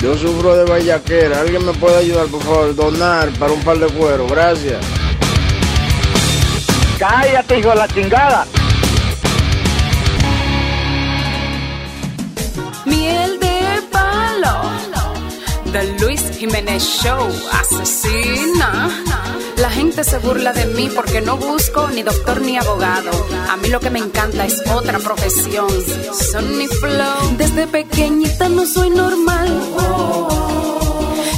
Yo sufro de vallaquera. ¿Alguien me puede ayudar, por favor? Donar para un par de cuero. Gracias. Cállate, hijo de la chingada. Miel de palo. The Luis Jiménez Show. Asesina. La gente se burla de mí porque no busco ni doctor ni abogado. A mí lo que me encanta es otra profesión. Sonny Flow. Desde pequeñita no soy normal.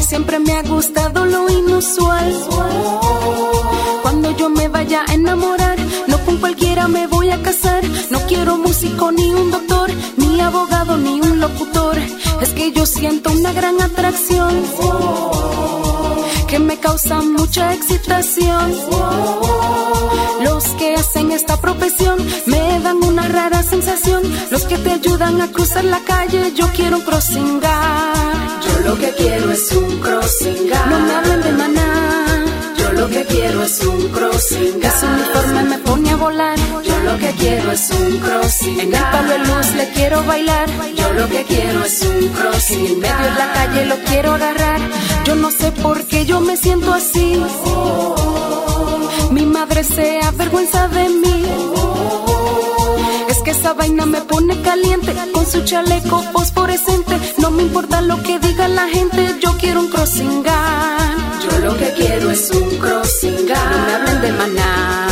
Siempre me ha gustado lo inusual. Cuando yo me vaya a enamorar, no con cualquiera me voy a casar. No quiero músico ni un doctor, ni abogado ni un locutor. Es que yo siento una gran atracción que me causa mucha excitación. Los que hacen esta profesión me dan una rara sensación. Los que te ayudan a cruzar la calle, yo quiero un crossingar. Yo lo que quiero es un crossingar. No me hablen de maná. Yo lo que quiero es un crossing. Ese uniforme me pone a volar. Yo lo que quiero es un crossing. En el palo de luz le quiero bailar. Yo lo que quiero es un crossing. En medio de la calle lo quiero agarrar. Yo no sé por qué yo me siento así. Mi madre se avergüenza de mí. Esa vaina me pone caliente con su chaleco fosforescente. No me importa lo que diga la gente, yo quiero un crossingar. Yo lo que quiero es un crossingar. No me hablen de maná.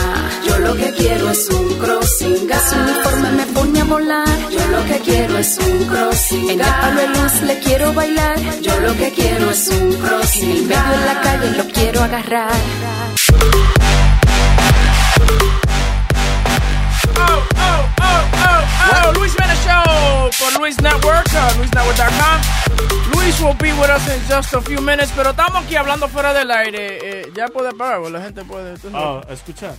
Yo lo que quiero es un crossingar. Su uniforme me pone a volar. Yo lo que quiero es un crossingar. En el palo de luz le quiero bailar. Yo lo que quiero es un crossingar. En medio de la calle lo quiero agarrar. Oh, oh, oh, oh, oh, Luis Jimenez Show por Luis Network, uh, luisnetwork.com. Luis will be with us in just a few minutes, pero estamos aquí hablando fuera del aire. Eh, ya puede apagar, la gente puede. Ah, sabes. escuchar.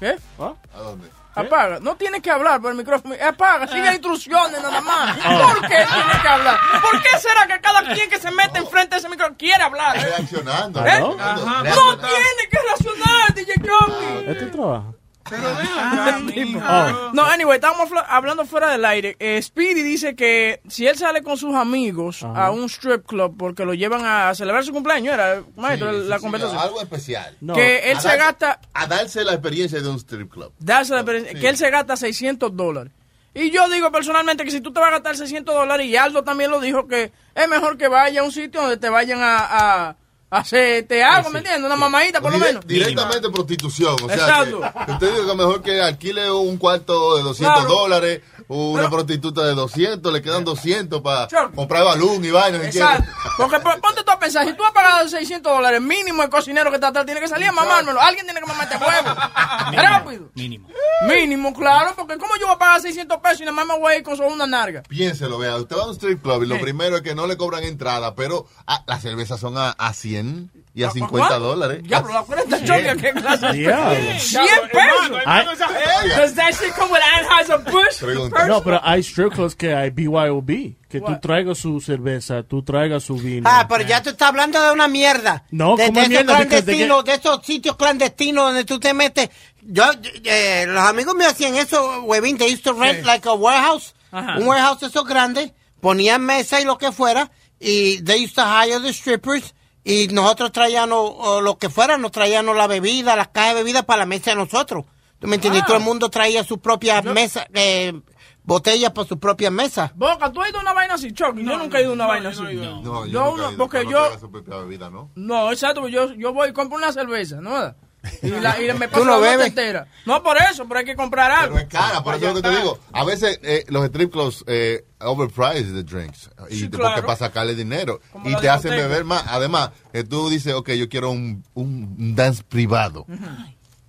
¿Qué? ¿Ah? ¿A dónde? Apaga. No tiene que hablar por el micrófono. Apaga, sigue instrucciones nada más. Ah. ¿Por qué tiene que hablar? ¿Por qué será que cada quien que se mete enfrente de ese micrófono quiere hablar? eh? Reaccionando. ¿Eh? reaccionando, No reaccionando. tiene que racionar, DJ Jockey. ¿Este trabajo? Oh. No, anyway, estábamos hablando fuera del aire. Eh, Speedy dice que si él sale con sus amigos Ajá. a un strip club porque lo llevan a celebrar su cumpleaños, era maestro Sí, la sí, conversación. Algo especial. Que él A se dar- gasta, A darse la experiencia de un strip club. darse la experiencia- que él se gasta 600 dólares. Y yo digo personalmente que si tú te vas a gastar 600 dólares, y Aldo también lo dijo, que es mejor que vaya a un sitio donde te vayan a, a, a hacer te hago, ¿me entiendes? Una mamadita por lo Dire- menos. Directamente prostitución. O sea, Exacto. que, que usted diga que mejor que alquile un cuarto de 200 Claro. dólares, una prostituta de 200, le quedan 200 para comprar balón y vaina. si Exacto. Porque po- ponte tú a pensar, si tú has pagado 600 dólares, mínimo el cocinero que está atrás tiene que salir a mamármelo. Alguien tiene que mamarte huevo. Rápido. Mínimo. Mínimo, claro, porque ¿cómo yo voy a pagar 600 pesos y nada más me voy a ir con solo una narga? Piénselo, vea. Usted va a un strip club y lo Sí. primero es que no le cobran entrada, pero ah, las cervezas son a, a 100 y a 50 ¿Cuánto? dólares. Diablo, la cuenta choca, ¿qué clase? de- Diablo. 100 pesos. Does that shit come with Anheuser-Busch? No, pero hay strip clubs que hay BYOB. Que tú traigas su cerveza, tú traigas su vino. Ah, pero ya tú estás hablando de una mierda. No, de, ¿cómo de mierda? Clandestinos, de, esos sitios clandestinos donde tú te metes. Yo, yo- eh, los amigos me hacían eso, huevín. They used to rent Sí. like a warehouse. Ajá. Un warehouse de esos grandes. Ponían mesa y lo que fuera. Y they used to hire the strippers. Y nosotros traíamos o lo que fuera, nos traíamos la bebida, las cajas de bebida para la mesa de nosotros. ¿Tú me entiendes? Ah. Todo el mundo traía su propia mesa, eh, botellas para su propia mesa. Boca, ¿tú has ido a una vaina así, Chucky? yo nunca he ido a una vaina así. No, yo, Yo nunca uno- he ido, porque no yo- traiga su propia bebida, ¿no? No, exacto, yo, yo voy y compro una cerveza, ¿no? Y, la, y me Tú paso no la bebes. entera. No, por eso, pero hay que comprar algo. Pero es cara, por eso es lo que te digo. A veces eh, los strip clubs eh, overprice the drinks. Y Sí, porque para sacarle dinero. Como y te hacen beber más. Además, que tú dices, ok, yo quiero un, un dance privado.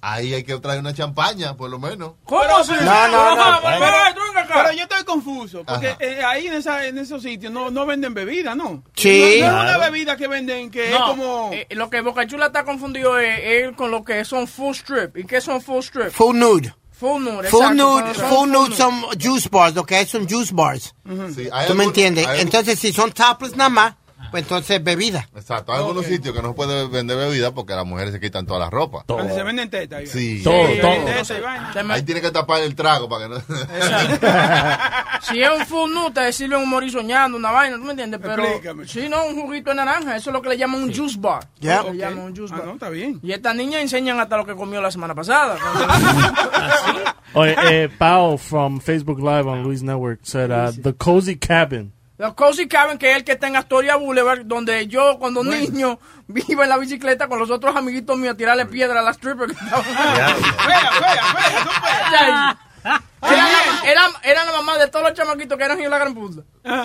Ahí hay que traer una champaña, por lo menos. ¿Cómo así? No, no, no. Pero, pero, pero, venga acá. Pero yo estoy confuso, porque eh, ahí en, esa, en esos sitios no, no venden bebida, ¿no? Sí. No, no es una bebida que venden que es como... eh, lo que Boca Chula está confundido es, es con lo que son full strip. ¿Y qué son full strip? Full nude. Full nude, Full nude, full nude son juice bars, lo que hay son juice bars. Sí, hay ¿Tú me entiendes? Entonces, si son topless nada más, pues entonces bebida. Exacto, hay algunos sitios que no se puede vender bebida porque las mujeres se quitan toda la ropa. Donde se venden tetas. ahí. Sí. Todo, Sí, todo. vaina. Ahí tiene que tapar el trago para que no. Si es un full nude, te sirve un morir soñando, una vaina, ¿tú me entiendes? Pero Explícame. si no, un juguito de naranja, eso es lo que le llaman un juice bar. Ya. Le Ok. llaman un juice Ah, bar. no, está bien. Y estas niñas enseñan hasta lo que comió la semana pasada. Oye, eh, Pao from Facebook Live on Luis Network said uh, the cozy cabin. Los Cozy Cabin, que es el que está en Astoria Boulevard, donde yo cuando niño iba en la bicicleta con los otros amiguitos míos a tirarle piedra a las que fea. Era, era, era la mamá de todos los chamaquitos que eran hijos de la gran puta,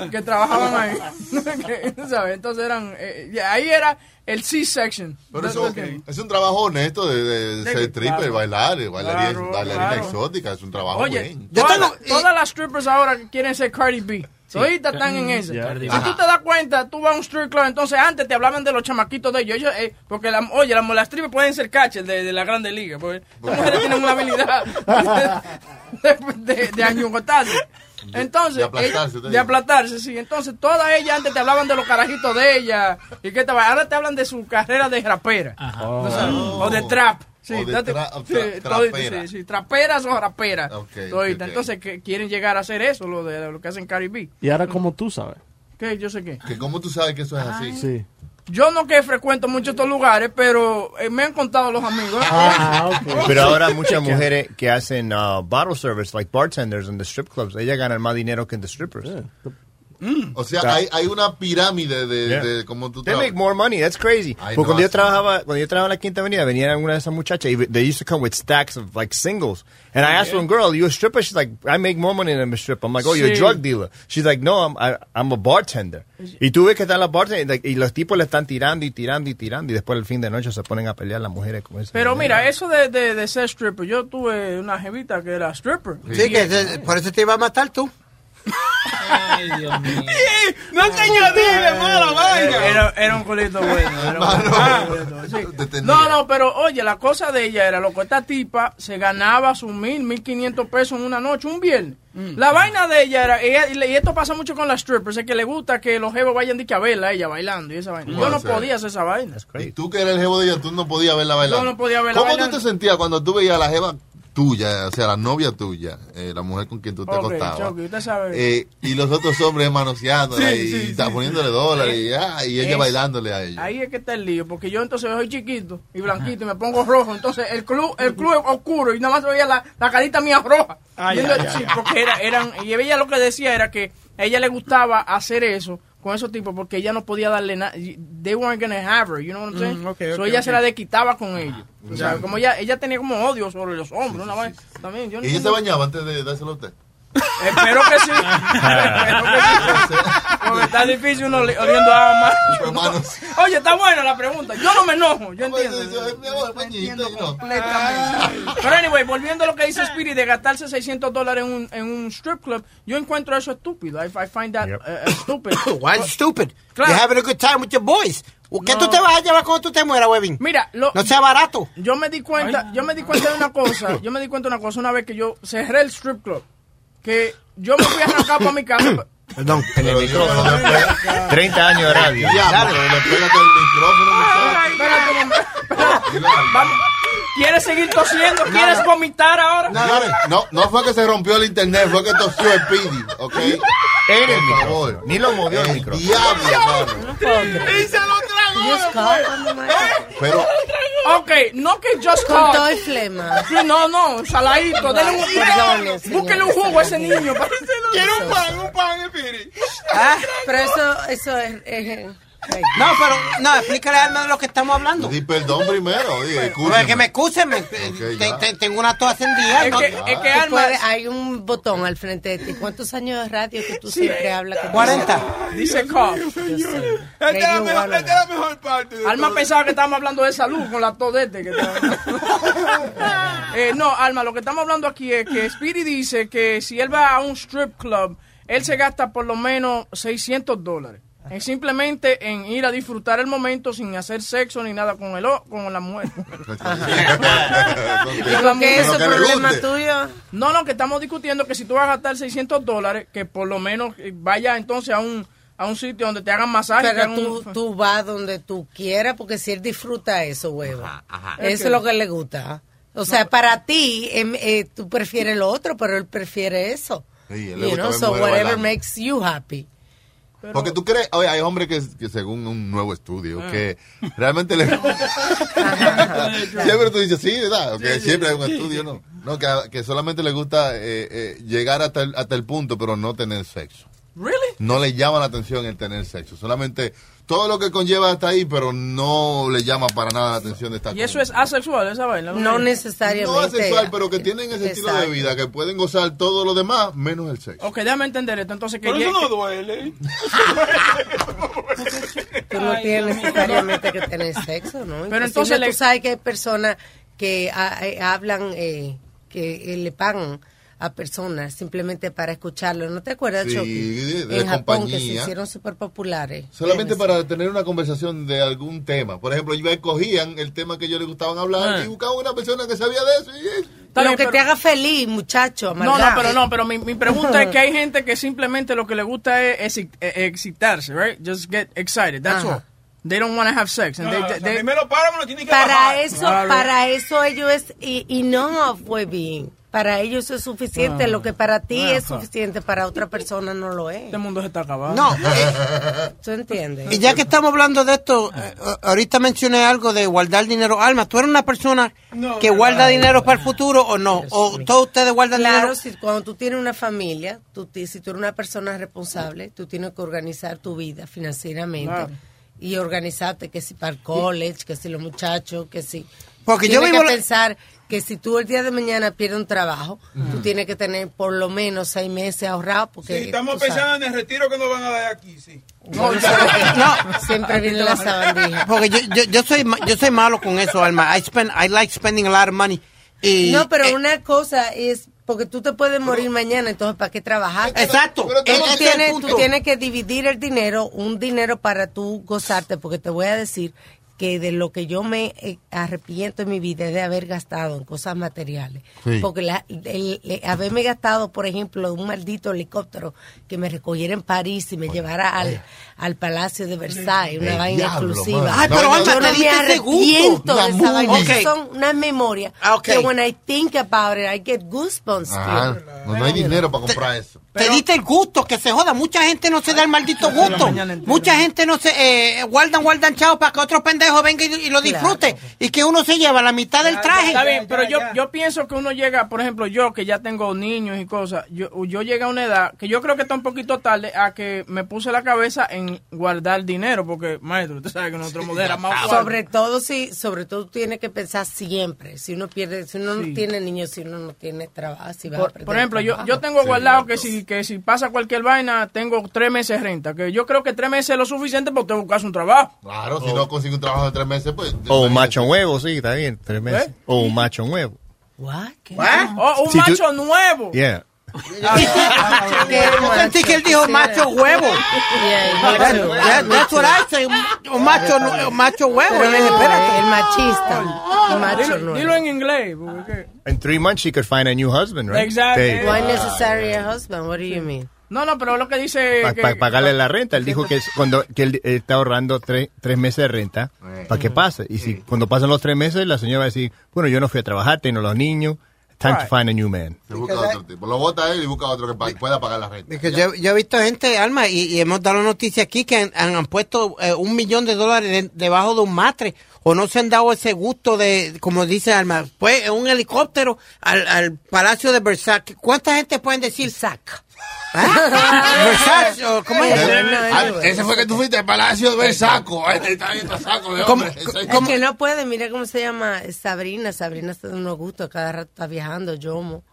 que trabajaban ahí. Entonces eran, eh, ahí era el C-section. Pero eso es un trabajo honesto de, de De- ser stripper, claro. bailar, eh, bailarina, Claro, bailarina claro. exótica, es un trabajo Oye, bien. todas, todas las strippers ahora quieren ser Cardi B. Toditas están en ese. Ya. Si tú te das cuenta, tú vas a un strip club, entonces antes te hablaban de los chamaquitos de ellos. ellos eh, porque, la, oye, las, las strippers pueden ser catchers de, de la grande liga. Porque las mujeres tienen una habilidad de, de, de añugotarse. Entonces, de aplastarse, ella- de aplastarse, sí. Entonces, todas ellas antes te hablaban de los carajitos de ella. Y que te, ahora te hablan de su carrera de rapera. ¿Tú sabes? O de trap. Sí, O de date- tra- sí, tra- todito, trapera. sí, sí, traperas o raperas. Entonces, que quieren llegar a hacer eso, lo de lo que hacen Cardi B. Y ahora como tú sabes. ¿Qué? Yo sé qué. Que ¿Cómo tú sabes que eso es así? Sí. Yo no que frecuento mucho estos lugares, pero eh, me han contado los amigos. Pero ahora muchas mujeres que hacen uh, bottle service, like bartenders in the strip clubs, ellas ganan más dinero que en the strippers. O sea, Está- hay, hay una pirámide de, Yeah. de cómo tú They trabajas. make more money. That's crazy. Porque cuando yo trabajaba, cuando yo trabajaba en la Quinta Avenida, venían una de esas muchachas y they used to come with stacks of like singles. And I asked Yeah. one girl, "You a stripper?" She's like, "I make more money than a stripper." I'm like, "Oh, you're a drug dealer." She's like, "No, I'm I, I'm a bartender." Y tú ves que están las bartenders like, y los tipos le están tirando y tirando y tirando y después al fin de noche se ponen a pelear las mujeres con eso. Pero mira, eso de, de, de ser stripper, yo tuve una jevita que era stripper. Sí, que ese- por eso te iba a matar tú. Ay, Dios mío. No te añadile, mala vaina. Era, era un culito bueno. era un culito, sí. No, no, pero oye, la cosa de ella era, lo que esta tipa se ganaba sus mil, mil quinientos pesos en una noche, un viernes. La vaina de ella era, ella- y esto pasa mucho con las strippers, es que le gusta que los jevos vayan de que a verla a ella bailando y esa vaina. Yo no podía hacer esa vaina. Y tú que eres el jevo de ella, tú no podías verla bailar. Yo no podía verla ¿Cómo bailando. tú te sentías cuando tú veías a la jeva tuya, o sea, la novia tuya, eh, la mujer con quien tú te Ok, acostabas? Chucky, usted sabe. eh, y los otros hombres manoseándola Sí, y, sí, está sí. poniéndole dólares y, ah, y ella Es- bailándole a ella. Ahí es que está el lío, porque yo entonces soy chiquito y blanquito y me pongo rojo, entonces el club el club es oscuro y nada más se veía la, la carita mía roja. Ay, ay, sí, ay, porque era, eran, y ella lo que decía era que a ella le gustaba hacer eso con esos tipos porque ella no podía darle nada, they weren't gonna have her, you know what I'm saying? Mm, ok, so ella se la desquitaba con ellos. O sea, como ella, ella tenía como odio sobre los hombres, una vaina también. Yo no- ¿Y ella se bañaba antes de dárselo a usted? Espero que sí. Espero que sí. Porque está difícil uno oli- oliendo a macho. Oye, está buena la pregunta. Yo no me enojo, yo entiendo. Completamente. Pero anyway, volviendo a lo que dice Spirit de gastarse 600 dólares en un, en un strip club, yo encuentro eso estúpido. I, I find that uh, uh, stupid. Why is it stupid? Claro. You're having a good time with your boys. ¿Qué No. tú te vas a llevar cuando tú te mueras, Webin? Mira, lo- No sea barato. Yo me di cuenta, yo me di cuenta de una cosa, yo me di cuenta de una cosa una vez que yo cerré el strip club, que yo me fui a arrancar para mi casa. Perdón. En el micrófono. 30 años de radio. Ya, pero le pegas el micrófono. Espérate un momento. Vamos. ¿Quieres seguir tosiendo? ¿Quieres vomitar ahora? Señores, no, no fue que se rompió el internet, fue que tosió el Pidi, ¿ok? En el Por favor. micrófono. Ni lo movió el El micrófono. diablo. Y se lo tragó. Pero, Ok, no que just Con cause. todo el flema. Sí, no, no, saladito. Dele un, búsquele un jugo a ese niño. Quiero un pan, un pan, Spirit. Ah, pero eso, eso es, es- No, pero, no, explícale Alma de lo que estamos hablando. Di perdón primero. Di, escúchame. que me excusen, me- te- te- tengo una tos encendida. Es no- que, es que Tú Alma... puedes- hay un botón al frente de ti. ¿Cuántos años de radio que tú Sí. siempre hablas? que- 40. Dice cough. Esta es la mejor, Guana. esta es la mejor parte. de Alma todo. pensaba que estábamos hablando de salud con la tos de este. Que está- Eh, no, Alma, lo que estamos hablando aquí es que Speedy dice que si él va a un strip club, él se gasta por lo menos 600 dólares. Es simplemente en ir a disfrutar el momento sin hacer sexo ni nada con el o- con la mujer. ¿Y con qué eso es problema tuyo? No, no, que estamos discutiendo que si tú vas a gastar 600 dólares, que por lo menos vaya entonces a un, a un sitio donde te hagan masaje. te Pero hagan tú, un- tú vas donde tú quieras, porque si él disfruta eso, huevo. Es Eso que- es lo que le gusta. O sea, para ti, em, eh, tú prefieres lo otro, pero él prefiere eso. Sí, él le You gusta know, so whatever bailando. makes you happy. Porque tú crees, oye, hay hombres que, que según un nuevo estudio, Ah. que realmente le... siempre tú dices, sí, ¿verdad? Siempre hay un estudio, ¿no? No, que, que solamente le gusta eh, eh, llegar hasta el, hasta el punto, pero no tener sexo. ¿Really? No le llama la atención el tener sexo. Solamente todo lo que conlleva hasta ahí, pero no le llama para nada la atención de estar Y eso es asexual, esa vaina. No necesariamente. No asexual, pero que tienen ese estilo de vida, que pueden gozar todo lo demás, menos el sexo. Ok, déjame entender esto. Entonces, que Pero eso no duele. Tú no tienes necesariamente que tener sexo, ¿no? Pero entonces le- tú sabes que hay personas que ah, eh, hablan, eh, que eh, le pagan a personas simplemente para escucharlo. ¿No te acuerdas, Sí, Chucky? de en Japón que se hicieron súper populares. Solamente para tener una conversación de algún tema. Por ejemplo, ellos cogían el tema que ellos les gustaban hablar Ah. y buscaban una persona que sabía de eso. Y, bien, que pero- te haga feliz, muchacho. No, no, pero no, pero mi, mi pregunta es que hay gente que simplemente lo que le gusta es eh, excitarse, right? Just get excited, that's Ajá. all. They don't want to have sex. And No, they- o sea, they- primero para, me lo tienen que Para bajar. eso, Claro. para eso ellos es y, y no fue bien. Para ellos eso es suficiente. Ah. Lo que para ti es suficiente, para otra persona no lo es. este mundo se está acabando. No, eh, ¿Tú entiendes? y ya que estamos hablando de esto, eh, ahorita mencioné algo de guardar dinero. Alma, ¿tú eres una persona No, que guarda no. dinero para el futuro o no? ¿O todos ustedes guardan Claro, dinero? si cuando tú tienes una familia, tú, ti- si tú eres una persona responsable, tú tienes que organizar tu vida financieramente Claro. y organizarte que si para el college, que si los muchachos, que si... Porque yo vivo que la- pensar que si tú el día de mañana pierdes un trabajo, tú tienes que tener por lo menos seis meses ahorrados porque... Sí, estamos sabes, pensando en el retiro que nos van a dar aquí, sí. No, Siempre viene la sabandija. porque yo, yo, yo soy ma- yo soy malo con eso, Alma. I spend I like spending a lot of money. Y, No, pero eh, una cosa es porque tú te puedes morir mañana, entonces ¿para qué trabajar? Exacto. Pero no Tú es tienes tú tienes que dividir el dinero, un dinero para tú gozarte, porque te voy a decir que de lo que yo me eh, arrepiento en mi vida es de haber gastado en cosas materiales. Sí. Porque la- el- el haberme gastado, por ejemplo, un maldito helicóptero que me recogiera en París y me llevara al, al Palacio de Versailles, una El vaina diablo, exclusiva. man. Ay, pero No, yo no me gusto. arrepiento de esa vaina. Esas son unas memorias Ah, ok. que when I think about it, I get goosebumps. Ah, no hay dinero para comprar eso. Te diste el gusto, que se joda. Mucha gente no se da el maldito gusto. Mucha gente no se eh, guardan, guardan chao para que otro pendejo venga y, y lo disfrute. Y que uno se lleva la mitad del traje. Está bien, pero ya, yo, ya. yo pienso que uno llega, por ejemplo, yo que ya tengo niños y cosas, yo, yo llegué a una edad que yo creo que está un poquito tarde a que me puse la cabeza en guardar dinero, porque, maestro, usted sabe que nosotros moderamos más fuerte. Sobre todo si, sobre todo tienes que pensar siempre. Si uno pierde, si uno Sí. no tiene niños, si uno no tiene trabajo, si va a Por, perder por ejemplo, yo, yo tengo guardado que si, que si pasa cualquier vaina, tengo tres meses de renta, que yo creo que tres meses es lo suficiente para usted buscarse un trabajo. Claro, si no consigue un trabajo de tres meses, pues. O un macho nuevo, sí, está bien, tres meses. ¿Eh? O un macho nuevo. What? ¿Qué? Oh, un Si tú- macho nuevo. Yeah. ¿Qué Yo sentí que él dijo macho huevo. That's what I say, un, macho, un macho huevo. Pero el machista. El macho Dilo, en inglés. porque In three months, she could find a new husband, right? Exactly. Why necessary a husband? What do you mean? no, no, pero lo que dice... Para pagarle la renta. Él dijo que, es cuando, que él, él está ahorrando tres, tres meses de renta para que pase. Y si cuando pasan los tres meses, la señora va a decir, bueno, yo no fui a trabajar, tengo los niños. Time to Right. find a new man. Busca otro tipo. Lo vota él y busca otro que pa- pueda pagar la renta. Porque yo, yo he visto gente, Alma, y, y hemos dado noticia aquí que han, han- puesto eh, un millón de dólares de- debajo de un matre o no se han dado ese gusto de, como dice Alma, pues en un helicóptero al, al Palacio de Versailles. ¿Cuánta gente pueden decir sac? Versace, ¿cómo es? Ah, Ese fue que tú fuiste al Palacio de ver saco. Ay, Está viendo saco de ¿Cómo- hombre. Es que no puede, mira cómo se llama Sabrina. Sabrina está dando unos gustos, cada rato está viajando, Yomo.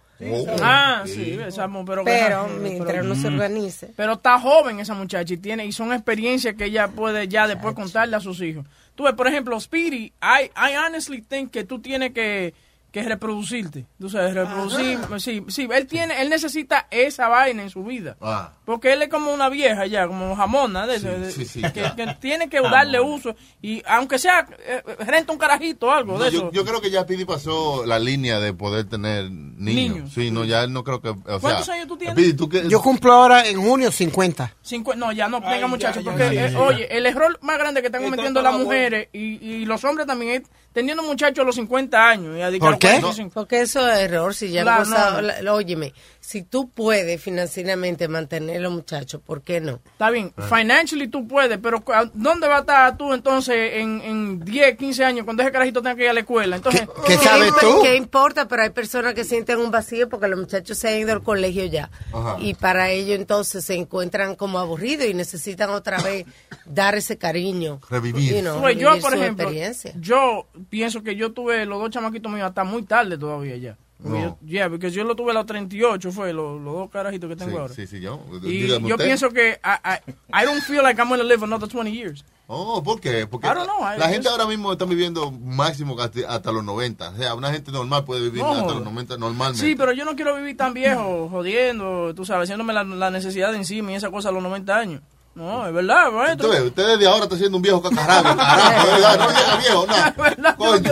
Ah, sí, esa pero, Pero pero- mientras no se organice. Pero está joven esa muchacha y tiene y son experiencias que ella puede ya después contarle a sus hijos. Tú ves, por ejemplo, Speedy, I, I honestly think que tú tienes que, que reproducirte. Tú sabes, reproducir. Sí, sí, él tiene, él necesita esa vaina en su vida. Ah. Porque él es como una vieja ya, como jamona de sí, sí. que, que tiene que darle uso y aunque sea eh, renta un carajito o algo No, de yo, eso. yo creo que ya Pidi pasó la línea de poder tener niños. Niños. Sí, no, ya no creo que. O ¿Cuántos sea, años tú tienes? Speedy, ¿tú qué- Yo cumplo ahora en junio 50. Cincu- no, ya no, Ay, venga muchachos, porque, ya, eh, ya. oye, el error más grande que están Está cometiendo las mujeres y, y los hombres también es teniendo muchachos a los 50 años. Y a ¿Por qué? Porque eso es error. Si ya Claro, gozado- no. la- óyeme, si tú puedes financieramente mantener a los muchachos, ¿por qué no? Está bien, financially tú puedes, pero ¿dónde va a estar tú entonces en, en 10, 15 años cuando ese carajito tenga que ir a la escuela? Entonces, ¿Qué sabes imp- tú? ¿Qué importa? Pero hay personas que sienten un vacío porque los muchachos se han ido al colegio ya. Ajá. Y para ello entonces se encuentran como aburridos y necesitan otra vez dar ese cariño. Revivir. You know, Pues yo, por ejemplo, yo pienso que yo tuve los dos chamaquitos míos hasta muy tarde todavía ya. No. yo- Yeah, porque yo lo tuve a los 38, fue los, los dos carajitos que tengo Sí, ahora. sí, sí, yo. Y yo usted. pienso que I, I, I don't feel like I'm going to live another 20 years. Oh, ¿por qué? Porque I don't know, I la gente ahora mismo está viviendo máximo hasta, hasta los 90. O sea, una gente normal puede vivir No, hasta joder. los 90 normalmente. Sí, pero yo no quiero vivir tan viejo, jodiendo, tú sabes, haciéndome la, la necesidad de encima y esa cosa a los 90 años. No, es verdad, maestro. Ve, usted desde ahora está siendo un viejo cacarrabio, carajo, verdad, no llega viejo, nada. Coño.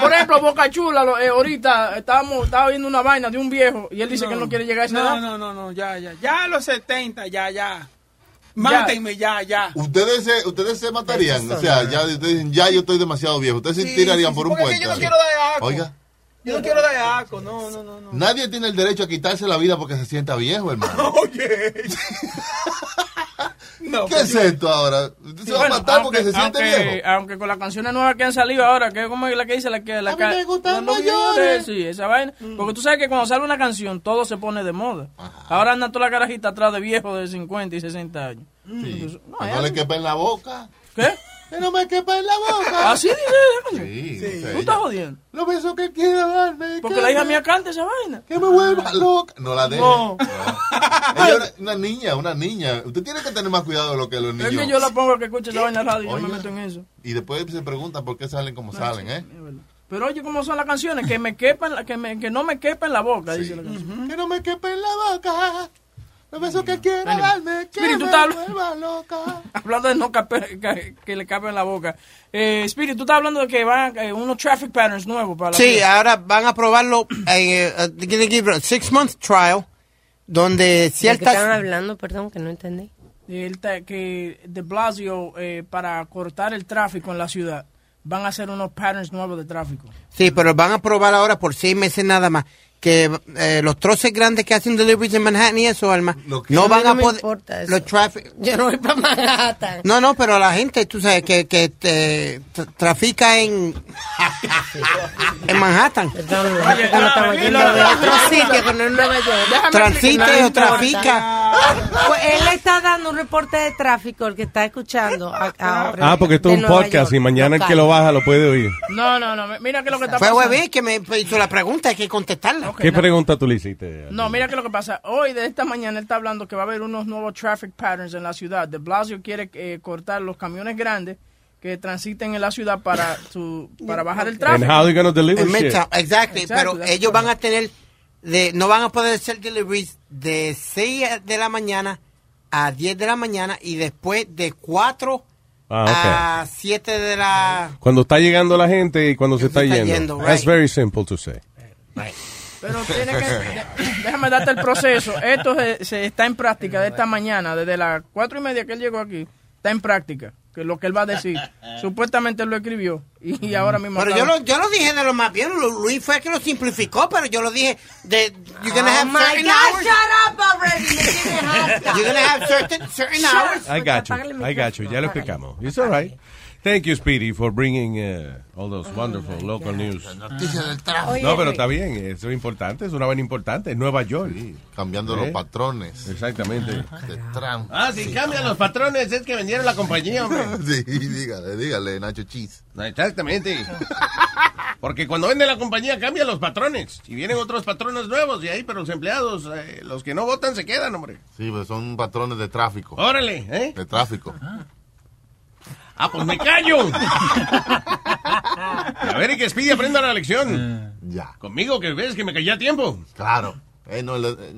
Por ejemplo, Boca Chula, lo- eh, ahorita estábamos, estaba viendo una vaina de un viejo y él dice que no quiere llegar a esa No, edad. no, no, no, ya, ya. Ya a los 70, ya, ya. Mátenme, ya, ya. Ustedes se, ustedes se matarían, o sea, ya ustedes dicen, ya yo estoy demasiado viejo. Ustedes se tirarían sí, por un puente. yo no quiero dar asco. Oiga, Yo no quiero dar asco, no, no, no. no. nadie tiene el derecho a quitarse la vida porque se sienta viejo, hermano. Oye. no, ¿Qué es esto ahora? Usted se va a matar porque se siente aunque, viejo. aunque con las canciones nuevas que han salido ahora, que es como la que dice la que la A mí me gustan mayores. Sí, esa vaina. Porque tú sabes que cuando sale una canción, todo se pone de moda. Ahora anda toda la carajita atrás de viejos de 50 y 60 años. Sí. No, Que es no le quepa en la boca. ¿Qué? Que no me quepa en la boca. Así dice ella, coño. Sí, sé, Tú estás jodiendo. Los besos que quiere darme. Porque que la hija me- mía canta esa vaina. Que me vuelva loca. No la deje. No. Ella es una, niña, una niña. Usted tiene que tener más cuidado de lo que los Es niños. que yo la pongo que escuche esa vaina en la radio y yo me meto en eso. Y después se preguntan por qué salen como salen, ¿eh? Pero oye, ¿cómo son las canciones? Que me quepan, la- que, me, que no me quepa en la boca, dice la canción. Que no me quepa en la boca. Los besos que quiere Anyway. darme. Que Spirit, tú me vuelva loca. Hablando de no que, que le cape en la boca. Eh, Spirit, tú estás hablando de que van eh, unos traffic patterns nuevos para la Sí, ahora van a probarlo en eh, gonna give a six month trial donde ¿De qué ciertas estaban hablando? Perdón, que no entendí. El que de Blasio, eh, para cortar el tráfico en la ciudad, van a hacer unos patterns nuevos de tráfico. Sí, pero van a probar ahora por seis meses nada más que eh, los troces grandes que hacen deliveries en Manhattan y eso, Alma, no van no a me poder... importa eso. Los traffic... Yo no voy para Manhattan. No, no, pero la gente, tú sabes, que, que te, tra- trafica en, en Manhattan. Perdón, no no. Transite o trafica. Pues él está dando un reporte de tráfico, el que está escuchando a- ahora. Ah, porque esto es un Nueva podcast York, y mañana el que lo baja lo puede oír. No, no, no. Mira que lo que está Fue pasando. Webby que me hizo la pregunta, hay que contestarla. ¿Qué no. pregunta tú le hiciste? No, mira que lo que pasa. Hoy, de esta mañana, él está hablando que va a haber unos nuevos traffic patterns en la ciudad. De Blasio quiere eh, cortar los camiones grandes que transiten en la ciudad para su, para bajar el And tráfico. how they gonna deliver shit? Exactly, Exacto, pero that's ellos van a tener, de, no van a poder hacer deliveries de 6 de la mañana a 10 de la mañana y después de 4 Ah, a 7 de la... Cuando está llegando la gente y cuando se está, está yendo. yendo, That's right. very simple to say. Pero tiene que, déjame darte el proceso. Esto se, se está en práctica de esta mañana, desde las cuatro y media que él llegó aquí, está en práctica. Que lo que él va a decir. Supuestamente lo escribió y, y ahora mismo. Pero yo lo, yo lo dije de lo más bien, Lu- Luis fue el que lo simplificó, pero yo lo dije de... You're gonna Oh have my certain God, hours. shut up already. You're gonna have certain, certain hours. I got you. I got you. Ya lo explicamos. It's all right. Thank you, Speedy, for bringing uh, all those wonderful local news. Noticias del tráfico. No, pero está bien, eso es importante, es una vaina importante, es Nueva York. cambiando los patrones. Exactamente. De Trump. Ah, si cambian los patrones, es que vendieron la compañía, hombre. Sí, dígale, dígale, Nacho Cheese. Exactamente. Porque cuando vende la compañía cambian los patrones. Y vienen otros patrones nuevos y ahí, pero los empleados, eh, los que no votan se quedan, hombre. Sí, pues son patrones de tráfico. Órale, ¿eh? De tráfico. Ah, pues me callo. A ver, y que Speedy aprenda la lección. Ya. Conmigo, que ves que me callé a tiempo. Claro. Eh, no le- eh,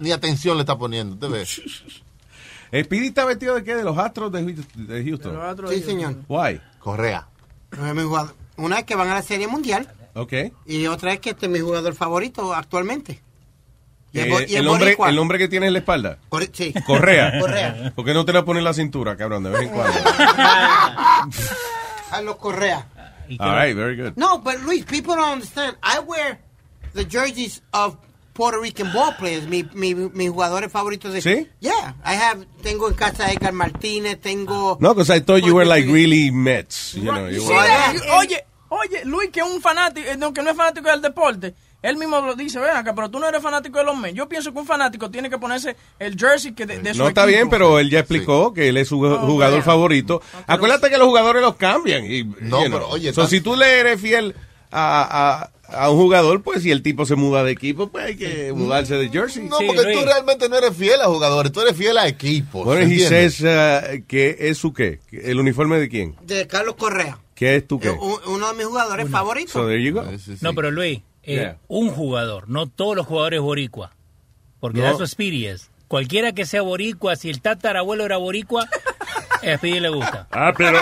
ni, atención le está poniendo, ¿te ves? Speedy está vestido de qué? De los astros de, Hu- de Houston. Sí, señor. Why? Correa. Es mi jugador. Una es que van a la Serie Mundial Ok. y otra es que este es mi jugador favorito actualmente. Eh, y es el, hombre, el hombre que tiene en la espalda. Corre- sí. Correa. Correa. ¿Por qué no te la pones en la cintura, cabrón, de vez en cuando? Carlos Correa. All right, very good. No, but Luis, people don't understand. I wear the jerseys of Puerto Rican ball players, mi, mi, mis jugadores favoritos de... ¿Sí? Yeah, I have, tengo en casa a Edgar Martínez, tengo... No, because I thought you were like really Mets. You know, you Sí, were- oye, oye, Luis, que es un fanático, eh, no, que no es fanático del deporte, él mismo lo dice, ven acá, pero tú no eres fanático de los Mets. Yo pienso que un fanático tiene que ponerse el jersey que de, de su No está equipo. bien, pero él ya explicó que él es su jugador favorito. Acuérdate que los jugadores los cambian. Y, No, you know. pero, oye, So, tan- si tú le eres fiel a, a, a un jugador, pues si el tipo se muda de equipo, pues hay que mudarse de jersey. No, porque tú realmente no eres fiel a jugadores, tú eres fiel a equipos. Bueno, ¿entiendes? says, uh, que es su qué? ¿El uniforme de quién? De Carlos Correa, ¿Qué es tu qué? un- uno de mis jugadores favoritos. So there you go. No, pero Luis, eh, Yeah. un jugador, no todos los jugadores boricua. Porque No. that's es. Cualquiera que sea boricua, si el tatarabuelo era boricua, a Speedy le gusta. Ah, pero,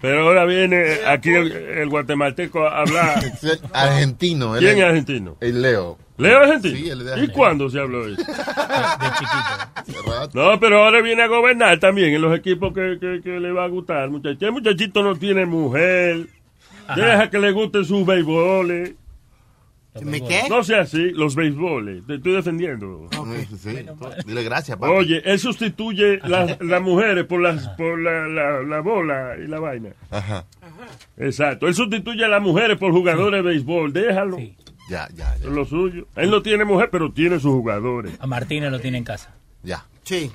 pero ahora viene aquí el, el guatemalteco a hablar. Argentino. ¿Quién es argentino? El Leo. ¿Leo es argentino? Sí, es de ¿Y Argentina. cuándo se habló de eso? De chiquito. No, pero ahora viene a gobernar también en los equipos que, que, que le va a gustar. Muchachito, el muchachito no tiene mujer. Ajá. Deja que le gusten sus beisboles. ¿Me qué? No sea así, los beisboles. Te estoy defendiendo. Sí, sí. Dile gracias, papi. Oye, él sustituye las, las mujeres por las por la, la, la bola y la vaina. Ajá. Exacto. Él sustituye a las mujeres por jugadores de béisbol. Déjalo. Ya, ya, Es lo suyo. Él no tiene mujer, pero tiene sus jugadores. A Martínez lo tiene en casa. Ya. Sí.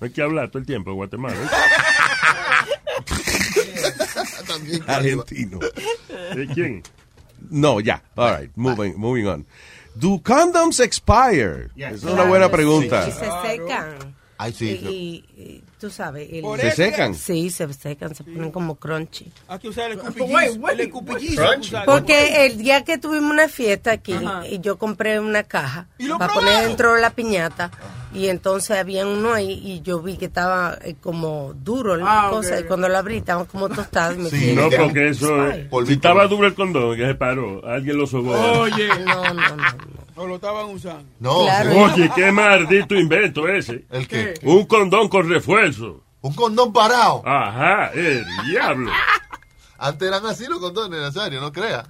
No hay que hablar todo el tiempo de Guatemala. ¿eh? Argentino. ¿De quién? No, ya. All right, moving, moving on. Do condoms expire? Es una buena pregunta. Y se secan. Ay, sí. Y, y- y tú sabes. el- ¿Se secan? Sí, se secan, se ponen como crunchy. Hay que usar el escupillizo. Porque el día que tuvimos una fiesta aquí, Ajá. y yo compré una caja ¿Y lo para poner dentro de la piñata, y entonces había uno ahí, y yo vi que estaba eh, como duro la Ah, cosa, y cuando lo abrí estaba como tostado. y me Sí, quedé- No, porque eso es. Polvito. Si estaba duro el condón, que se paró. Alguien lo sobó. Oye, No, no, no. no. O lo estaban usando. No, Claro. Oye, qué maldito invento ese. ¿El qué? Un condón con refuerzo. Un condón parado. Ajá, el diablo. Antes eran así los condones, Nazario, no creas.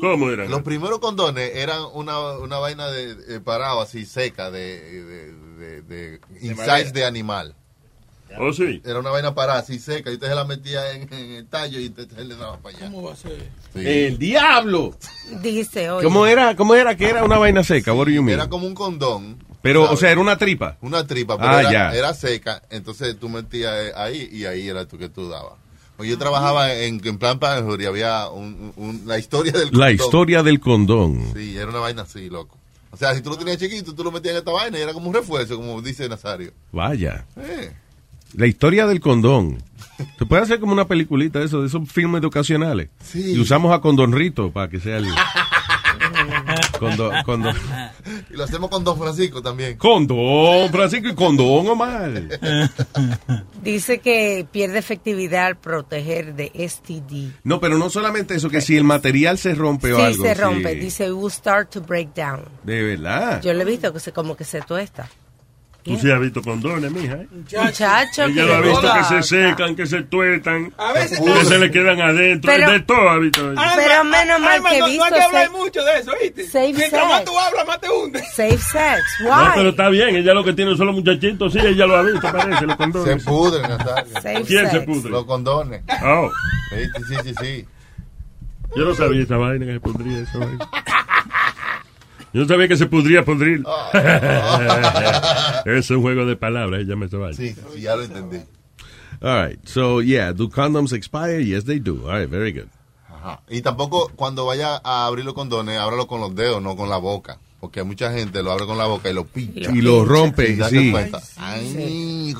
¿Cómo era? Los primeros condones eran una, una vaina de, de parado así seca de, de, de, de insides de animal. ¿Oh, sí? Era una vaina parada así seca y usted se la metía en, en el tallo y usted se le daba para allá. ¿Cómo va a ser? Sí. El diablo. Dice, oye. ¿Cómo era? ¿Cómo era que era una vaina seca? What do you mean? Era como un condón. Pero, o sea, era una tripa. Una tripa, pero Ah, era, ya. era seca, entonces tú metías ahí y ahí era tú que tú dabas. Pues yo trabajaba en, en plan Panjur y había un, un- la historia del La condón. historia del condón. Sí, era una vaina así, loco. O sea, si tú lo tenías chiquito, tú lo metías en esta vaina y era como un refuerzo, como dice Nazario. Vaya. Eh. La historia del condón. Se puede hacer como una peliculita de eso, de esos filmes educacionales. Sí. Y usamos a Condonrito para que sea el... Condón, condón. Y lo hacemos con Don Francisco también. Condón, Francisco, y condón, Omar. Dice que pierde efectividad al proteger de STD. No, pero no solamente eso, que si el material se rompe o Sí, algo. se rompe. sí. Dice, it will start to break down. De verdad. Yo le he visto que se como que se tuesta. Tú sí has visto condones, mija. ¿eh? Muchacho. Ella lo ha visto que se secan, que se tuetan, A veces- que se le quedan adentro. Pero- de todo ha visto ella. Pero menos mal que no, visto no hay que hablar sex- mucho de eso, ¿viste? Safe Mientras más sex. tú hablas, más te hundes. Safe sex. No, Why? pero está bien, ella lo que tiene son los muchachitos, sí, ella lo ha visto, parece, los condones. Se pudren. Safe ¿Quién se sex. pudre? Los condones. Oh, Sí, sí, sí, sí. yo no sabía esa vaina que se pudría esa vaina. Yo no sabía que se pudría pudrir. es un juego de palabras, ella me vaina. Sí, sí, ya lo entendí. All right. So, yeah, do condoms expire? Yes, they do. All right, very good. Ajá. Y tampoco cuando vaya a abrir los condones, ábralo con los dedos, no con la boca. Porque mucha gente lo abre con la boca y lo pincha. Y lo rompe, darse sí. Ay,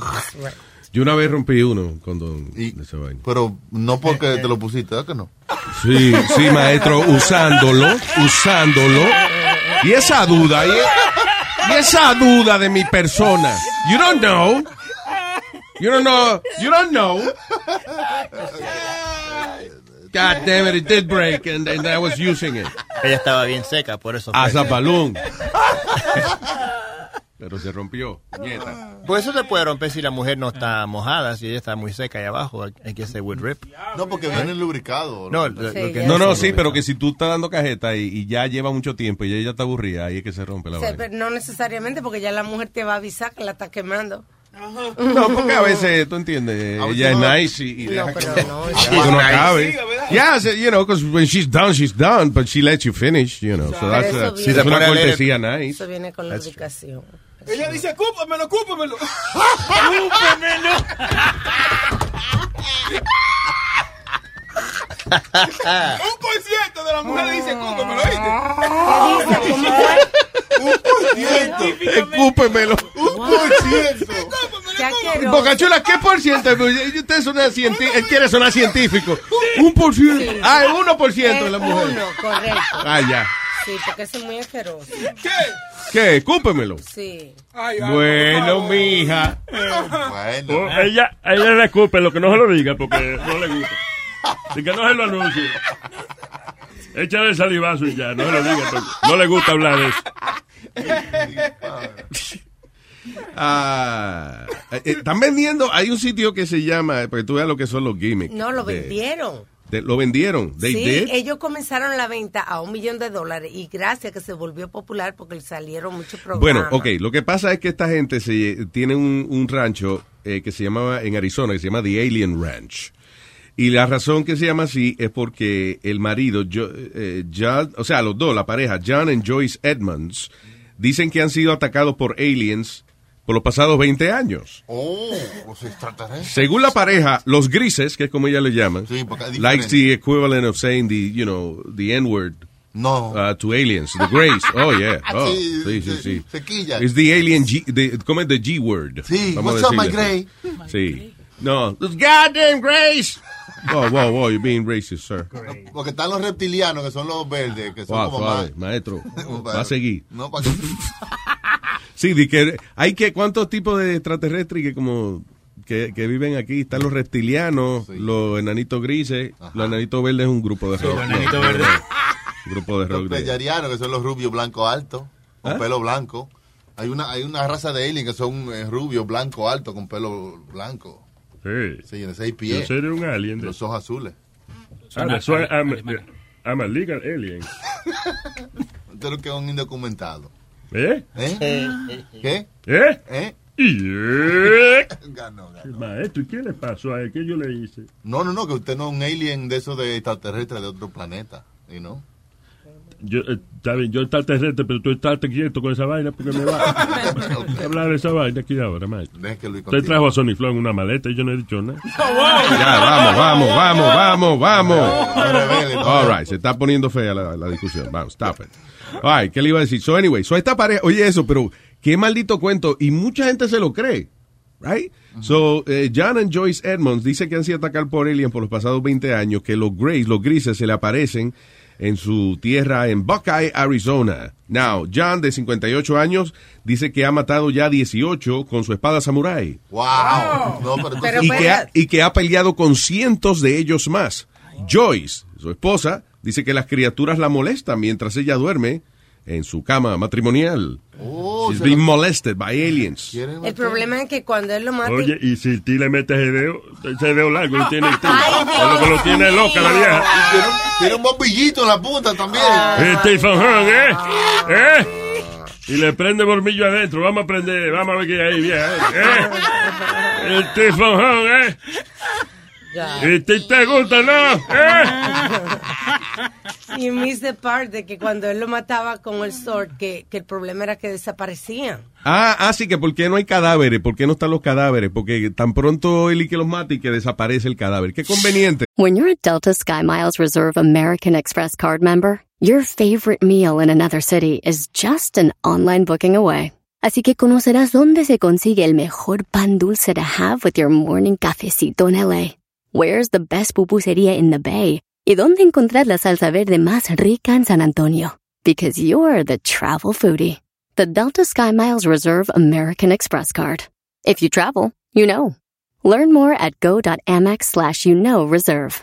Yo una vez rompí uno cuando Y- de esa vaina. Pero no porque te lo pusiste, ¿verdad que no? Sí, sí, maestro, usándolo, usándolo. Y esa duda, y, y esa duda de mi persona. You don't know. You don't know. You don't know. God damn it, it did break and, and I was using it. Ella estaba bien seca, por eso. As a balloon. Pero se rompió. Nieta. Pues eso se puede romper si la mujer no está mojada, si ella está muy seca ahí abajo. Hay que hacer would rip. No, porque viene lubricado. No, lo- lo Sí, que- ya. No, no, sí, pero que si tú estás dando cajeta y, y ya lleva mucho tiempo y ella está aburrida, ahí es que se rompe la Sí, vaina. pero no necesariamente porque ya la mujer te va a avisar que la está quemando. No, porque a veces, tú entiendes, ella es no- nice y, y No, deja pero que, no, que ya. uno Nice. acabe. Yeah, so, you know, because when she's done, she's done, but she lets you finish, you know. So Pero that's, eso a- una cortesía nice. Eso viene con la ubicación. Ella dice, cúpamelo, cúpamelo. Un por ciento de las mujeres dice, cúpamelo. ¿Cómo fue? Escúpemelo. Qué asqueroso. Bocachula, ¿qué por ciento? Usted suena científico, él quiere sonar científico. Un por ciento. Ah, el uno por ciento de la mujer. uno, correcto. Ah, ya. Sí, porque eso es muy asqueroso. ¿Qué? ¿Qué? Escúpemelo. Sí. Ay, ay, por Bueno, mija. Bueno. Oh, ella, a ella le escupe lo que no se lo diga porque no le gusta. Y que no se lo anuncie. Échale el salivazo y ya, no se lo diga porque no le gusta hablar de eso. Ah, eh, eh, están vendiendo, hay un sitio que se llama, porque tú veas lo que son los gimmicks. No, lo de- vendieron. Lo vendieron. They sí, did. ellos comenzaron la venta a un millón de dólares y gracias que se volvió popular porque salieron muchos programas. Bueno, ok, lo que pasa es que esta gente se, tiene un, un rancho eh, que se llamaba en Arizona, que se llama The Alien Ranch. Y la razón que se llama así es porque el marido, Jo- eh, John- o sea, los dos, la pareja, John y Joyce Edmonds, dicen que han sido atacados por aliens por los pasados 20 años. Oh, los extraterrestres. Según la pareja, los grises, que es como ella le llaman, Sí, like the equivalent of saying the, you know, the N-word No. uh, to aliens, the grays. Oh, yeah. Oh, Sí, sí, sí, se- sí. se quilla. It's the alien G, the, ¿cómo es the G word? Sí, Vamos a what's up, my gray? Sí. No, those goddamn grays. Whoa, whoa, whoa, you're being racist, sir. Porque están los reptilianos, que son los verdes, que son Wow, como suave, más... maestro. Va a seguir. No, para que... Sí, di que hay que cuántos tipos de extraterrestres que como que, que viven aquí están los reptilianos, los enanitos grises, los enanitos verdes es un grupo de rock. los enanitos no, verdes. Un grupo de Los rock. de- pellarianos, que son los rubios blanco alto, con ¿Ah? pelo blanco. Hay una, hay una raza de alien que son eh, rubios blanco alto, con pelo blanco. Sí. Sí, de seis Yo pies. seré un alien. De... Los ojos azules. Ah, de- soy I'm, I'm a legal alien. Usted lo que es un indocumentado. ¿Eh? ¿Eh? ¿Qué? ¿Eh? ¿Eh? ¿Eh? Ganó, ganó. Maestro, ¿y qué le pasó a él? ¿Qué yo le hice? No, no, no, que usted no es un alien de esos de extraterrestres de otro planeta. ¿Y no? Yo, eh, está bien, yo extraterrestre, pero tú estás quieto con esa vaina porque me va a hablar de esa vaina aquí ahora, Luis Usted trajo a Sony Flow en una maleta y yo no he dicho nada. Ya, vamos, vamos, vamos, vamos, vamos. All right, se está poniendo fea la, la discusión. Vamos, stop it. All right, ¿qué le iba a decir? So, anyway, so esta pareja, oye eso, pero qué maldito cuento. Y mucha gente se lo cree. Right? So, eh, John and Joyce Edmonds dice que han sido atacados por aliens por los pasados 20 años, que los Greys, los grises, se le aparecen en su tierra en Buckeye, Arizona. Now, John, de 58 años, dice que ha matado ya 18 con su espada samurai. ¡Wow! No, pero entonces- y, que ha, y que ha peleado con cientos de ellos más. Joyce, su esposa, dice que las criaturas la molestan mientras ella duerme en su cama matrimonial. Oh, She's being lo- molested by aliens. El problema es que cuando él lo mata... Oye, y si ti le metes ese dedo, ese dedo largo y tiene Es lo que lo tiene loca la vieja. Tiene, un- tiene un bombillito en la punta también. Eh, Stephen Hawking, ¿eh? ¿Eh? Y le prende bombillo adentro. Vamos a prender, vamos a ver qué hay ahí, vieja. ¿Eh? El Stephen Hawking, ¿eh? ¿Y te, te gusta, no? ¿Eh? Y miss the part de que cuando él lo mataba con el sword, que, que el problema era que desaparecían. Ah, ah, sí, que ¿por qué no hay cadáveres? ¿Por qué no están los cadáveres? Porque tan pronto él y que los mate y que desaparece el cadáver. Qué conveniente. When you're a Delta SkyMiles Reserve American Express card member, your favorite meal in another city is just an online booking away. Así que conocerás dónde se consigue el mejor pan dulce to have with your morning cafecito en LA. Where's the best pupusería in the Bay? Y dónde encontrar la salsa verde más rica en San Antonio. Because you're the travel foodie. The Delta SkyMiles Reserve American Express card. If you travel, you know. Learn more at go.amex slash you know reserve.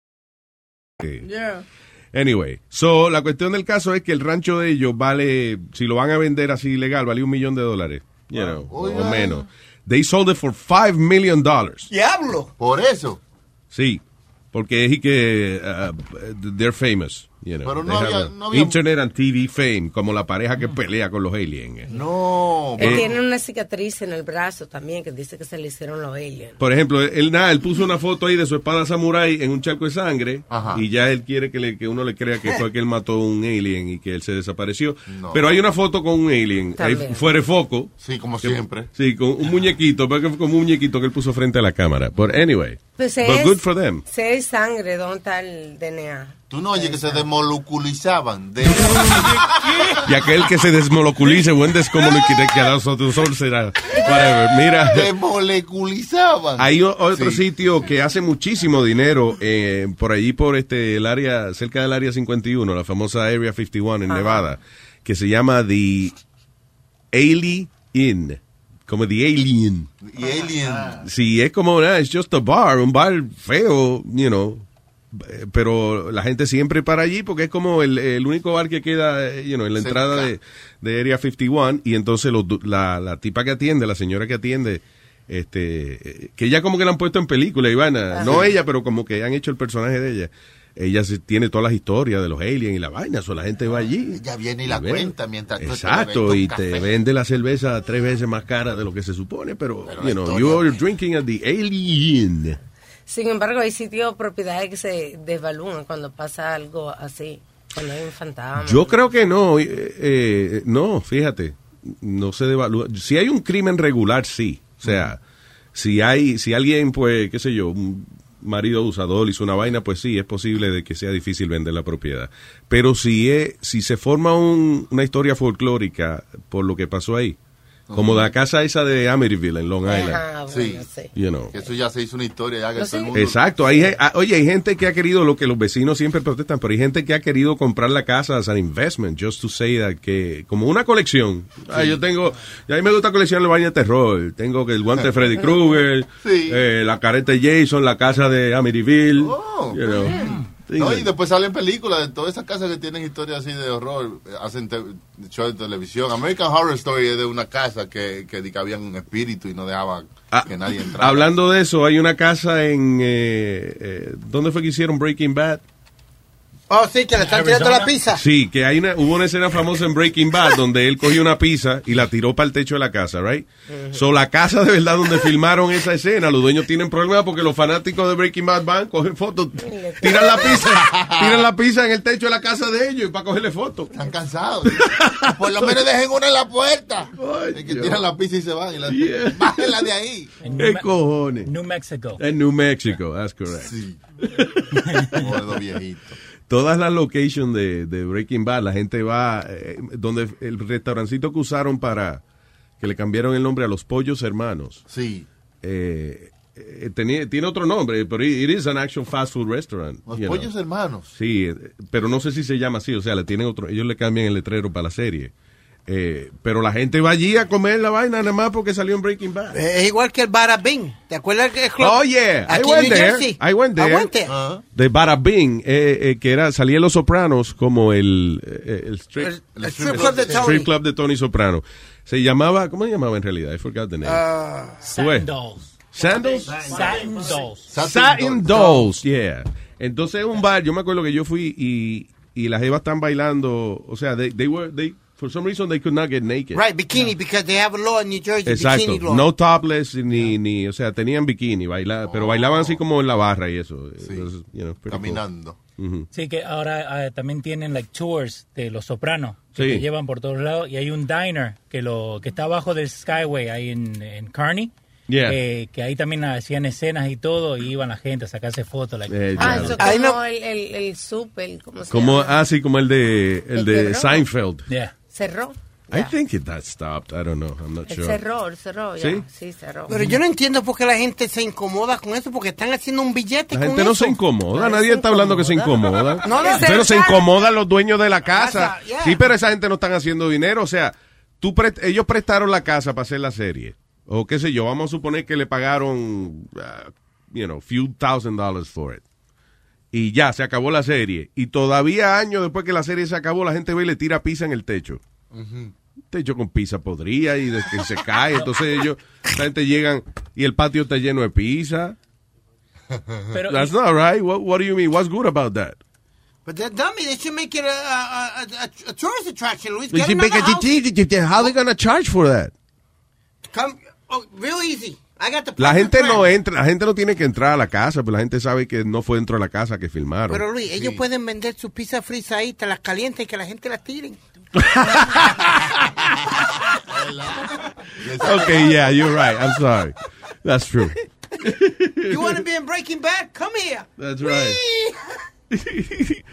Yeah. Anyway, so la cuestión del caso es que el rancho de ellos vale, si lo van a vender así ilegal, vale un millón de dólares. You know, o menos. They sold it for five million dollars. Diablo. Por eso. Sí, porque es que uh, they're famous. You know, Pero no había- no había- Internet and TV fame, como la pareja que pelea con los aliens. No. Él Eh, tiene una cicatriz en el brazo también que dice que se le hicieron los aliens. Por ejemplo, él nada, él puso una foto ahí de su espada samurai en un charco de sangre Ajá. y ya él quiere que, le- que uno le crea que fue que él mató a un alien y que él se desapareció. No. Pero hay una foto con un alien, ahí También. fuera de foco. Sí, como Que- siempre. Sí, con un muñequito, pero que fue como un muñequito que él puso frente a la cámara. But anyway, Pues but es- good for them. Si hay sangre, ¿dónde está el DNA? Tú no oyes que se desmoleculizaban. De... Y aquel que se desmoleculice, buen descomunique que a nosotros son será. Whatever. Mira. Desmoleculizaban. Hay o- otro Sí. sitio que hace muchísimo dinero eh, por allí, por este el área, cerca del área 51, la famosa Area 51 en Ajá. Nevada, que se llama The Alien Inn, como The Alien. Y Alien. Sí, es como, it's just a bar, un bar feo, you know. Eh, Pero la gente siempre para allí porque es como el, el único bar que queda, eh, you know, en la entrada de, de Area 51 y entonces los du- la, la tipa que atiende, la señora que atiende, este, eh, que ya como que la han puesto en película, Ivana, Ah, no ella, pero como que han hecho el personaje de ella. Ella se- tiene todas las historias de los aliens y la vaina, o la gente va allí. Ella viene y la cuenta mientras tú Exacto, y te vende la cerveza tres veces más cara de lo que se supone, pero, Pero you know, you're drinking at the alien. Sin embargo, hay sitios, propiedades que se desvalúan cuando pasa algo así. Cuando hay un. Yo creo que no, eh, eh, no, fíjate, no se devalúa. Si hay un crimen regular, sí. O sea, si hay, si alguien, pues, qué sé yo, un marido abusador hizo una vaina, pues sí, es posible de que sea difícil vender la propiedad. Pero si es, si se forma un- una historia folclórica por lo que pasó ahí, como la casa esa de Amityville en Long Island. Ah, Sí. You know. Eso ya se hizo una historia ya que No todo el mundo... Exacto, hay, ah, oye, hay gente que ha querido lo que los vecinos siempre protestan, pero hay gente que ha querido comprar la casa as an investment, just to say that, que como una colección. Ah, yo tengo, y a mí me gusta coleccionar la vaina de terror. Tengo que el guante de Freddy Krueger, Sí. eh, la careta de Jason, la casa de Amityville. Oh, you know. No, y después salen películas de todas esas casas que tienen historias así de horror, hacen shows de televisión. American Horror Story es de una casa que, que, que había un espíritu y no dejaba que nadie entrara. Ah, Hablando de eso, hay una casa en... Eh, eh, ¿Dónde fue que hicieron Breaking Bad? Oh, sí, que le están tirando la pizza. Sí, que hay una, hubo una escena famosa en Breaking Bad donde él cogió una pizza y la tiró para el techo de la casa, right? So, la casa de verdad donde filmaron esa escena, los dueños tienen problemas porque los fanáticos de Breaking Bad van, cogen fotos, tiran la pizza, tiran la pizza en el techo de la casa de ellos y para cogerle fotos. Están cansados. Por lo menos dejen una en la puerta. Es que tiran la pizza y se van. Y la, Bájenla de ahí. ¿Qué cojones? New Mexico. En New Mexico, that's correct. Gordo viejito. Todas las locations de, de Breaking Bad, la gente va, eh, donde el restaurancito que usaron para, que le cambiaron el nombre a los pollos hermanos. Sí. Eh, eh, tenía, tiene otro nombre, pero it is an actual fast food restaurant. Los know. pollos hermanos. Sí, eh, pero no sé si se llama así, o sea, le tienen otro, ellos le cambian el letrero para la serie. Eh, pero la gente va allí a comer la vaina nada más porque salió en Breaking Bad. Es igual que el Bada Bing. ¿Te acuerdas que club? Oh yeah, I Aquí en went New there. Jersey. I went there. I went there. De Bada Bing, eh, eh, que era salía en Los Sopranos como el, eh, el, strip, El- el strip club de Tony. strip club de Tony Soprano. Se llamaba, ¿cómo se llamaba en realidad? I forgot the name. Satin dolls. Sandals? Satin dolls. Satin Dolls, yeah. Entonces un bar, yo me acuerdo que yo fui y, y las jevas están bailando, o sea, they, they were, they, for some reason they could not get naked. Right, bikini, because they have a law in New Jersey, Exacto, bikini law. no topless ni, ni, o sea, tenían bikini, baila, pero bailaban así como en la barra y eso. It was, you know, pretty cool. Caminando. Ujú. Sí, que ahora eh, también tienen like tours de Los Sopranos que Sí. te llevan por todos lados y hay un diner que lo que está abajo del Skyway ahí en, en Kearney. Yeah. eh, que ahí también hacían escenas y todo y iban la gente a sacarse fotos. like- Eh, Ah, eso como no- el, el, el super, ¿cómo se Como, ah, sí, como el de, el El de. Seinfeld. Yeah. Cerró. I think it that stopped. I don't know. I'm not El sure. cerró, el cerró, ya. ¿Sí? Sí, cerró. Pero yo no entiendo por qué la gente se incomoda con eso, porque están haciendo un billete La con gente no eso. se incomoda, nadie está hablando que se incomoda. No, no, pero se incomodan los dueños de la casa. Casa, yeah. Sí, pero esa gente no están haciendo dinero. O sea, tú pre- ellos prestaron la casa para hacer la serie. O qué sé yo, vamos a suponer que le pagaron, uh, you know, few thousand dollars for it. Y ya, se acabó la serie. Y todavía años después que la serie se acabó, la gente ve y le tira pizza en el techo. Techo con pizza podría y de que se cae. Entonces ellos, la gente llegan y el patio está lleno de pizza. Pero- That's not right. What, what do you mean? What's good about that? But that dummy, they should make it a, a, a, a, a tourist attraction, Luis. They Get should make a- house. How they gonna charge for that? Come, oh, real easy. I got the La perfect gente no plan. entra, la gente no tiene que entrar a la casa, pero la gente sabe que no fue dentro de la casa que filmaron. Pero Luis, ellos pueden vender su pizza frisa ahí, te las calientan y que la gente las tiren. okay, yeah, you're right. I'm sorry. That's true. You want to be in Breaking Bad? Come here. That's right.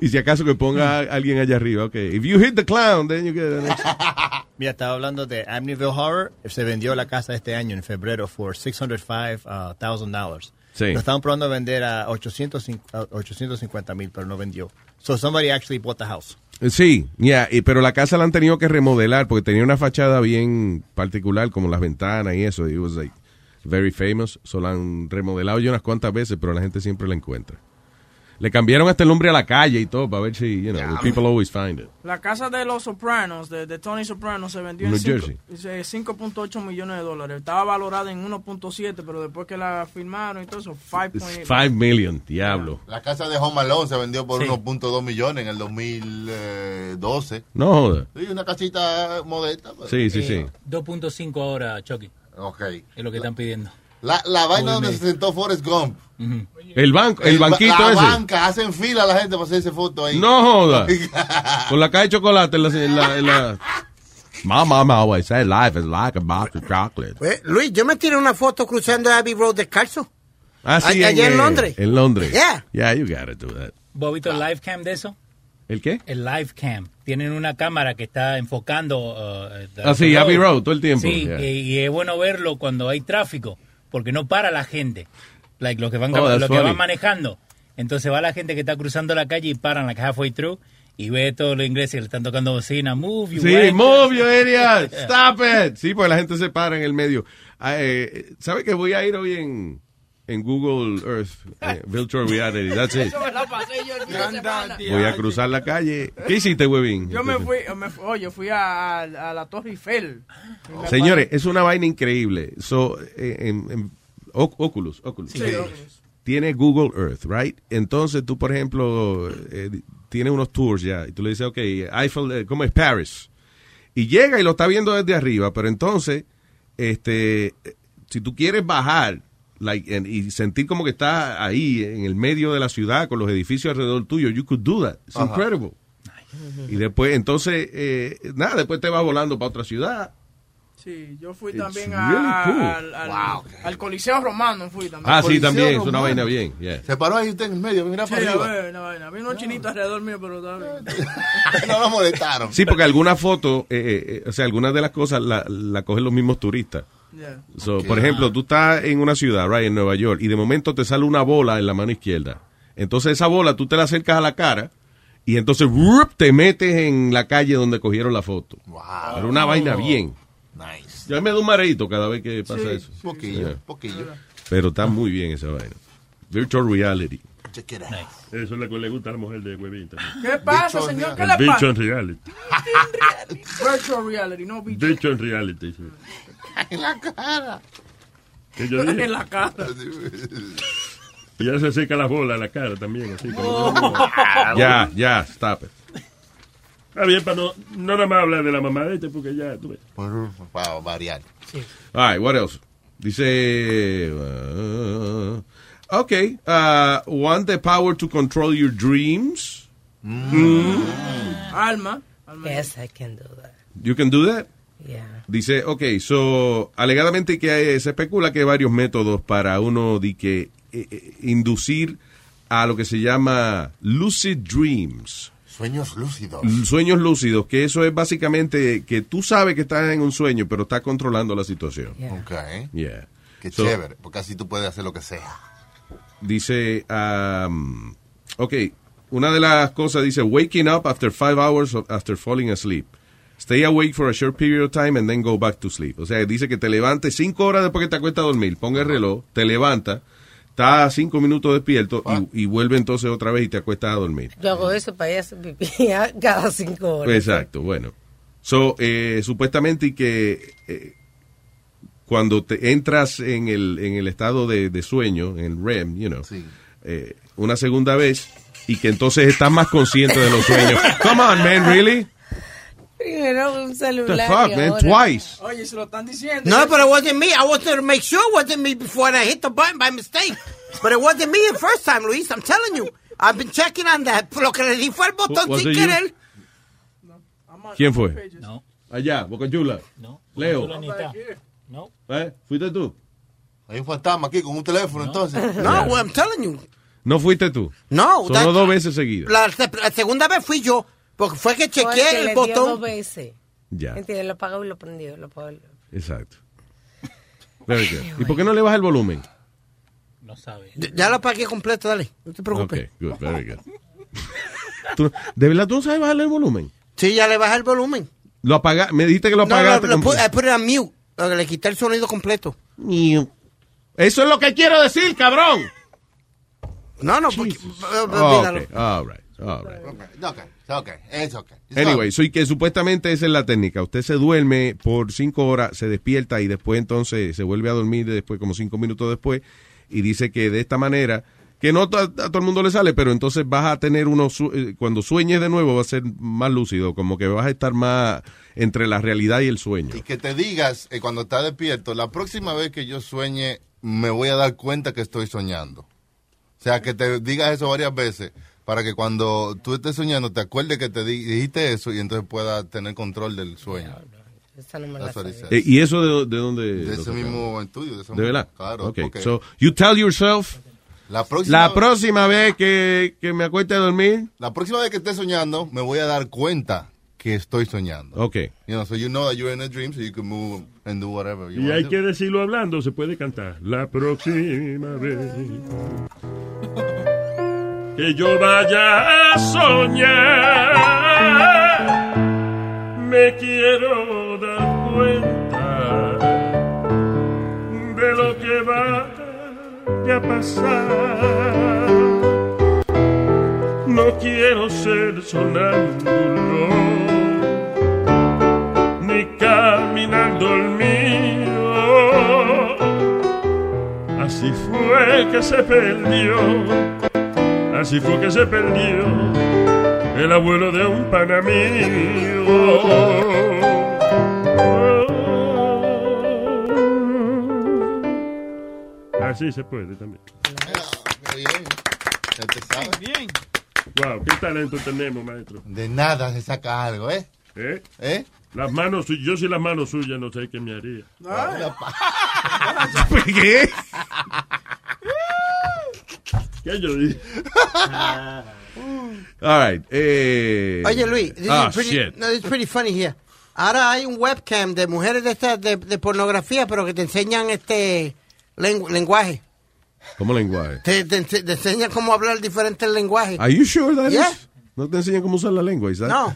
y si acaso que ponga a alguien allá arriba, okay. If you hit the clown, then you get an extra. Mira, estaba hablando de Amityville Horror. Se vendió la casa este año, en febrero, por $605,000. Sí. Lo estaban probando a vender a 850 mil, pero no vendió. So somebody actually bought the house. Sí, yeah, y- pero la casa la han tenido que remodelar porque tenía una fachada bien particular, como las ventanas y eso. It was like very famous. So la han remodelado ya unas cuantas veces, pero la gente siempre la encuentra. Le cambiaron hasta el nombre a la calle y todo para ver si, you know, the people always find it. La casa de los Sopranos, de, de Tony Soprano, se vendió New en cinco- Jersey. eh, 5.8 millones de dólares. Estaba valorada en 1.7, pero después que la firmaron y todo eso, 5.8. 5 million, diablo. La casa de Home Alone se vendió por Sí. 1.2 millones en el 2012. No joda. Sí, una casita modesta. pues. Sí, sí, sí. 2.5 ahora, Chucky. Ok. Es lo que están pidiendo. La, la vaina donde se sentó Forrest Gump. El banco, el ba- banquito la ese. banca, hacen fila la gente para hacerse foto ahí. No joda. Con la caja de chocolate en la... en la, en la- My mom always said life is like a box of chocolate. Pues, Luis, yo me tiré una foto cruzando Abbey Road descalzo. Ah, sí, Allá en eh, Londres. En Londres. Yeah. Yeah, you gotta do that. ¿Bobito el live cam de eso? ¿El qué? El live cam. Tienen una cámara que está enfocando. uh, Ah, sí, the Abbey Road, todo el tiempo, Sí, yeah. y, y es bueno verlo cuando hay tráfico, porque no para la gente. Like, los que van, Oh, los que van manejando. Entonces va la gente que está cruzando la calle y paran like halfway through y ve todos los ingleses que le están tocando bocina. Move, you Sí, move you idiot. Stop it. Sí, porque la gente se para en el medio. Ah, eh, ¿Sabe que voy a ir hoy en, en Google Earth? eh, virtual reality. That's it. Voy a cruzar la calle. ¿Qué hiciste, huevín? Yo me fui, me fui- oye, fui a, la Torre Eiffel. Señores, es una vaina increíble. So, eh, en, en- Oc- Oculus, Oculus. Sí, Oculus. Tiene Google Earth, right? Entonces tú, por ejemplo, eh, tienes unos tours ya y tú le dices, ok, Eiffel, eh, ¿cómo es Paris? Y llega y lo está viendo desde arriba, pero entonces, este, eh, si tú quieres bajar like, en- y sentir como que estás ahí en el medio de la ciudad con los edificios alrededor tuyo, you could do that. It's Ajá. incredible. Y después, entonces, eh, nada, después te vas volando para otra ciudad. Sí, yo fui It's también really a- cool. al, al, Wow. al Coliseo Romano. Fui también. Ah, sí, también, es una Romano. vaina bien. yeah. Se paró ahí usted en el medio, mira Sí, para arriba. ver, una vaina. Había unos chinitos alrededor mío, pero estaba bien. no lo molestaron. Sí, porque algunas fotos, eh, eh, eh, o sea, algunas de las cosas la, la cogen los mismos turistas. Yeah. So, Por ejemplo, tú estás en una ciudad, right, en Nueva York, y de momento te sale una bola en la mano izquierda. Entonces esa bola tú te la acercas a la cara y entonces ¡rup! te metes en la calle donde cogieron la foto. Pero una vaina bien. Nice. Yo me da un mareito cada vez que pasa Sí, eso. poquillo, Yeah. poquillo. Pero está muy bien esa vaina. Virtual reality. Check it out. Eso es lo que le gusta a la mujer de huevita. ¿Qué pasa, Bicho señor? ¿Qué le bicho pasa? en reality. Virtual reality, no bicho. Bicho en reality. sí. En la cara. Que yo dije. En la cara. Y ya se seca la bola en la cara también, así como. Oh. Ya, ya, stop it. Está bien, para no, no nada más hablar de la mamá de este, porque ya, tú ves. Para variar. All right, what else? Dice, uh, okay, uh, want the power to control your dreams? Mm. Alma. Yes, I can do that. You can do that? Yeah. Dice, ok, so, alegadamente que hay- se especula que hay varios métodos para uno de que eh, eh, inducir a lo que se llama lucid dreams. Sueños lúcidos. Sueños lúcidos, que eso es básicamente que tú sabes que estás en un sueño, pero estás controlando la situación. Ok. Yeah. Qué So, chévere, porque así tú puedes hacer lo que sea. Dice, um, ok, una de las cosas dice, waking up after five hours of- after falling asleep. Stay awake for a short period of time and then go back to sleep. O sea, dice que te levantes cinco horas después que te acuestas a dormir, ponga el reloj, te levanta, estás cinco minutos despierto y, y vuelve entonces otra vez y te acuestas a dormir. Yo hago eso para ir a pipí cada cinco horas. Exacto, bueno. So, eh, supuestamente y que eh, cuando te entras en el, en el estado de, de sueño, en REM, you know, eh, una segunda vez y que entonces estás más consciente de los sueños. Come on, man, really? Primero un celular. The fuck, man, ahora- twice. Oye, se lo están diciendo. No, but it wasn't me. I wanted to make sure it wasn't me before I hit the button by mistake. But it wasn't me the first time, Luis. I'm telling you. I've been checking on that. Lo que le di fue el botón sin querer. ¿Quién fue? No. Allá, Boca Chula. No. Leo. Boca Chula ni está. No. ¿Eh? ¿Fuiste tú? Hay un fantasma aquí con un teléfono, entonces. No, well, I'm telling you. ¿No fuiste tú? No, Son that- dos veces seguidas. La, la segunda vez fui yo. Porque fue que Fue chequeé que el le dio dos botón. veces. Ya, ¿Entiendes? Lo apagó y lo prendió. Lo apagó y lo- exacto. Very good. ¿Y por qué no le bajas el volumen? No sabe. Ya lo apagué completo, dale. No te preocupes. Ok, good, very good. ¿Tú- ¿De verdad tú no sabes bajarle el volumen? Sí, ya le bajé el volumen. Lo apaga, me dijiste que lo No, apagaste. lo, pu- I put it on mute. Le quité el sonido completo. Eso es lo que quiero decir, cabrón. No, no, porque, Oh, ok, all right, all right. Ok, ok, es ok. It's Anyway, okay. soy que supuestamente esa es la técnica. Usted se duerme por cinco horas, se despierta y después entonces se vuelve a dormir después como cinco minutos después y dice que de esta manera que no a, a todo el mundo le sale, pero entonces vas a tener unos su- eh, cuando sueñes de nuevo va a ser más lúcido, como que vas a estar más entre la realidad y el sueño. Y que te digas eh, cuando estás despierto, la próxima vez que yo sueñe, me voy a dar cuenta que estoy soñando. O sea, que te digas eso varias veces para que cuando tú estés soñando te acuerdes que te di- dijiste eso y entonces puedas tener control del sueño. Esa no me la. Eh, ¿Y eso de, de dónde? De ese mismo estudio. De, ese ¿De mismo- verdad? Claro. Ok, porque so you tell yourself la próxima, la próxima vez que, que me acueste a dormir. la próxima vez que esté soñando, me voy a dar cuenta que estoy soñando. Ok. You know, so you know that you're in a dream, so you can move and do whatever you Y want hay to que decirlo hablando, se puede cantar. La próxima vez que yo vaya a soñar, me quiero dar cuenta de lo que a pasar. No quiero ser sonámbulo, ni caminando el mío. Así fue que se perdió, así fue que se perdió el abuelo de un pana mío. Así se puede también. Bien. Ya te sabes. Bien. Wow, qué talento tenemos, maestro. De nada se saca algo, ¿eh? ¿Eh? ¿Eh? Las manos suyas, yo si las manos suyas no sé qué me haría. ¿Qué? ¿Qué yo dije? All right. Eh, Oye, Luis, this, ah, is pretty, shit. no, this is pretty funny here. Ahora hay un webcam de mujeres de estas de, de pornografía, pero que te enseñan este lengu- lenguaje. ¿Cómo lenguaje? Te, te, te enseñan cómo hablar diferentes lenguajes. Are you sure that Yeah. is? No te enseñan cómo usar la lengua, that? No.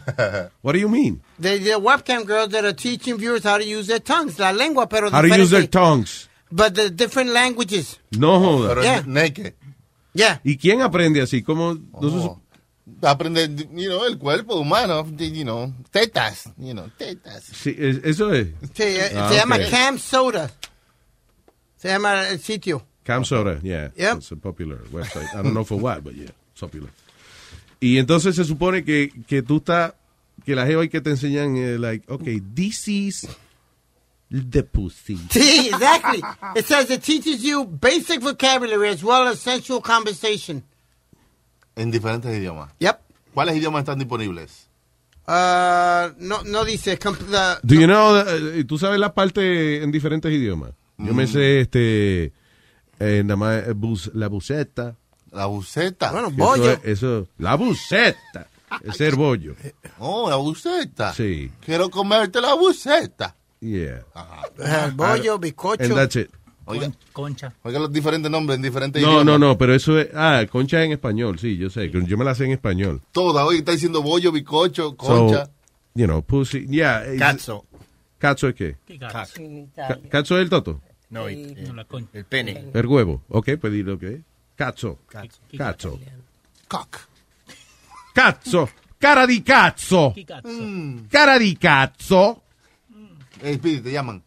What do you mean? The, the webcam girls that are teaching viewers how to use their tongues, la lengua, pero How to use their tongues. But the different languages. No joda. Pero Yeah. naked. Yeah. ¿Y quién aprende así? ¿Cómo? sup- Aprende, you know, el cuerpo humano, you know, tetas, you know, tetas. Sí, es- eso es. Sí, eh, Ah, se llama ok. Cam Soda. Se llama el sitio. Cam Soda, yeah. Yep. It's a popular website. I don't know for what, but yeah, it's popular. Y entonces se supone que, que tú estás, que la jeva hay que te enseñan, eh, like, okay, this is the pussy. Sí, exactly. It says it teaches you basic vocabulary as well as sensual conversation. En diferentes idiomas. Yep. ¿Cuáles idiomas están disponibles? Uh, no, no dice. the- Do you know, eh, tú sabes la parte en diferentes idiomas. Yo me Mm. sé, este, eh, nada más, eh, bus- la buceta. La buceta. Bueno, Que Eso, es- eso, la buceta. Es ser bollo. Oh, la buceta. Sí. Quiero comerte la buceta. Yeah. El bollo, bizcocho. And that's it. Oiga, Concha. oiga los diferentes nombres en diferentes No, idiomas. no, no, pero eso es. Ah, concha en español, sí, yo sé. que Yo me la sé en español. Toda, hoy está diciendo bollo, bicocho, concha. So, you know, pussy. Yeah. Cazzo. ¿Cazzo es qué? ¿Qué gato? Ca- ¿Cazzo es el toto? No, concha. el pene. El huevo. Ok, pues dilo que es. Cazzo. Cazzo. Cazzo. Cock. Cazzo. Cara di cazzo. ¿Qué gato? Cara di cazzo. Eh, te llaman.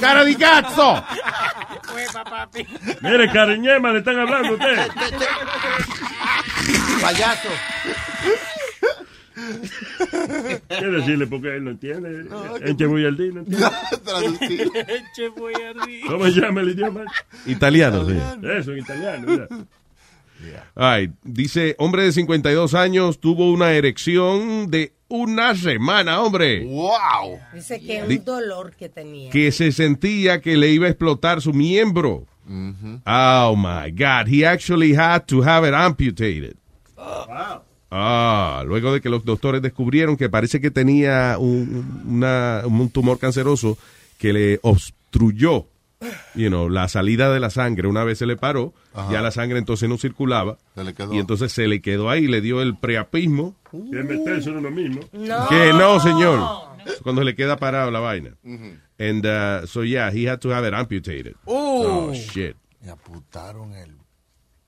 Cara di cazzo. Mire, cariñema, le están hablando a usted. Payaso. ¿Qué decirle? Porque él no entiende. En Chebuyaldí no entiende. Traducir. Che, voy a rir. ¿Cómo se llama el idioma? Italiano, sí. Eso, en italiano. mira. Ay, dice, hombre de 52 años tuvo una erección de una semana, hombre. ¡Wow! Dice que un dolor que tenía. Que se sentía que le iba a explotar su miembro. Oh my God, he actually had to have it amputated. Ah, luego de que los doctores descubrieron que parece que tenía un, una- un tumor canceroso que le obstruyó you know, la salida de la sangre. Una vez se le paró, Ajá. ya la sangre entonces no circulaba. Se le quedó. Y entonces se le quedó ahí, le dio el preapismo. Que meterse en uno mismo. No. Que no, señor. Cuando le queda parado la vaina. And uh, so yeah, he had to have it amputated. Oh, shit. Me apuntaron el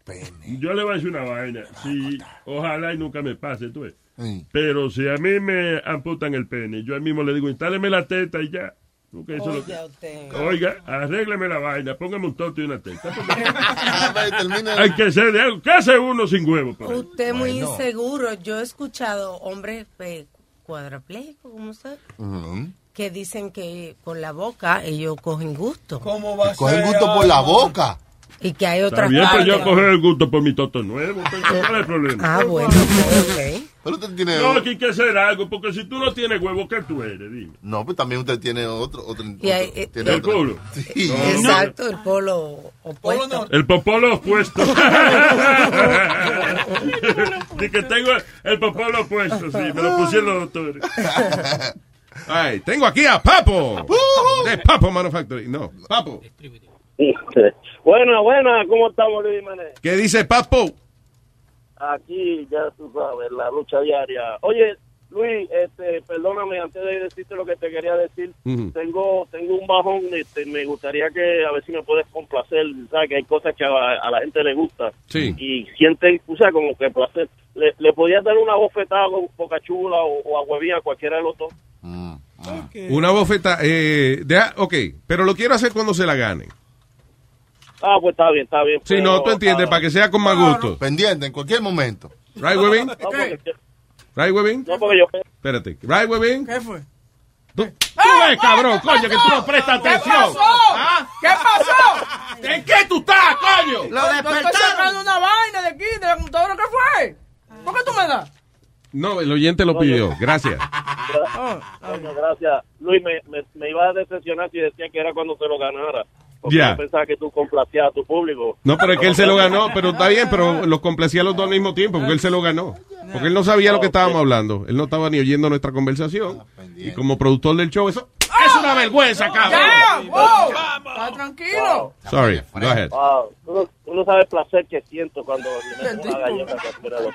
pene. Yo le voy a decir una vaina. Si, ojalá y nunca me pase, tú ves. Sí. Pero si a mí me amputan el pene, yo ahí mismo le digo, instáleme la teta y ya. Porque eso es lo que- Oiga usted. Oiga, arrégleme la vaina, póngame un toto y una teta. Hay que ser de algo. ¿Qué hace uno sin huevo? Usted es muy Bueno. inseguro. Yo he escuchado hombres eh, cuadraplégicos, como usted, Ujú. que dicen que con la boca ellos cogen gusto. ¿Cómo va a Coge el ser? gusto por la boca. Y que hay otras bien, pues yo partes. coger el gusto por mi toto nuevo. pues, ¿Cuál es el problema? Ah, bueno, ok. Pero usted tiene. No, aquí hay que hacer algo, porque si tú no tienes huevo, ¿qué tú eres? Dime. No, pues también usted tiene otro. otro, Y hay- otro- eh, tiene ¿El otro- culo? Sí. Exacto, el polo opuesto. El popolo opuesto. Di que tengo el popolo opuesto, sí, me lo pusieron los doctores. Ay, tengo aquí a Papo. De Papo Manufacturing. No, Papo. Buena, buena, ¿cómo estamos, Luis Jiménez? ¿Qué dice Papo? Aquí, ya tú sabes, la lucha diaria. Oye, Luis, este, perdóname, antes de decirte lo que te quería decir, tengo tengo un bajón, este, me gustaría que a ver si me puedes complacer, ¿sabes? Que hay cosas que a, a la gente le gusta Sí. y sienten, o sea, como que placer. ¿Le, le podías dar una bofetada con Boca Chula o, o a a cualquiera de los dos? Una bofeta. Eh, ok, pero lo quiero hacer cuando se la ganen. Ah, pues está bien, está bien. Si pero, no, tú entiendes, ah, para que sea con más gusto. Pendiente en cualquier momento. Right, Webin? no, porque, Right, Webin? no, porque yo... Espérate. Right, Webin? ¿Qué fue? Tú, tú ves, cabrón, coño, que tú no prestas ¿Qué atención. pasó? ¿Ah? ¿Qué pasó? ¿En qué tú estás, coño? Lo Estoy sacando despertaron. una vaina de aquí, de la computadora. ¿Qué fue? ¿Por qué tú me das? No, el oyente lo pidió. Gracias. Ah, ibas a decepcionar si decía que era cuando se lo ganara. Porque Ya. yo pensaba que tú complacías a tu público. No, pero es que él se lo ganó, pero está bien, pero los complacía los dos al mismo tiempo, porque él se lo ganó. Porque él no sabía lo que estábamos hablando. Él no estaba ni oyendo nuestra conversación. Y como productor del show, eso es una vergüenza, cabrón. Damn, wow. Está tranquilo. Sorry, go ahead. Wow, tú, no, tú no sabes el placer que siento cuando me una galleta los dos.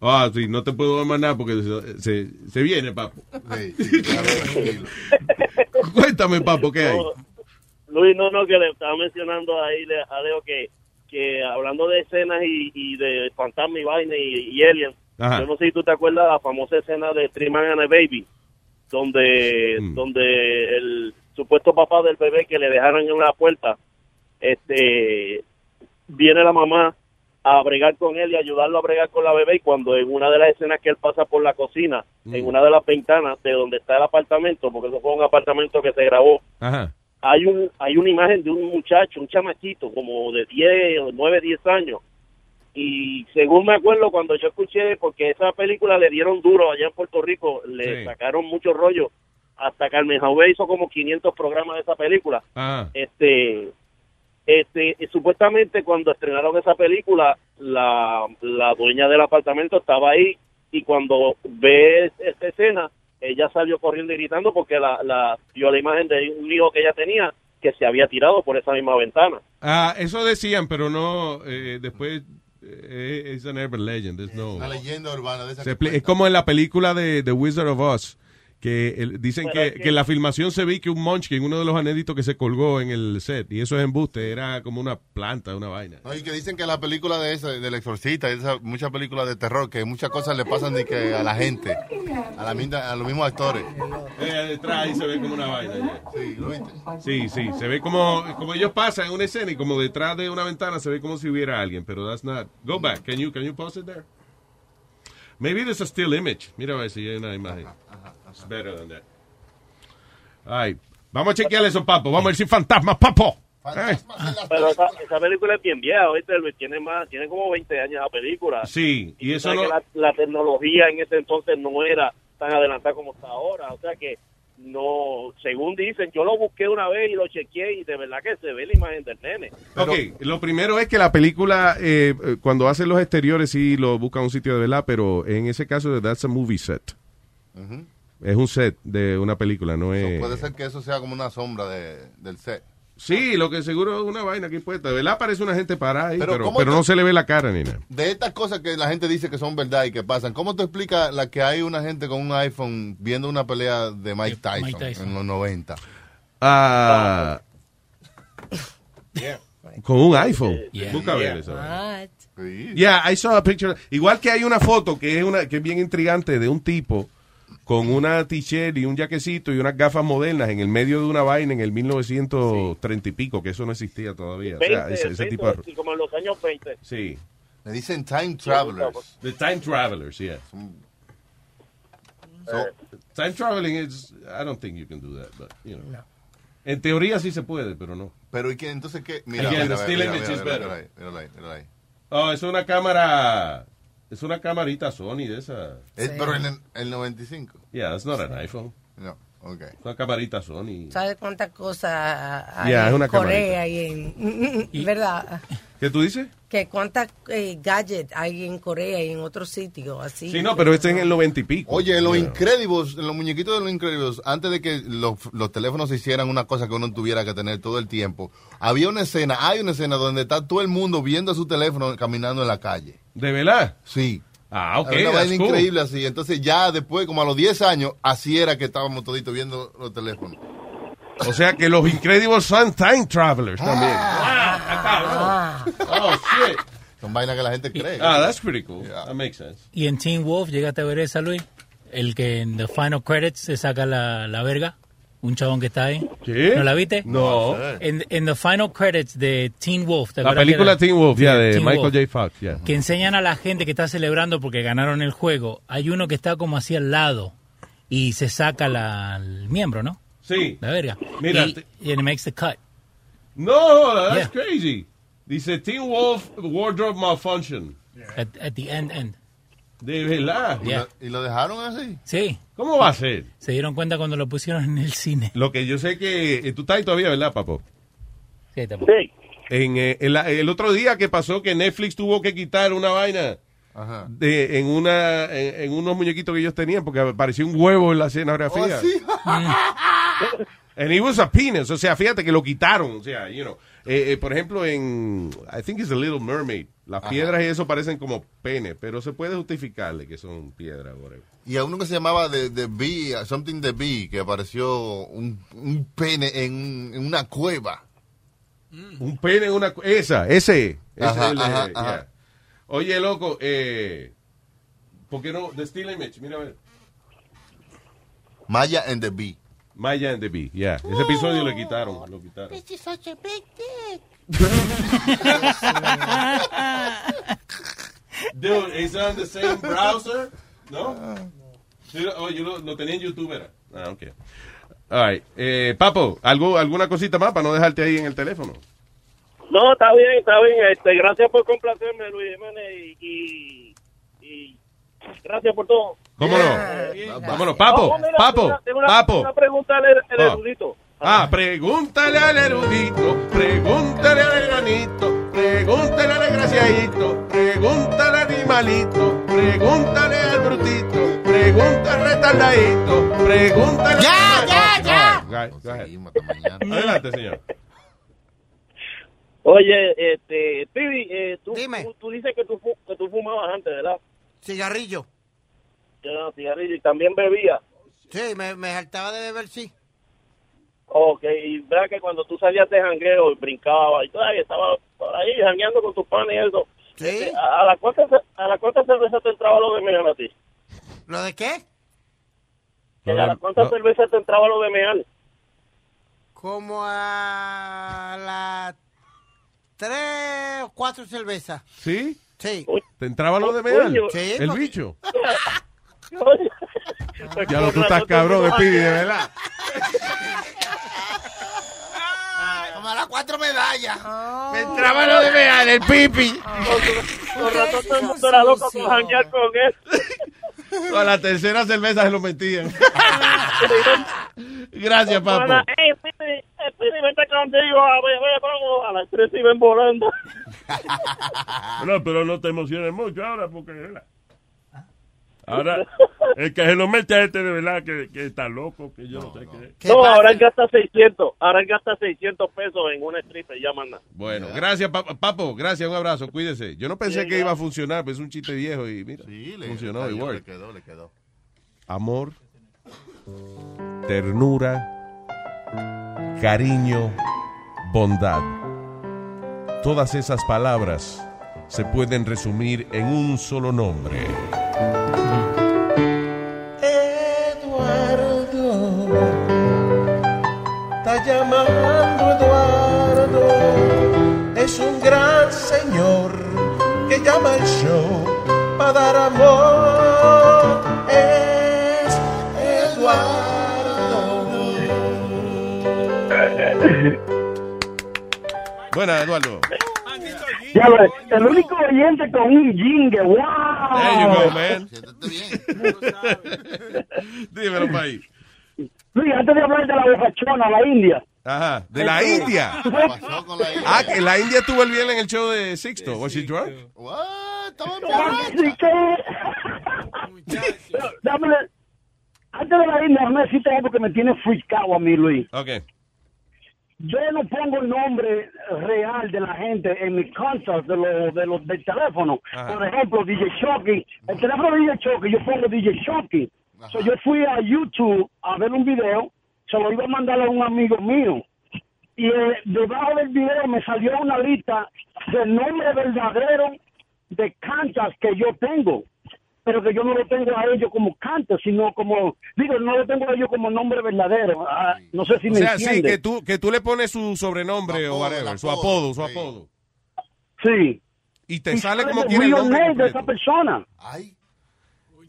Ah, sí, no te puedo dar más nada porque se, se, se viene, papo. Cuéntame, papo, ¿qué hay? Luis, no, no, que le estaba mencionando ahí le- a Leo que, que hablando de escenas y, y de fantasma y vaina y, y yo no sé si tú te acuerdas de la famosa escena de Three Man and a Baby, donde, Mm. donde el supuesto papá del bebé que le dejaron en la puerta, este, viene la mamá a bregar con él y ayudarlo a bregar con la bebé y cuando en una de las escenas que él pasa por la cocina, en una de las ventanas de donde está el apartamento, porque eso fue un apartamento que se grabó, Ajá. Hay un hay una imagen de un muchacho, un chamaquito como de 10 o 9, 10 años. Y según me acuerdo cuando yo escuché, porque esa película le dieron duro allá en Puerto Rico, le Sí. sacaron mucho rollo. Hasta Carmen Jauve hizo como 500 programas de esa película. Este, este, supuestamente cuando estrenaron esa película, la, la dueña del apartamento estaba ahí y cuando ve esta escena, ella salió corriendo y gritando porque la, la vio la imagen de un hijo que ella tenía que se había tirado por esa misma ventana. Ah, eso decían, pero no, eh, después eh, es an urban legend. there's no- Una leyenda urbana de esa Se que expli- es como en la película de The Wizard of Oz, que el- dicen que, que- que en la filmación se ve que un munchkin, uno de los anéditos que se colgó en el set, y eso es embuste, era como una planta, una vaina. No, y que dicen que la película de esa, del exorcista, esa, muchas películas de terror, que muchas cosas le pasan de que a la gente, a, la, misma- a los mismos actores. Eh, detrás ahí se ve como una vaina. ya. Sí, ¿lo viste? Sí, sí, se ve como, como ellos pasan en una escena y como detrás de una ventana se ve como si hubiera alguien, pero that's not. Go back, can you, can you post it there? Maybe there's a still image. Mira a ver si hay una imagen. It's better than that. Ay, vamos a chequear esos papos, vamos a ver si fantasmas, papo. Eh. Pero esa, esa película es bien vieja. Luis? Tiene más, tiene como 20 años la película. Sí, y eso no- la, la tecnología en ese entonces no era tan adelantada como está ahora, o sea que no, según dicen, yo lo busqué una vez y lo chequeé y de verdad que se ve la imagen del nene. Ok, lo primero es que la película, eh, eh, cuando hacen los exteriores, sí lo buscan un sitio de verdad, pero en ese caso, that's a movie set. Ujú. Es un set de una película, no es... Puede ser que eso sea como una sombra de, del set. Sí, lo que seguro es una vaina aquí puesta. De verdad parece una gente parada ahí, Pero pero, ¿cómo pero te- no se le ve la cara ni nada. De estas cosas que la gente dice que son verdad y que pasan, ¿cómo te explica la que hay una gente con un iPhone viendo una pelea de Mike Tyson, Mike Tyson. en los 90? Ah, con un iPhone. Yeah. Busca ver Yeah. eso. What? Sí. Yeah, I saw a picture. Igual que hay una foto que es una que es bien intrigante de un tipo con una t-shirt y un jaquecito y unas gafas modernas en el medio de una vaina en el 1930 y pico, que eso no existía todavía. O sea, 20, ese, ese 20, tipo de... sí, como en los años 20. Sí. Le dicen time travelers. The Time Travelers, yeah. So, Time traveling is, I don't think you can do that, but, you know. En teoría sí se puede, pero no. pero ¿y qué? Entonces, ¿qué? Mira, Again, mira, the mira, still mira, image mira, is mira, better. mira ahí, míralo ahí, míralo ahí. Oh, es una cámara, es una camarita Sony de esa. Es, Pero en el, el 95. Yeah, it's not an iPhone. No, ok. Es una camarita Sony. ¿Sabes cuántas cosas hay es en una Corea y en... ¿Verdad? ¿Qué tú dices? Que cuántas eh, gadgets hay en Corea y en otros sitios así. Sí, no, pero este es en el 90 y pico. Oye, los Yeah. Incredibles, los muñequitos de los Incredibles, antes de que los, los teléfonos se hicieran una cosa que uno tuviera que tener todo el tiempo, había una escena, hay una escena donde está todo el mundo viendo su teléfono caminando en la calle. ¿De verdad? Sí. Ah, ok. Era una that's vaina cool. increíble así. Entonces ya después, como a los 10 años, así era que estábamos toditos viendo los teléfonos. O sea que los Incredibles son time travelers también. Ah. Oh, shit. Son vainas que la gente cree. Ah, that's pretty cool. That makes sense. Y en Teen Wolf, llegaste a ver esa, Luis. El que en The Final Credits se saca la, la verga. Un chabón que está ahí. ¿Qué? ¿No la viste? No. En, en The Final Credits de Teen Wolf. ¿te La película Teen Wolf, ya, de Teen Michael Wolf. J. Fox, ya. Que enseñan a la gente que está celebrando porque ganaron el juego. Hay uno que está como así al lado y se saca la, el miembro, ¿no? Sí. La verga. Mira, Y, it makes the cut. No, that's Yeah. crazy. Dice Teen Wolf Wardrobe Malfunction. At, at the end, end. De verdad. ¿Y, lo, y lo dejaron así? Sí. ¿Cómo va a ser? Se dieron cuenta cuando lo pusieron en el cine. Lo que yo sé que eh, tú estás ahí todavía, ¿verdad, papo? Sí, estamos. Sí. En, eh, en la- el otro día que pasó que Netflix tuvo que quitar una vaina. De, en una en, en unos muñequitos que ellos tenían porque apareció un huevo en la escenografía. Oh, sí. And it was a penis. O sea, fíjate que lo quitaron. O sea, you know. Eh, eh, por ejemplo, en I think it's The Little Mermaid. Las Ajá. piedras y eso parecen como pene, pero se puede justificarle que son piedras. whatever. Y a uno que se llamaba The, The Bee, uh, Something the Bee, que apareció un, un pene en, en una cueva. Un pene en una... cu- Esa, ese. ese Ajá, es el, ajá, ajá. yeah. Oye, loco, eh, ¿por qué no? The Still Image, mira a ver. Maya and the Bee. Maya and the Bee, yeah. Ese episodio lo quitaron, lo quitaron. This is such a big dick. Dude, it's on the same browser, ¿no? Oh, yo lo, lo tenía en YouTube, era. Ah, ok. All right. Eh, Papo, ¿algo, ¿alguna cosita más para no dejarte ahí en el teléfono? No, está bien, está bien. Este, gracias por complacerme, Luis Jiménez, y, y, y gracias por todo. ¿Cómo no? Vámonos, Papo, Oh, mira, Papo, tengo una- tengo una- Papo. Una pregunta al al Ah. erudito. Ah, pregúntale al erudito, pregúntale al granito, pregúntale al desgraciadito, pregúntale al animalito, pregúntale al brutito, pregúntale al retardadito, pregúntale Ya, al... ya, ya. Go ahead. Adelante, señor. Oye, este, Pibi, eh, tú, Dime. tú, tú dices que tú, que tú fumabas antes, ¿verdad? Cigarrillo. Ya, cigarrillo, y también bebía. Sí, me, me saltaba de beber, sí. Ok, y vea que cuando tú salías de jangueo y brincabas y todavía estaba por ahí jangueando con tus panes y eso. este, ¿A, a la cuánta, a la cuánta cerveza te entraba lo de meal a ti? ¿Lo de qué? Que ¿A la cuánta cerveza te entraba lo de meal? Como a las tres o cuatro cervezas. ¿Sí? Sí. ¿Te entraba lo de meal? Sí, ¿El porque- bicho? Ya lo tú estás cabrón de Pidi, de verdad. Como las cuatro medallas. Me entraba lo de mear, el pipi. Con razón todo el mundo era loco por janguear con él. A la tercera cerveza se lo metían. Gracias, papo. Hola, Ey, Pibi, eh, Pibi, vente contigo a las tres y ven volando. No, pero no te emociones mucho ahora porque... Ahora, el que se lo mete a este de verdad que, que está loco, que yo no, sé qué. No, ahora él gasta 600, ahora él gasta 600 pesos en una stripper, ya manda. Bueno, gracias, pa- Papo. Gracias, un abrazo. Cuídese. Yo no pensé que iba a funcionar, pero es un chiste viejo y mira, funcionó. Le worked. quedó, le quedó. Amor, ternura, cariño, bondad. Todas esas palabras se pueden resumir en un solo nombre. Llamando Eduardo. Es un gran señor que llama al show para dar amor. Es Eduardo. Buena, Eduardo. Ya el único oyente con un jingle, wow. There you go, man. Dímelo, país. Luis, antes de hablar de la bocachona, la India. Ajá, de la India. Ah, que la India estuvo el viernes en el show de Sixto. Was she drunk? Así que... Pero, dame, antes de la India, déjame decirte algo que me tiene freakado a mí, Luis. Ok. Yo no pongo el nombre real de la gente en mis contacts de los de los del teléfono. Ajá. Por ejemplo, DJ Shocky. El teléfono de DJ Shocky, yo pongo DJ Shocky. So, yo fui a YouTube a ver un video, se lo iba a mandar a un amigo mío. Y eh, debajo del video me salió una lista del nombre verdadero de cantas que yo tengo. Pero que yo no lo tengo a ellos como cantas, sino como, digo, no lo tengo a ellos como nombre verdadero. Ah, no sé si O me sea, sí, que tú, que tú le pones su sobrenombre o whatever, su apodo, su apodo. Sí. Y te Y sale como quiere el nombre name de esa persona.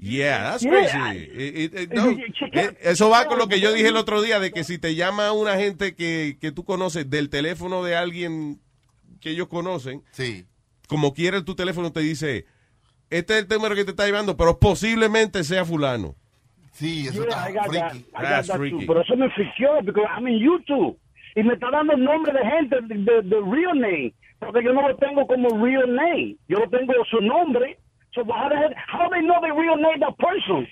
Yeah, that's Yeah. crazy. It- it- it- no, eh, eso va con lo que yo dije el otro día, de que si te llama una gente que, que tú conoces del teléfono de alguien que ellos conocen, sí. como quiera tu teléfono te dice, este es el número que te está llevando, pero posiblemente sea fulano. Sí, eso está freaky. That's freaky. Pero eso me friqueó, porque I'm in YouTube. Y me está dando el nombre de gente, de, de- de real name. Porque yo no lo tengo como real name. Yo lo tengo su nombre. So how, the heck, how they know the real name of person?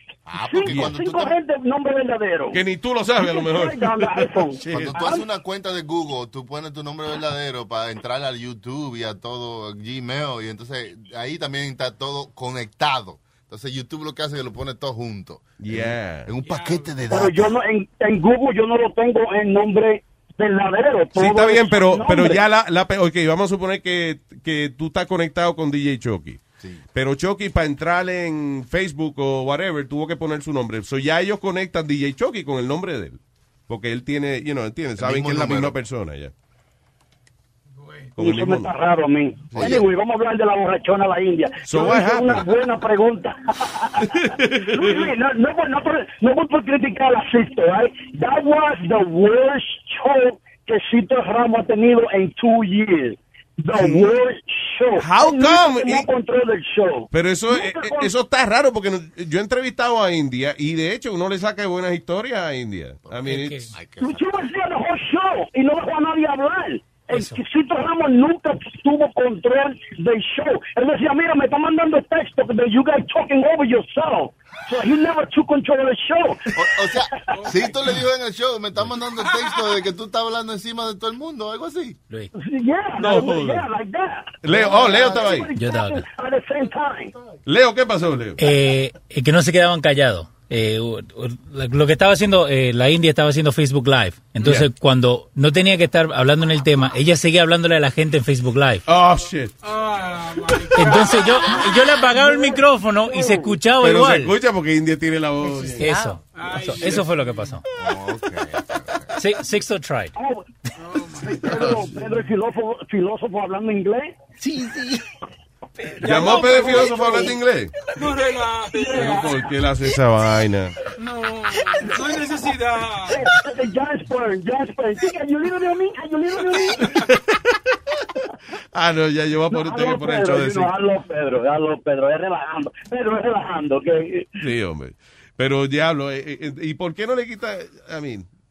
cinco cinco gente nombre verdadero. Que ni tú lo sabes, a lo mejor. Cuando tú haces una cuenta de Google, tú pones tu nombre verdadero para entrar al YouTube y a todo Gmail y entonces ahí también está todo conectado. Entonces YouTube lo que hace es que lo pone todo junto. Yeah. En un paquete de Pero datos. yo no, en, en Google yo no lo tengo en nombre verdadero. Sí, está bien, es pero, pero ya la, la... Ok, vamos a suponer que, que tú estás conectado con DJ Chucky. Pero Chucky, para entrar en Facebook o whatever, tuvo que poner su nombre. So ya ellos conectan DJ Chucky con el nombre de él. Porque él tiene, you know, entienden, saben que es la misma persona ya. El eso me está raro a mí. Anyway, vamos a hablar de la borrachona a la India. So una buena pregunta. Luis, Luis, no, no, por- no, por- no por- por criticar a Sisto, right? That was the worst show que Sisto Ramos ha tenido en two years. The worst show. How come? Y- control del show. Pero eso, eh, eh, con- eso está raro porque no- yo he entrevistado a India y de hecho uno le saca buenas historias a India. I mean, it's- Luchó hacía the whole show y no dejó a nadie hablar. El Cito Ramos nunca tuvo control del show. Él decía, mira, me está mandando texto que you guys talking over yourself. So he never took control of the show. O, o sea, si tú le dijo en el show, me está mandando el texto de que tú estás hablando encima de todo el mundo, algo así. Yeah, No, like, yeah, like that. Leo, oh, Leo estaba ahí. Yo estaba talking At the same time. Leo, ¿qué pasó, Leo? Eh, eh, que no se quedaban callados. Eh, lo que estaba haciendo, eh, la India estaba haciendo Facebook Live. Entonces, Yeah. cuando no tenía que estar hablando en el tema, ella seguía hablándole a la gente en Facebook Live. Oh, shit. Entonces yo, yo le apagaba el micrófono y se escuchaba Pero igual. se escucha porque India tiene la voz. Eso, eso, eso fue lo que pasó. Si- Sixto tried. Oh, Pedro, Pedro, el filósofo, filósofo hablando inglés. Sí, sí. ¿Llamó a Pedro Filósofo a hablar de inglés? No. Pero ¿Por qué él hace esa vaina? No, no hay necesidad. Jasper, Jasper. Sí, ayudito de mí, ayudito de mí. Ah, no, ya yo voy a poner, tengo que poner el show de Pedro, sí. hazlo, Pedro, hazlo, Pedro, es relajando. Pedro, es relajando. Sí, hombre. Pero diablo, eh, eh, ¿y por qué no le quita, I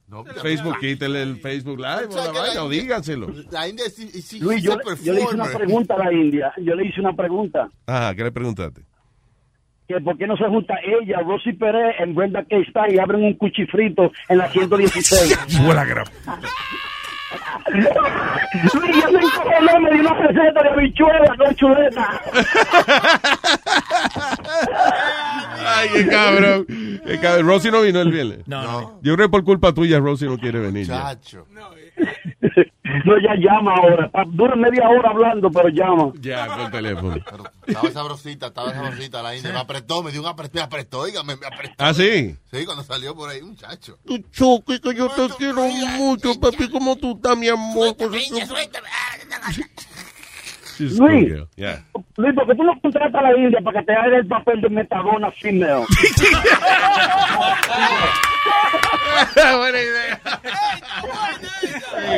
mean, Facebook, quítele el Facebook Live o la vaina, o díganselo. La India sí, sí, Luis, yo, le hice una pregunta a la India. Yo le hice una pregunta. Ajá, ¿qué le preguntaste? Que por qué no se junta ella, Rosy Pérez, en Brenda K. Style y abren un cuchifrito en la 116. Buena gran. Luis, yo me encojoné, me dio una receta de habichuela con chuleta. Ay, qué cabrón. Qué cabrón. Rosy no vino el viernes. No, no. Yo creo que por culpa tuya Rosy no quiere venir. ya. Chacho. No, ya llama ahora. Dura media hora hablando, pero llama. Ya, por teléfono. Estaba sabrosita, estaba sabrosita la India. Me apretó, me dio un apretó, me apretó, oiga, me, me apretó. ¿Ah, sí? Sí, cuando salió por ahí, muchacho. Chucky, que yo te quiero mucho, papi, como tú estás, mi amor. She's Luis. cool. Yeah. Luis, ¿por qué tú no contratas a la India para que te haga el papel de metadona female? Buena idea.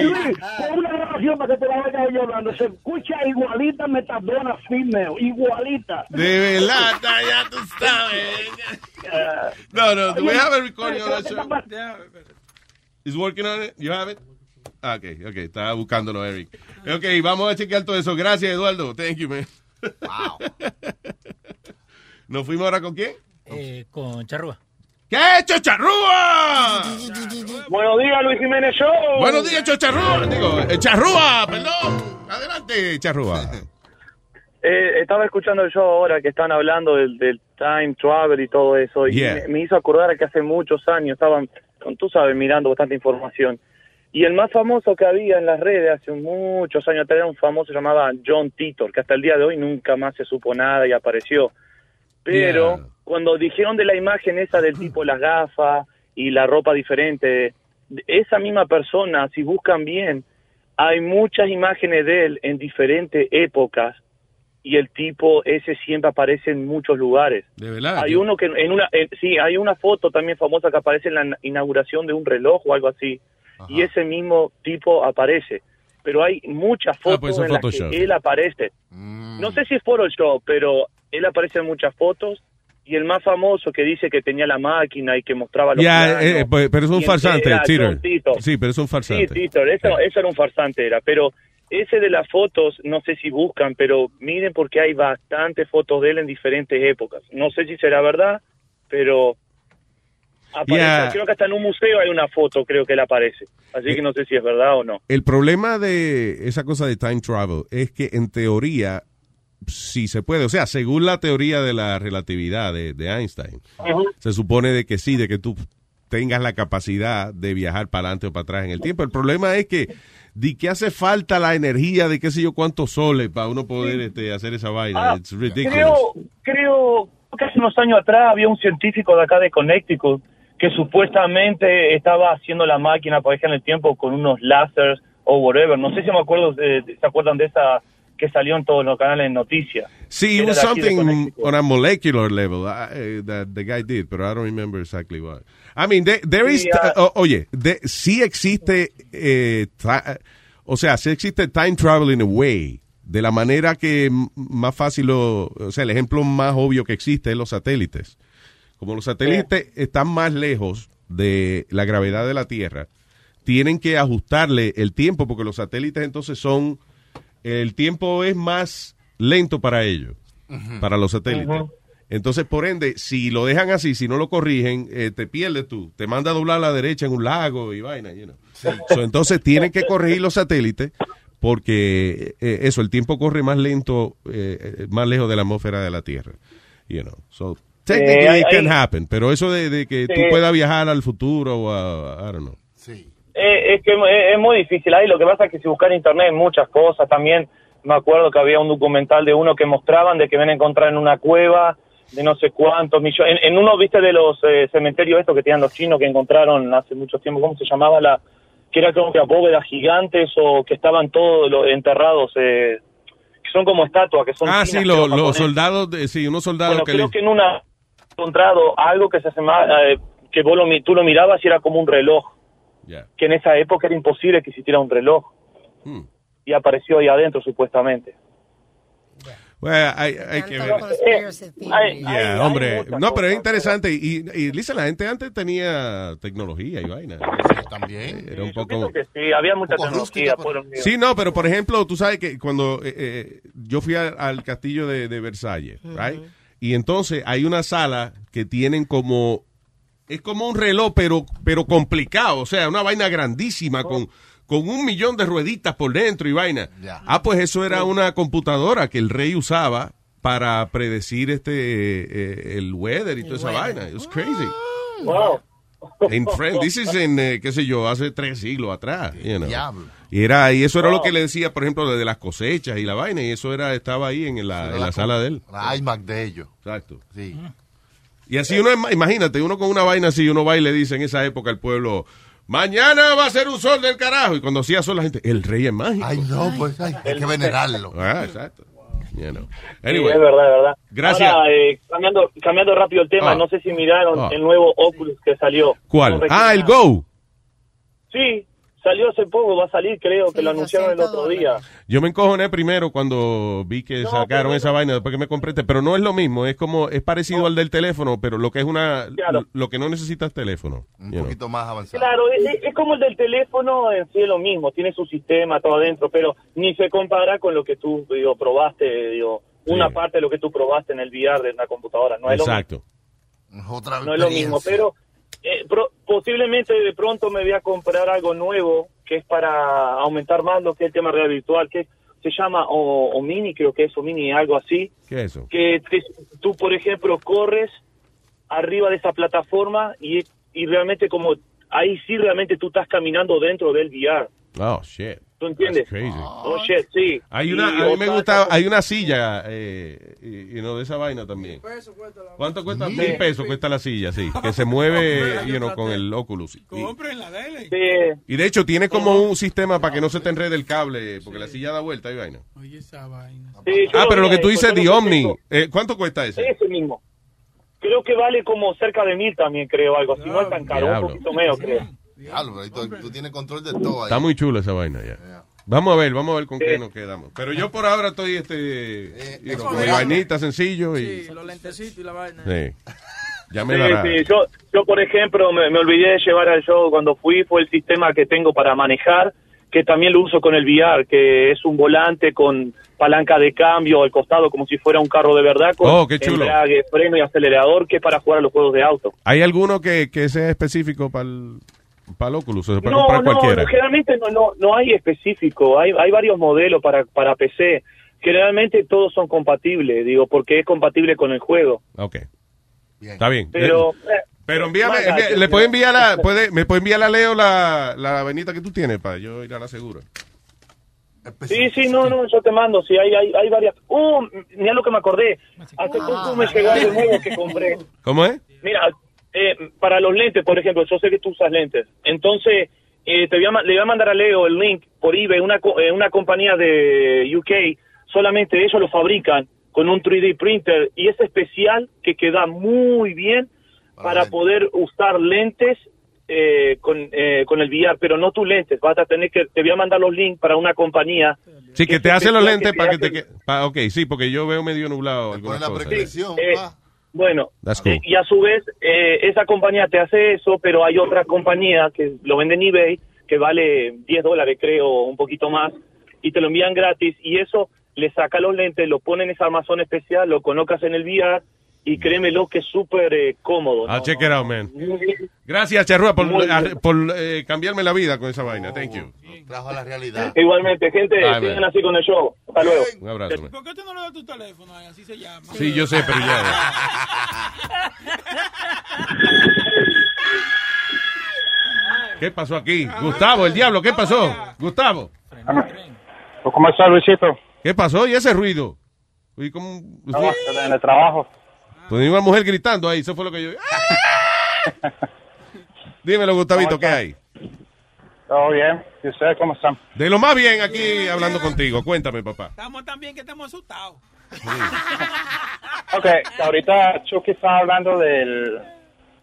Luis, pon una grabación para que te la oiga ella hablando. Se escucha igualita metadona female, igualita. De verdad, ya tú sabes. No, no, do we have a recording of that show? Is working on it? You have it? Ah, ok, ok, estaba buscándolo, Eric. Ok, vamos a chequear todo eso. Gracias, Eduardo. Thank you, man. Wow. ¿Nos fuimos ahora con quién? Eh, con Charrúa. ¿Qué ha hecho Charrúa? Buenos días, Luis Jiménez Show. Buenos días, Charrúa. Digo, eh, Charrúa, perdón. Adelante, Charrúa. Eh, estaba escuchando el show ahora que están hablando del, del time travel y todo eso y Yeah. me, me hizo acordar que hace muchos años estaban, con- tú sabes, mirando bastante información y el más famoso que había en las redes hace muchos años atrás era un famoso llamado John Titor que hasta el día de hoy nunca más se supo nada y apareció pero Yeah. cuando dijeron de la imagen esa del tipo las gafas y la ropa diferente esa misma persona si buscan bien hay muchas imágenes de él en diferentes épocas y el tipo ese siempre aparece en muchos lugares. De verdad. Hay uno que en una en- sí, hay una foto también famosa que aparece en la na- inauguración de un reloj o algo así y ese mismo tipo aparece. Pero hay muchas fotos pues eso es en las que él aparece. No sé si es Photoshop, pero él aparece en muchas fotos y el más famoso que dice que tenía la máquina y que mostraba los Ya, planos, eh, pues, pero es un farsante, Tito. Sí, pero es un Sí, farsante. Tito, eso, eso era un farsante, era. Pero ese de las fotos, no sé si buscan, pero miren porque hay bastantes fotos de él en diferentes épocas. No sé si será verdad, pero aparece, Yeah. creo que hasta en un museo hay una foto, creo que él aparece. Así que no sé si es verdad o no. El problema de esa cosa de time travel es que en teoría sí se puede, o sea, según la teoría de la relatividad de, de Einstein, se supone de que sí, de que tú tengas la capacidad de viajar para adelante o para atrás en el tiempo. El problema es que de que hace falta la energía de qué sé yo cuántos soles para uno poder este, hacer esa vaina. Ah, It's ridiculous. Creo, creo que hace unos años atrás había un científico de acá de Connecticut que supuestamente estaba haciendo la máquina para viajar en el tiempo con unos láseres o whatever. No sé si me acuerdo, eh, ¿se acuerdan de esa que salió en todos los canales de noticias? Sí, it was something on a molecular level uh, uh, that the guy did, but I don't remember exactly what. I mean, there, there is, Sí, ah. oye, de- sí existe, eh, o sea, sí existe time travel in a way, de la manera que más fácil, lo- o sea, el ejemplo más obvio que existe es los satélites. Como los satélites están más lejos de la gravedad de la Tierra, tienen que ajustarle el tiempo porque los satélites entonces son, el tiempo es más lento para ellos, para los satélites. Entonces, por ende, si lo dejan así, si no lo corrigen, eh, te pierdes tú. Te manda a doblar a la derecha en un lago y vaina, you know. So, entonces, tienen que corregir los satélites porque eh, eso, el tiempo corre más lento, eh, eh, más lejos de la atmósfera de la Tierra. You know. So, technically Eh, it can hay- happen. Pero eso de, de que tú Sí. puedas viajar al futuro o a, I don't know. Eh, es que es, es muy difícil ahí. Lo que pasa es que si buscar en internet muchas cosas. También me acuerdo que había un documental de uno que mostraban de que ven a encontrar en una cueva de no sé cuántos millones. En, en uno, viste, de los eh, cementerios estos que tenían los chinos que encontraron hace mucho tiempo, ¿cómo se llamaba? la Que era como que bóvedas gigantes o que estaban todos los enterrados, eh, que son como estatuas, que son Ah, chinas, sí, lo- los soldados, de, sí, unos soldados Bueno, que creo le- que en una encontrado algo que se asemejaba, eh, que vos lo, tú lo mirabas y era como un reloj. Ya. Que en esa época era imposible que existiera un reloj. Hmm. Y apareció ahí adentro, supuestamente. Bueno, hay, hay que ver. Hay- Yeah, hay- hombre. no, pero es interesante. Y, y Lisa, la gente antes tenía tecnología y vaina. También. Era un poco. que sí, había mucha tecnología. fueron- Sí, no, pero por ejemplo, tú sabes que cuando eh, eh, yo fui a- al castillo de, de Versalles, right? Y entonces hay una sala que tienen como es como un reloj, pero pero complicado, o sea, una vaina grandísima con con un millón de rueditas por dentro y vaina. Ah, pues eso era una computadora que el rey usaba para predecir este eh, el weather y toda esa vaina. It was crazy. Wow. En Friends, this is en, eh, qué sé yo, hace tres siglos atrás. you know. Diablo. Y era y eso era lo que le decía, por ejemplo, de las cosechas y la vaina, y eso era estaba ahí en la, en la sala de él. La iMac de ellos. Exacto. Sí. Y así uno, imagínate, uno con una vaina así, uno va y le dice en esa época al pueblo, mañana va a ser un sol del carajo. Y cuando hacía sol la gente, el rey es mágico. Ay, no, pues ay, hay que venerarlo. Ah, exacto. You know. Sí, Anyway, es verdad, es verdad. Gracias. Ahora, eh, cambiando, cambiando rápido el tema, Ah. no sé si miraron Ah. el nuevo Oculus que salió. ¿Cuál? No Ah, el. Go. Sí, salió hace poco, va a salir, creo que lo anunciaron el otro día. Yo me encojoné primero cuando vi que sacaron esa vaina después que me compré este, pero no es lo mismo, es como es parecido al del teléfono, pero lo que es una Claro. lo que no necesitas teléfono. Un you know. poquito más avanzado. Claro, es, como el del teléfono en sí es lo mismo, tiene su sistema todo adentro, pero ni se compara con lo que tú digo, probaste, digo, una parte de lo que tú probaste en el VR de una computadora, no es lo mismo. Exacto. Otra no es lo mismo, pero eh, pro- posiblemente de pronto me voy a comprar algo nuevo que es para aumentar más lo que es el tema real virtual, que se llama o, o mini, creo que es o mini, algo así, ¿Qué es eso? que te- tú, por ejemplo, corres arriba de esa plataforma y, y realmente como ahí sí realmente tú estás caminando dentro del VR. Oh, shit. ¿Tú entiendes? That's crazy. Oh, shit, sí. Hay una, a mí me gusta, hay una silla, eh, y, y no de esa vaina también. ¿Cuánto cuesta? Mil pesos cuesta la silla, sí, que se mueve, you know, con el Oculus. Y, Comprenla, dale. Sí. y de hecho tiene como un sistema para que no se te enrede el cable, porque la silla da vuelta y vaina. Oye, esa vaina. Ah, pero lo que tú dices, vi Omni, eso. eh, ¿cuánto cuesta ese? Ese mismo. Creo que vale como cerca de mil también, creo, algo así. No es tan caro, un poquito menos, creo. Diablo, pero ahí tú, tú tienes control de todo ahí. Está muy chula esa vaina ya. Vamos a ver, vamos a ver con qué nos quedamos. Pero yo por ahora estoy este, know, con mi vainita sencillo y... Sí, los lentecitos y la vaina. Sí. Ya me Sí, dará. sí, Yo, yo, por ejemplo, me, me olvidé de llevar al show cuando fui, fue el sistema que tengo para manejar, que también lo uso con el VR, que es un volante con palanca de cambio al costado como si fuera un carro de verdad, con Oh, qué chulo. embrague, freno y acelerador, que es para jugar a los juegos de auto. ¿Hay alguno que, que sea específico para el, para el Oculus? ¿O se puede No, comprar no, cualquiera? no, generalmente no, no, no hay específico, hay, hay varios modelos para, para PC. Generalmente todos son compatibles, digo, porque es compatible con el juego. Ok. Está bien. Pero, Eh, pero envíame, le puede enviar la, puede, me puede enviar a Leo la, la venita que tú tienes para yo ir a la segura. Sí, sí, no, no, yo te mando, sí, hay, hay, hay varias. Uh, mira lo que me acordé. Hace poco me llegó algo nuevo que compré. ¿Cómo es? Mira, eh, para los lentes, por ejemplo, yo sé que tú usas lentes. Entonces, eh, te voy a, le voy a mandar a Leo el link por eBay, una, co- eh, una compañía de UK, solamente ellos lo fabrican con un 3D printer y es especial que queda muy bien para poder usar lentes eh, con, eh, con el VR, pero no tus lentes. Vas a tener que, te voy a mandar los links para una compañía Sí, que te hace los lentes que para que te te... hace- que- pa- ok, sí, porque yo veo medio nublado algunas cosas. Eh, bueno, cool. y a su vez, eh, esa compañía te hace eso, pero hay otra compañía que lo vende en eBay, que vale 10 dólares, creo, un poquito más, y te lo envían gratis, y eso le saca los lentes, lo pone en ese armazón especial, lo colocas en el VR, y créemelo que es súper eh, cómodo. ¿no? I'll check it out, man. Gracias, Charrua, por, a- por eh, cambiarme la vida con esa vaina. Thank you. Trajo a la realidad. Igualmente, gente, Ay, sigan man. así con el show. Hasta luego. Un abrazo, man. ¿Por qué tú no le das tu teléfono? Así se llama. Sí, yo sé, pero ya. ¿Qué pasó aquí? Gustavo, el diablo, ¿qué pasó? Gustavo. ¿Cómo está, Luisito? ¿Qué pasó? ¿Y ese ruido? Oí como un- En el trabajo. Pues una mujer gritando ahí, eso fue lo que yo... Dímelo, Gustavito, ¿qué hay? ¿Todo bien? ¿Y ustedes cómo están? De lo más bien aquí hablando contigo. Cuéntame, papá. Estamos tan bien que estamos asustados. Ok, ahorita Chucky estaba hablando del,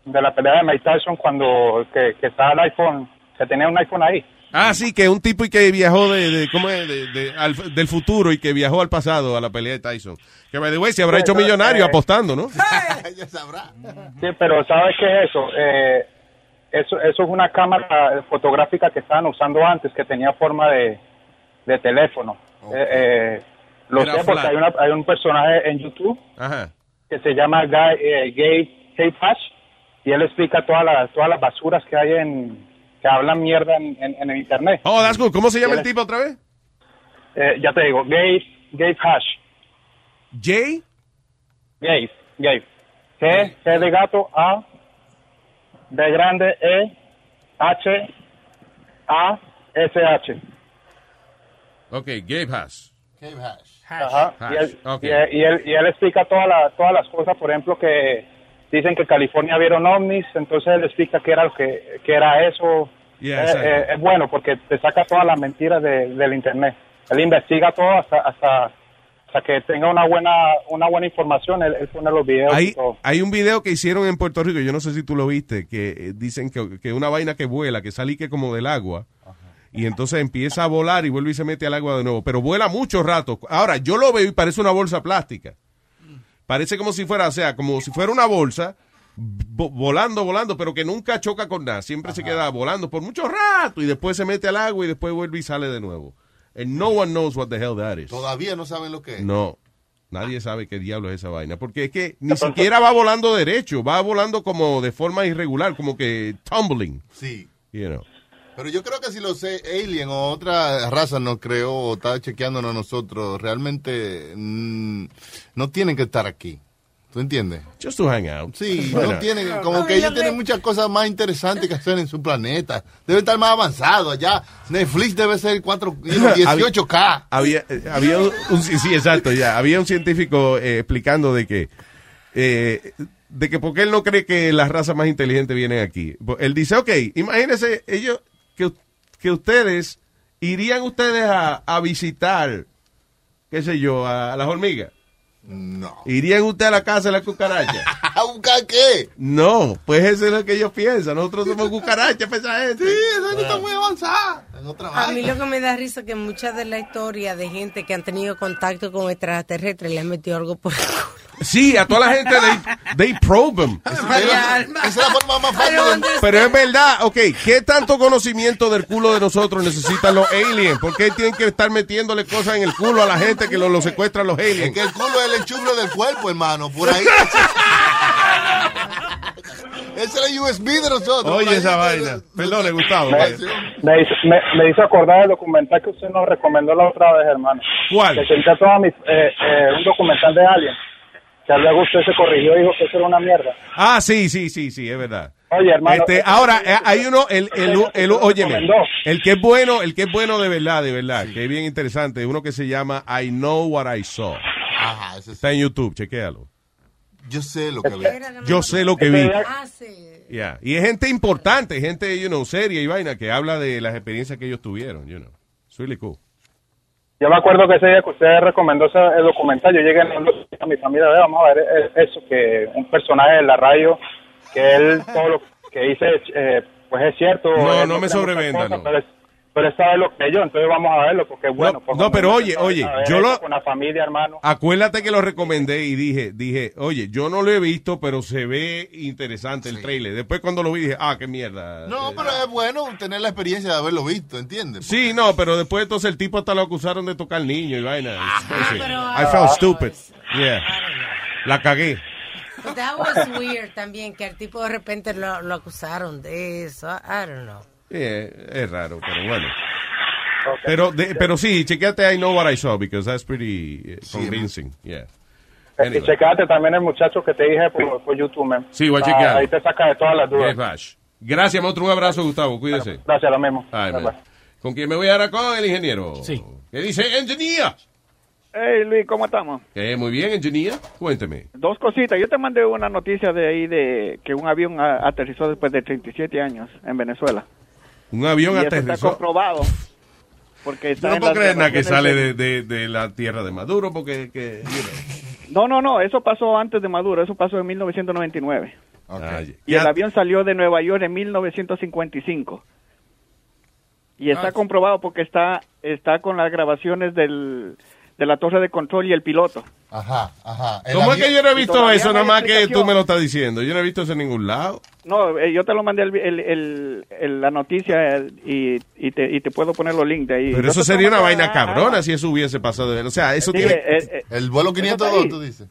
de la pelea de Mike Tyson cuando que, que estaba el iPhone, que tenía un iPhone ahí. Ah, sí, que un tipo y que viajó de, de- ¿cómo es? De- de- al- del futuro y que viajó al pasado a la pelea de Tyson. Que, by the way, se habrá Sí, hecho millonario eh, apostando, ¿no? Sí, pero ¿sabes qué es eso? Eh, eso? Eso es una cámara fotográfica que estaban usando antes, que tenía forma de, de teléfono. Eh, eh, lo Era sé porque hay, una, hay un personaje en YouTube Ajá. que se llama Guy, eh, Gay Gay Patch y él explica todas las todas las basuras que hay en que hablan mierda en, en, en el internet. Oh, that's good. ¿Cómo se llama el tipo otra vez? Eh, ya te digo, Gay Gay Patch. Jay. Gay, Gay. G, G de gato, A, de grande, E, H, A, S, H. Ok, Gabe Hash. Ajá. Y, él, Ok. y, él, y él- y él explica todas las todas las cosas, por ejemplo, que dicen que en California vieron ovnis, entonces él explica qué era lo que, qué era eso. Yeah, Eh, eh, es bueno porque te saca todas las mentiras de- del internet. Él investiga todo hasta hasta hasta que tenga una buena una buena información, él, él pone los videos y Hay, todo. hay un video que hicieron en Puerto Rico, yo no sé si tú lo viste, que eh, dicen que, que una vaina que vuela, que sale que como del agua, y entonces empieza a volar y vuelve y se mete al agua de nuevo, pero vuela mucho rato. Ahora, yo lo veo y parece una bolsa plástica. Parece como si fuera, o sea, como si fuera una bolsa volando, volando, pero que nunca choca con nada. Siempre se queda volando por mucho rato y después se mete al agua y después vuelve y sale de nuevo. And no one knows what the hell that is. Todavía no saben lo que es. No, nadie sabe qué diablo es esa vaina. Porque es que ni siquiera va volando derecho, va volando como de forma irregular, como que tumbling. Sí. You know. Pero yo creo que si los alien o otra raza nos creó o está chequeándonos a nosotros, realmente mm, no tienen que estar aquí. ¿Tú entiendes? Just to hang out. Sí, Bueno. no tienen, como que ellos tienen muchas cosas más interesantes que hacer en su planeta. Deben estar más avanzados allá. Netflix debe ser 4, 18K. Había, había un, sí, exacto, ya. Había un científico eh, explicando de que, eh, de que porque él no cree que las razas más inteligentes vienen aquí. Él dice, ok, imagínense ellos, que, que ustedes, irían ustedes a, a visitar, qué sé yo, a las hormigas. No. ¿Irían ustedes a la casa de la cucaracha? ¿A buscar qué? No, pues eso es lo que ellos piensan. Nosotros somos cucarachas, pues, esa gente. Sí, esa gente está muy avanzada. A mí lo que me da risa es que muchas de la historia de gente que han tenido contacto con extraterrestres le han metido algo por el culo. Sí, a toda la gente, they, they probe 'em. Esa es la forma más fácil. Pero es verdad, ok, ¿qué tanto conocimiento del culo de nosotros necesitan los aliens? ¿Por qué tienen que estar metiéndole cosas en el culo a la gente que lo, lo secuestran los aliens? Es que el culo es el enchufe del cuerpo, hermano. Por ahí. Ese es el USB de nosotros. Oye esa vaina. Perdón, Gustavo. Me, me hizo, me, me hizo acordar del documental que usted nos recomendó la otra vez, hermano. ¿Cuál? Que sentía toda mi, eh, eh, un documental de Alien. Que luego usted se corrigió y dijo que eso era una mierda. Ah, sí, sí, sí, sí, es verdad. Oye, hermano. Este, ahora, eh, hay uno, el, el, el, el- óyeme, el que es bueno, el que es bueno de verdad, de verdad, que es bien interesante, uno que se llama I Know What I Saw. Ajá, ese es- Está en YouTube, chequéalo. Yo sé lo que vi. Yo sé lo que vi. Ah. Yeah. Y es gente importante, gente, you know, seria y vaina, que habla de las experiencias que ellos tuvieron, you know. It's really cool. Yo me acuerdo que ese día que usted recomendó ese el documental, yo llegué a mi familia, "Ve, vamos a ver eh, eso, que un personaje de la radio, que él todo lo que dice, eh, pues es cierto. No, no me sobrevenda, no. Pero, él sabe lo que yo, entonces vamos a verlo, porque es bueno. por no, pero oye, oye, yo lo- Con la familia, hermano. Acuérdate que lo recomendé y dije, dije, oye, yo no lo he visto, pero se ve interesante el trailer. Después cuando lo vi dije, ah, qué mierda. No, pero es bueno tener la experiencia de haberlo visto, ¿entiendes? Sí, no, pero después entonces el tipo hasta lo acusaron de tocar niño y vaina. Crazy. pero- I felt stupid. Yeah. La cagué. That was weird también, que al tipo de repente lo, lo acusaron de eso. I don't know. Yeah, es raro, pero bueno. Pero, de- pero sí, chequeate I Know What I Saw, because that's pretty eh, convincing. Yeah. Y checate también el muchacho que te dije por, por YouTube, man. Sí, voy a Ah, chequear. Ahí te saca de todas las dudas. Yes, Bash. Gracias. Un abrazo, Gustavo. Cuídese. Gracias, lo mismo. Ay, Bye, man. bye. ¿Con quién me voy ahora con el ingeniero? Sí. ¿Qué dice, engineer? Hey Luis, ¿cómo estamos? Eh, muy bien, engineer. Cuénteme. Dos cositas. Yo te mandé una noticia de ahí de que un avión aterrizó después de 37 años en Venezuela. Un avión y eso está aterrizó. comprobado. Porque está no puedo creer nada que sale de- de, la tierra de Maduro, porque... Que, you No, know. no, no, eso pasó antes de Maduro, eso pasó en 1999. Ah, Y el avión salió de Nueva York en 1955. Y está Ah. comprobado porque está está con las grabaciones del, de la torre de control y el piloto. Ajá, ajá. El ¿Cómo es que yo no he visto eso? Nada más que tú me lo estás diciendo. Yo no he visto eso en ningún lado. No, eh, yo te lo mandé el, el- el- el- la noticia eh, y, y, te, y te puedo poner los links de ahí. Pero Yo eso sería una vaina cabrona si eso hubiese pasado. de- O sea, eso Sí, tiene... eh, eh, El vuelo Eso 502, está ahí. tú dices.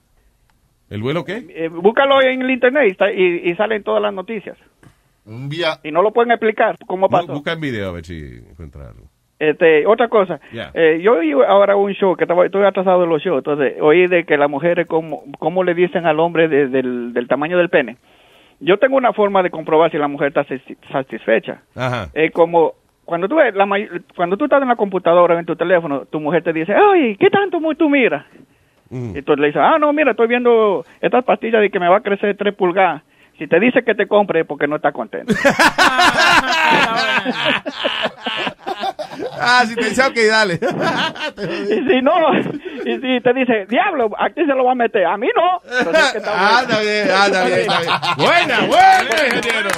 ¿El vuelo qué? eh, búscalo en el internet y, está- y, y salen todas las noticias. Un vía... Y no lo pueden explicar cómo pasó. Busca en video a ver si encuentra algo. Este, otra cosa, eh, yo oí ahora un show que estaba, estoy atrasado de los shows, entonces oí de que las mujeres cómo, cómo le dicen al hombre de- del, del tamaño del pene. Yo tengo una forma de comprobar si la mujer está satis- satisfecha. Ajá. Es como cuando tú la cuando tú estás en la computadora o en tu teléfono, tu mujer te dice, "Ay, ¿qué tanto tú miras?" Mm. Y tú le dices, "Ah, no, mira, estoy viendo estas pastillas de que me va a crecer tres pulgadas." Si te dice que te compre es porque no está contento. Ah, si te dice, ok, dale. Y si no, y si te dice, diablo, aquí se lo va a meter, a mí no. Entonces, ¿qué está Anda bien, está bien. Buena, buena, ingeniero.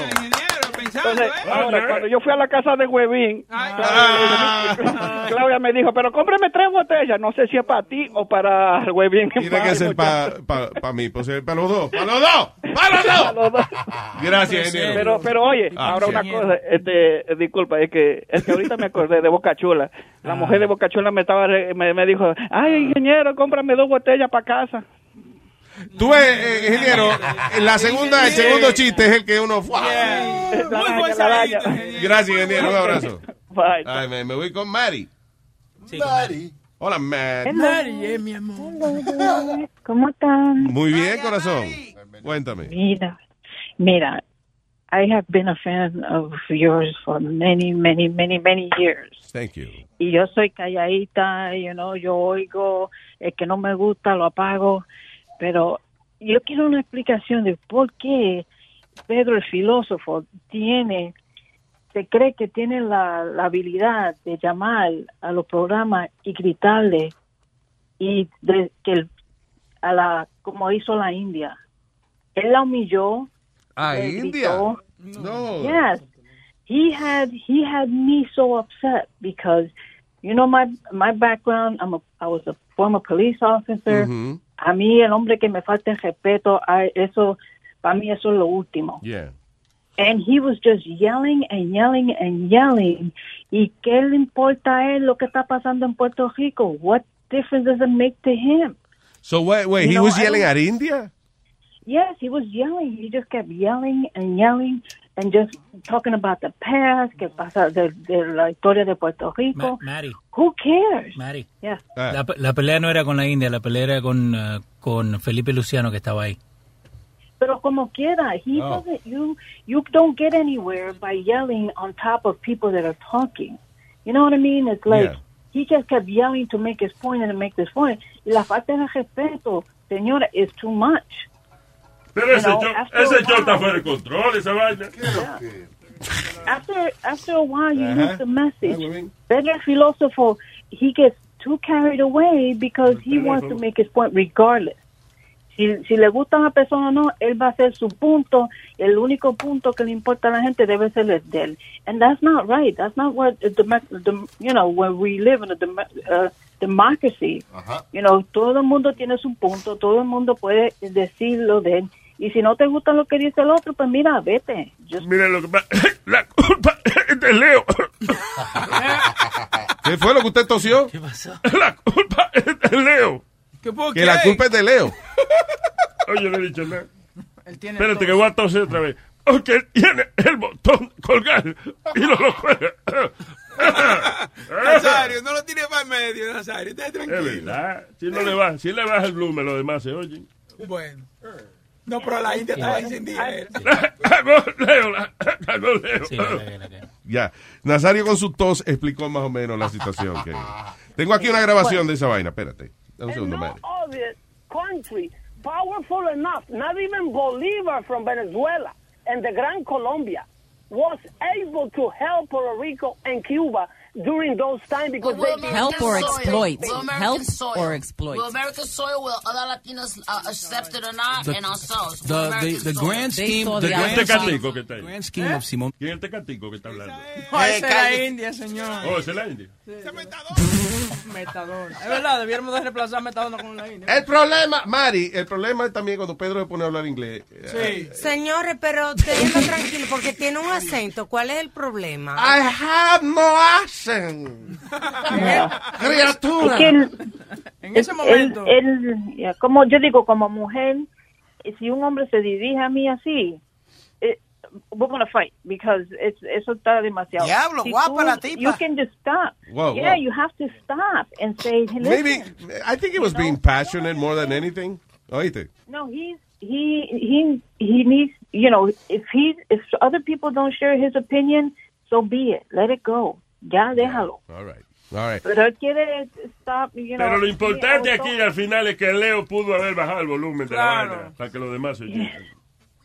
Entonces, ahora, cuando yo fui a la casa de Huevín, Claudia, Claudia me dijo, pero cómpreme tres botellas, no sé si es para ti o para Huevín. Tiene que ser para pa, pa mí, pues, para los dos. ¡Para los dos! ¡Para los dos! Gracias, ingeniero. Pero, pero oye, Ah, ahora sí. una cosa, este, eh, disculpa, es que, es que ahorita me acordé de Boca Chula. La Ah. mujer de Boca Chula me estaba, re- me, me dijo, ay, ingeniero, cómprame dos botellas para casa. Tú ves, eh, ingeniero, la segunda, el segundo chiste es el que uno... Araña, la araña. Gracias, ingeniero, un abrazo. Bye. Ay, me, me voy con Mari. Mari. Hola, Mari. Mari, eh, mi amor. ¿Cómo están? Muy bien, corazón. Cuéntame. Mira, mira, I have been a fan of yours for many, many, many, many years. Thank you. Y yo soy calladita, you know, yo oigo, el que no me gusta lo apago, pero yo quiero una explicación de por qué Pedro el filósofo tiene, se cree que tiene la, la habilidad de llamar a los programas y gritarle y de, que el- a la como hizo la India. Él la humilló. ¿A le India? gritó. No. Yes. he had he had me so upset because you know my my background I'm a I was a former police officer. Mhm. A mí el hombre que me falta el respeto, I- eso para mí eso es lo último. Yeah. And he was just yelling and yelling and yelling. ¿Y qué le importa a él lo que está pasando en Puerto Rico? What difference does it make to him? So wait, wait, You he know, was I yelling don't- at India? Yes, he was yelling. He just kept yelling and yelling and just talking about the past, que pasa de, de la historia de Puerto Rico. Mari, Who cares? Mari. Yeah. La, la pelea no era con la India, la pelea era con, eh, con Felipe Luciano que estaba ahí. Pero como quiera, he Oh. doesn't. You you don't get anywhere by yelling on top of people that are talking. You know what I mean? It's like Yeah. he just kept yelling to make his point and to make this point. Y la falta de respeto, señora, is too much. Pero ese know, show, after ese show está while- fuera de control, esa vaina. After after a while, you Ajá. lose the message. Better philosopher, he gets too carried away because he wants to make his point regardless. Si, si le gusta a una persona o no, él va a hacer su punto. El único punto que le importa a la gente debe ser el de él. And that's not right. That's not what, the, the, you know, when we live in a dem- uh, democracy. You know, todo el mundo tiene su punto, todo el mundo puede decir lo de él. Y si no te gusta lo que dice el otro, pues mira, vete. Just Miren lo que pasa. La culpa es de Leo. ¿Qué fue lo que usted tosió? ¿Qué pasó? La culpa es de Leo. ¿Qué por Que qué? la culpa es de Leo. Oye, no he dicho nada. Él tiene Espérate todo. que voy a toser otra vez. Porque él tiene el botón colgar y no lo juega. Nazario, no lo tire para el medio, Nazario. Esté Es tranquilo. verdad. Si no le baja, si le baja el volumen, los demás se oyen. Bueno. No, pero la India estaba eh. La- cagó Leo. Ya. Nazario con su tos explicó más o menos la situación. que- Tengo aquí una grabación de esa vaina. Espérate. Un segundo, other country powerful enough, not even Bolivar from Venezuela and the Gran Colombia was able to help Puerto Rico and Cuba during those times because they Help or exploit. Will American Help soil. or exploit. Will American soil, will other Latinos uh, accept it or not, The- and ourselves. The, the, the soil. grand scheme, the ¿Quién es grand scheme, grand scheme of Simón. ¿Quién es este catico que está hablando? No, esa es la. India, señor. Oh, esa es la India. Metadona. Es verdad, debiéramos de reemplazar Metadona con la India. El problema, Mari, el problema es también cuando Pedro se pone a hablar inglés. Sí. Señores, pero déjenlo tranquilo porque tiene un acento. ¿Cuál es el problema? I have no accent. Criatura. Es que él- En ese momento. ya, como yo digo, como mujer, eh, si un hombre se dirige a mí así, eh, we're gonna fight because it's, eso está demasiado. Diablo, Si guapa tú- la tipa. You can just stop. Whoa, yeah, whoa. you have to stop and say, hey, Maybe, listen. I think it was being passionate more than anything. Oíste. No, he's he he he needs you know if he if other people don't share his opinion, so be it. Let it go. Ya déjalo. All right. All right. Pero él quiere stop, you know. Pero lo importante aquí al final es que Leo pudo haber bajado el volumen de la Claro. vaina para que los demás se oyeran.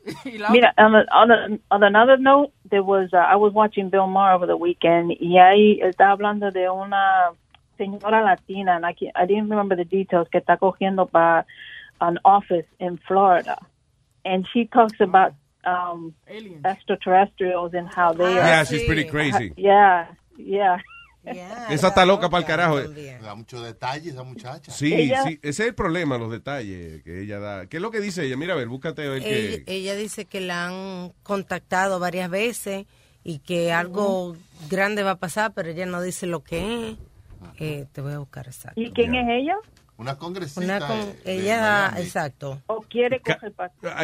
Mira, on, a- on, a- on another note, there was uh, I was watching Bill Maher over the weekend y ahí él está hablando de una señora latina, and I, I didn't remember the details, que está cogiendo para an office in Florida, and she talks about um, extraterrestrials and how they are. Yeah, she's pretty crazy. Yeah, yeah. Esa está loca para el carajo. Da mucho detalle esa muchacha. Sí, Ella- sí, ese es el problema, los detalles que ella da. ¿Qué es lo que dice ella? Mira, a ver, búscate a ver Ella, qué. ella dice que la han contactado varias veces y que algo grande va a pasar, pero ella no dice lo que es. Eh, te voy a buscar exacto. ¿Y quién es ella? Una congresista. Una con- de- de ella, exacto. ¿O quiere coger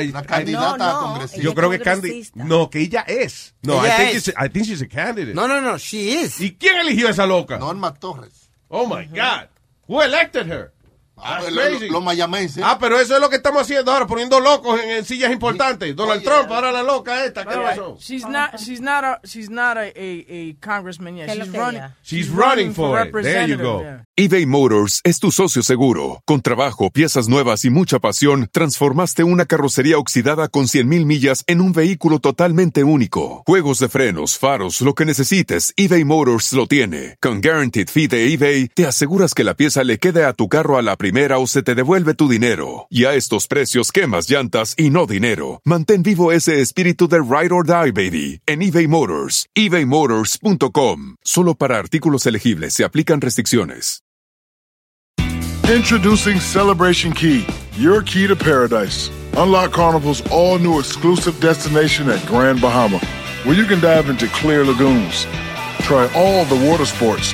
Una candidata No, a congresista. Yo creo que Candy. No, que ella es. No, I Ella think, es. I think she's a candidate. No, no, no, she is. ¿Y quién eligió a esa loca? Norma Torres. Oh my God. Who elected her? Ah, That's lo- crazy. lo- Los mayamenses. Ah, pero eso es lo que estamos haciendo ahora, poniendo locos en, en sillas importantes. Donald Trump, ahora la loca esta, ¿qué pasó? she's not. She's not a. She's not a, a, a congressman yet. ¿Qué es lo She's running. She's running for it. There you go. yeah. eBay Motors es tu socio seguro. Con trabajo, piezas nuevas y mucha pasión, transformaste una carrocería oxidada con 100.000 millas en un vehículo totalmente único. Juegos de frenos, faros, lo que necesites, eBay Motors lo tiene. Con Guaranteed Fee de eBay, te aseguras que la pieza le quede a tu carro a la primera primera o se te devuelve tu dinero. Y a estos precios, quemas llantas y no dinero. Mantén vivo ese espíritu de Ride or Die, baby, en eBay Motors. ebaymotors.com. Solo para artículos elegibles se aplican restricciones. Introducing Celebration Key, your key to paradise. Unlock Carnival's all new exclusive destination at Grand Bahama, where you can dive into clear lagoons, try all the water sports,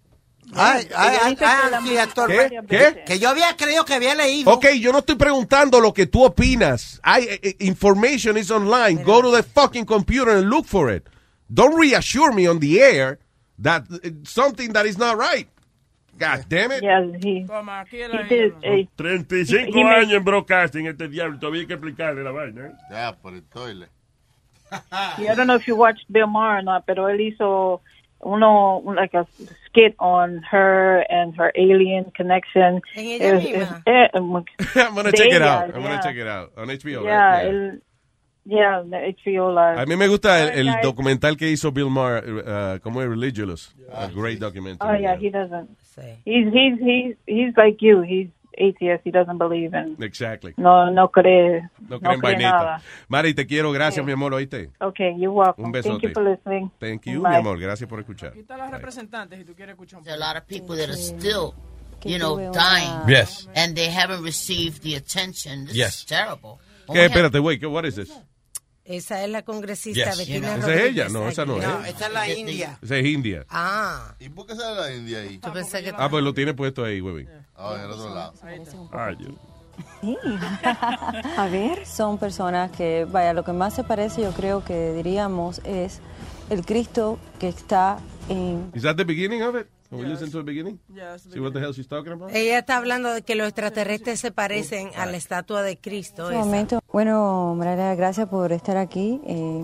Ay, ay, ay, ay, sí, actor. ¿Qué? ¿Qué? Que yo había creído que había leído. Ok, yo no estoy preguntando lo que tú opinas. Hay, eh, eh, information is online. Go to the fucking computer and look for it. Don't reassure me on the air that something that is not right. God damn it. He, Toma, aquí he la did. eh, 35 he made- años en broadcasting este diablo. Todavía hay que explicarle la vaina. ¿eh? Ya, por el toilet. Yeah, I don't know if you watched Bill Maher or not, pero él hizo uno like a skit on her and her alien connection. En ella Es- misma. es- I'm gonna check it out. I'm gonna check it out. On HBO, Yeah, right? Yeah. él- yeah, the HBO Live. A mí me gusta el, el Guys. documental que hizo Bill Maher, uh, como es Religious. A great documentary. Oh yeah, he doesn't. He's he's he's he's like you. He's atheist. He doesn't believe in. Exactly. No no cree. No No, cree nada. Mari, te quiero. Gracias, mi amor. ¿Oíste? Okay, you're welcome. Un Thank besote. you for listening. Thank you, Bye. mi amor. Gracias por escuchar. Aquí están las representantes si tú quieres escuchar un There's a lot of people that are still, you know, dying. Yes. And they haven't received the attention. This Yes. is terrible. ¿Qué? Espérate. ¿qué- What is this? Esa es la congresista Yes. Bettina Esa es ella, no, esa no es. No, esa es la India. Esa es India. Ah. ¿Y por qué sale la India ahí? Yo pensé que... Ah, pues lo tiene puesto ahí, güey. Ah, en el otro lado. Ay, yo- Sí. A ver. Son personas que, vaya, lo que más se parece, yo creo que diríamos, es el Cristo que está en... Is that the beginning of it? Can we listen to the beginning? Yes, See what the hell she's talking about? Ella está hablando de que los extraterrestres se parecen a la estatua de Cristo. este esa. momento. Bueno, María, gracias por estar aquí. Eh,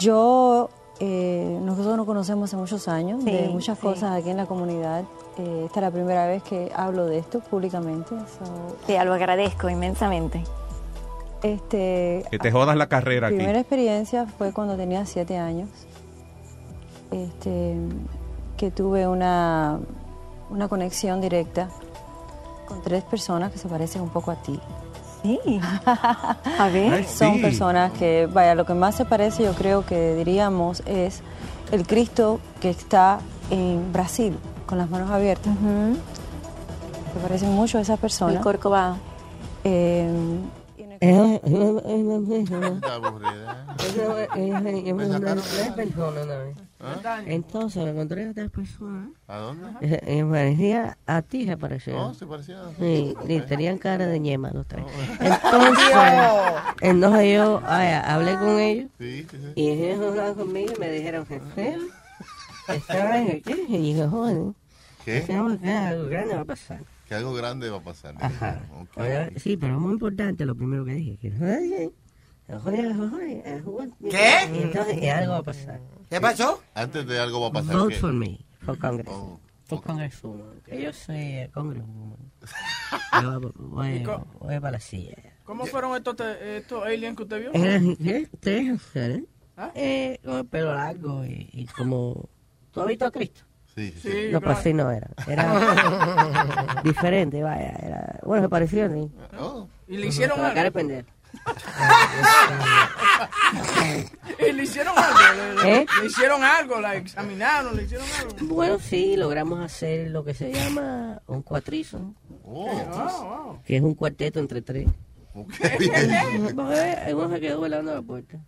yo, eh, nosotros nos conocemos hace muchos años, de Sí, muchas sí. cosas aquí en la comunidad. Eh, esta es la primera vez que hablo de esto públicamente. so- Te lo agradezco inmensamente. Este, Que te jodas la carrera Mi aquí. primera experiencia fue cuando tenía siete años. Este, que tuve una, una conexión directa con tres personas que se parecen un poco a ti. Sí. A ver. Ay, Son personas que, vaya, lo que más se parece, yo creo que diríamos, es el Cristo que está en Brasil, con las manos abiertas. Se parecen mucho a esas personas. El Corcovado. Eh, Entonces me encontré a tres personas. ¿A dónde? Eh, eh, parecía a ti, se parecía. Oh, se parecía. Sí, tenían cara de ñema los tres. Entonces, entonces yo ay, hablé con ellos Sí, sí, sí. y ellos hablaron conmigo y me dijeron que el qué. Y dije, joder, ¿Qué? algo grande va a pasar. Que algo grande va a pasar. Ajá. Sí, pero muy importante lo primero que dije. Que. ¿Qué? Y entonces y algo va a pasar. ¿Qué pasó? Antes de algo va a pasar. Vote ¿qué? for me, for Congress. Oh, For Congresswoman. Que yo soy eh, Congresswoman. Yo voy, ¿Y co- voy para la silla. ¿Cómo fueron estos, te- estos aliens que usted vio? Tres mujeres. ¿Ah? Eh, con el pelo largo y, y como... ¿Tú has visto a Cristo? Sí, sí. No, claro. pues así no era. Era diferente, vaya. Era, bueno, se pareció a mí. ¿Y le hicieron algo? ¿Y le hicieron algo? ¿Le, ¿Eh? le hicieron algo? ¿La examinaron? ¿Le hicieron algo? Bueno, sí, logramos hacer lo que se llama un cuatrizo. Oh. Que es un cuarteto entre tres. Porque uno se quedó velando la puerta.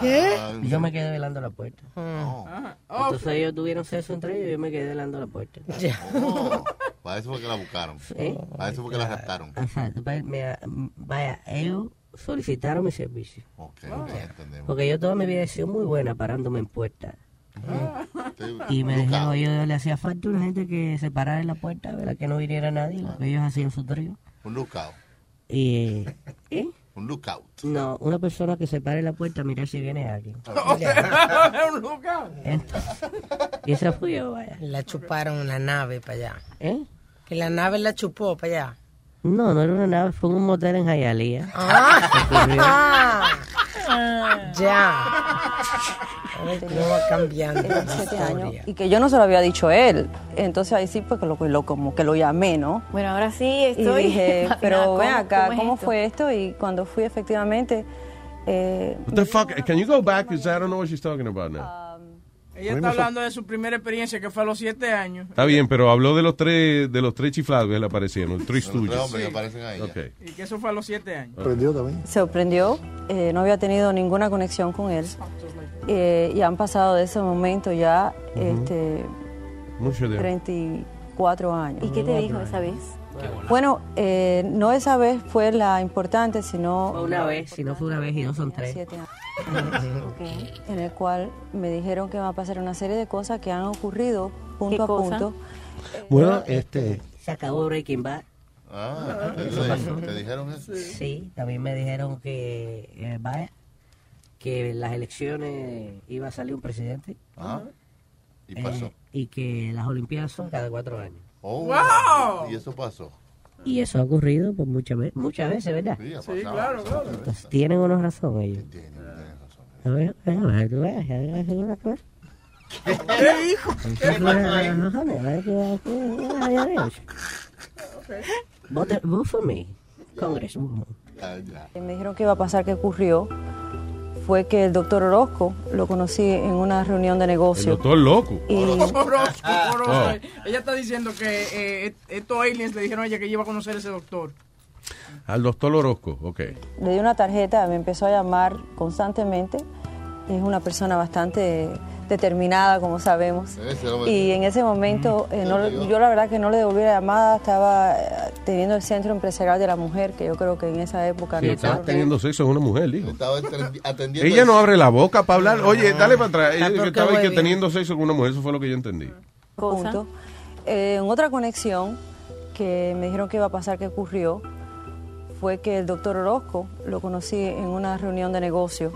¿Qué? Yo me quedé velando la puerta. Ajá. Entonces ellos tuvieron sexo entre ellos y yo me quedé velando la puerta. Oh, para eso fue que la buscaron. ¿Eh? Para eso fue que la raptaron. Exacto. Vaya, ellos solicitaron mi servicio. Ok, ok, entendemos. Porque yo toda mi vida he sido muy buena parándome en puertas. Y me dijeron, yo le hacía falta una gente que se parara en la puerta, ¿verdad? que no viniera nadie, porque ellos hacían su trío. Un lookout. Y, ¿eh? Un lookout. No, una persona que se pare en la puerta a mirar si viene alguien. un lookout. Entonces, y esa fui yo, vaya. La chuparon en la nave para allá. ¿Eh? Que la nave la chupó para allá. No, no era una nave, fue un motel en Hialeah. Ah, ya. A va cambiando. Tenía la siete historia. años y que yo no se lo había dicho él. Entonces ahí sí, pues que lo, lo- como que lo llamé, ¿no? Bueno, ahora sí Y estoy. dije, pero ven ¿Cómo- acá, cómo es ¿cómo esto? fue esto? Y cuando fui efectivamente... Eh, What the fuck? Can you go back? Because I don't know what she's talking about now. Ella está hablando de su primera experiencia que fue a los siete años. Está bien, pero habló de los tres, de los tres chiflados que le aparecieron, los tres tuyos. hombres que aparecen ahí. Ok. Y que eso fue a los siete años. Se sorprendió, eh, no había tenido ninguna conexión con él. Eh, y han pasado de ese momento ya este, Mucho de 34 años. ¿Y qué te dijo esa vez? Bueno, eh, no esa vez fue la importante, sino... Fue una vez, si no fue una vez y no son tres. Siete años. En el cual me dijeron que va a pasar una serie de cosas que han ocurrido punto a cosa? punto. Bueno, este... Se acabó Breaking Bad. Ah, Eso ¿te-. ¿te dijeron eso? Sí, también me dijeron que, eh, vaya, que en las elecciones iba a salir un presidente. Ah, y Eh, pasó. y que las Olimpiadas son cada cuatro años. Oh, ¡Wow! Y eso pasó. Y eso ha ocurrido pues, muchas, veces, muchas veces, ¿verdad? Sí, Sí, claro, claro. Entonces, tienen una razón ellos. A ver, a ver, a ver, tú a ver, a ver, a ver, qué- qué- qué había hecho. Vote, for me, Congresswoman. Me dijeron que iba a pasar, que ocurrió, fue que el doctor Orozco lo conocí en una reunión de El negocio. doctor loco. Y Orozco, Orozco. Oh. Ella está diciendo que eh, estos aliens le dijeron a ella que iba a conocer a ese doctor. Al doctor Orozco, ok. le di una tarjeta, me empezó a llamar constantemente. Es una persona bastante determinada, como sabemos. Y en ese momento, eh, no yo la verdad que no le devolví la llamada, estaba eh, teniendo el Centro Empresarial de la Mujer, que yo creo que en esa época Sí, no estaba estaba. teniendo sexo con una mujer. Estaba atendiendo. Ella no abre la boca para hablar. Oye, dale para atrás. Ella que estaba que teniendo sexo con una mujer, eso fue lo que yo entendí. Punto. Eh, en otra conexión que me dijeron que iba a pasar, que ocurrió, fue que el doctor Orozco lo conocí en una reunión de negocio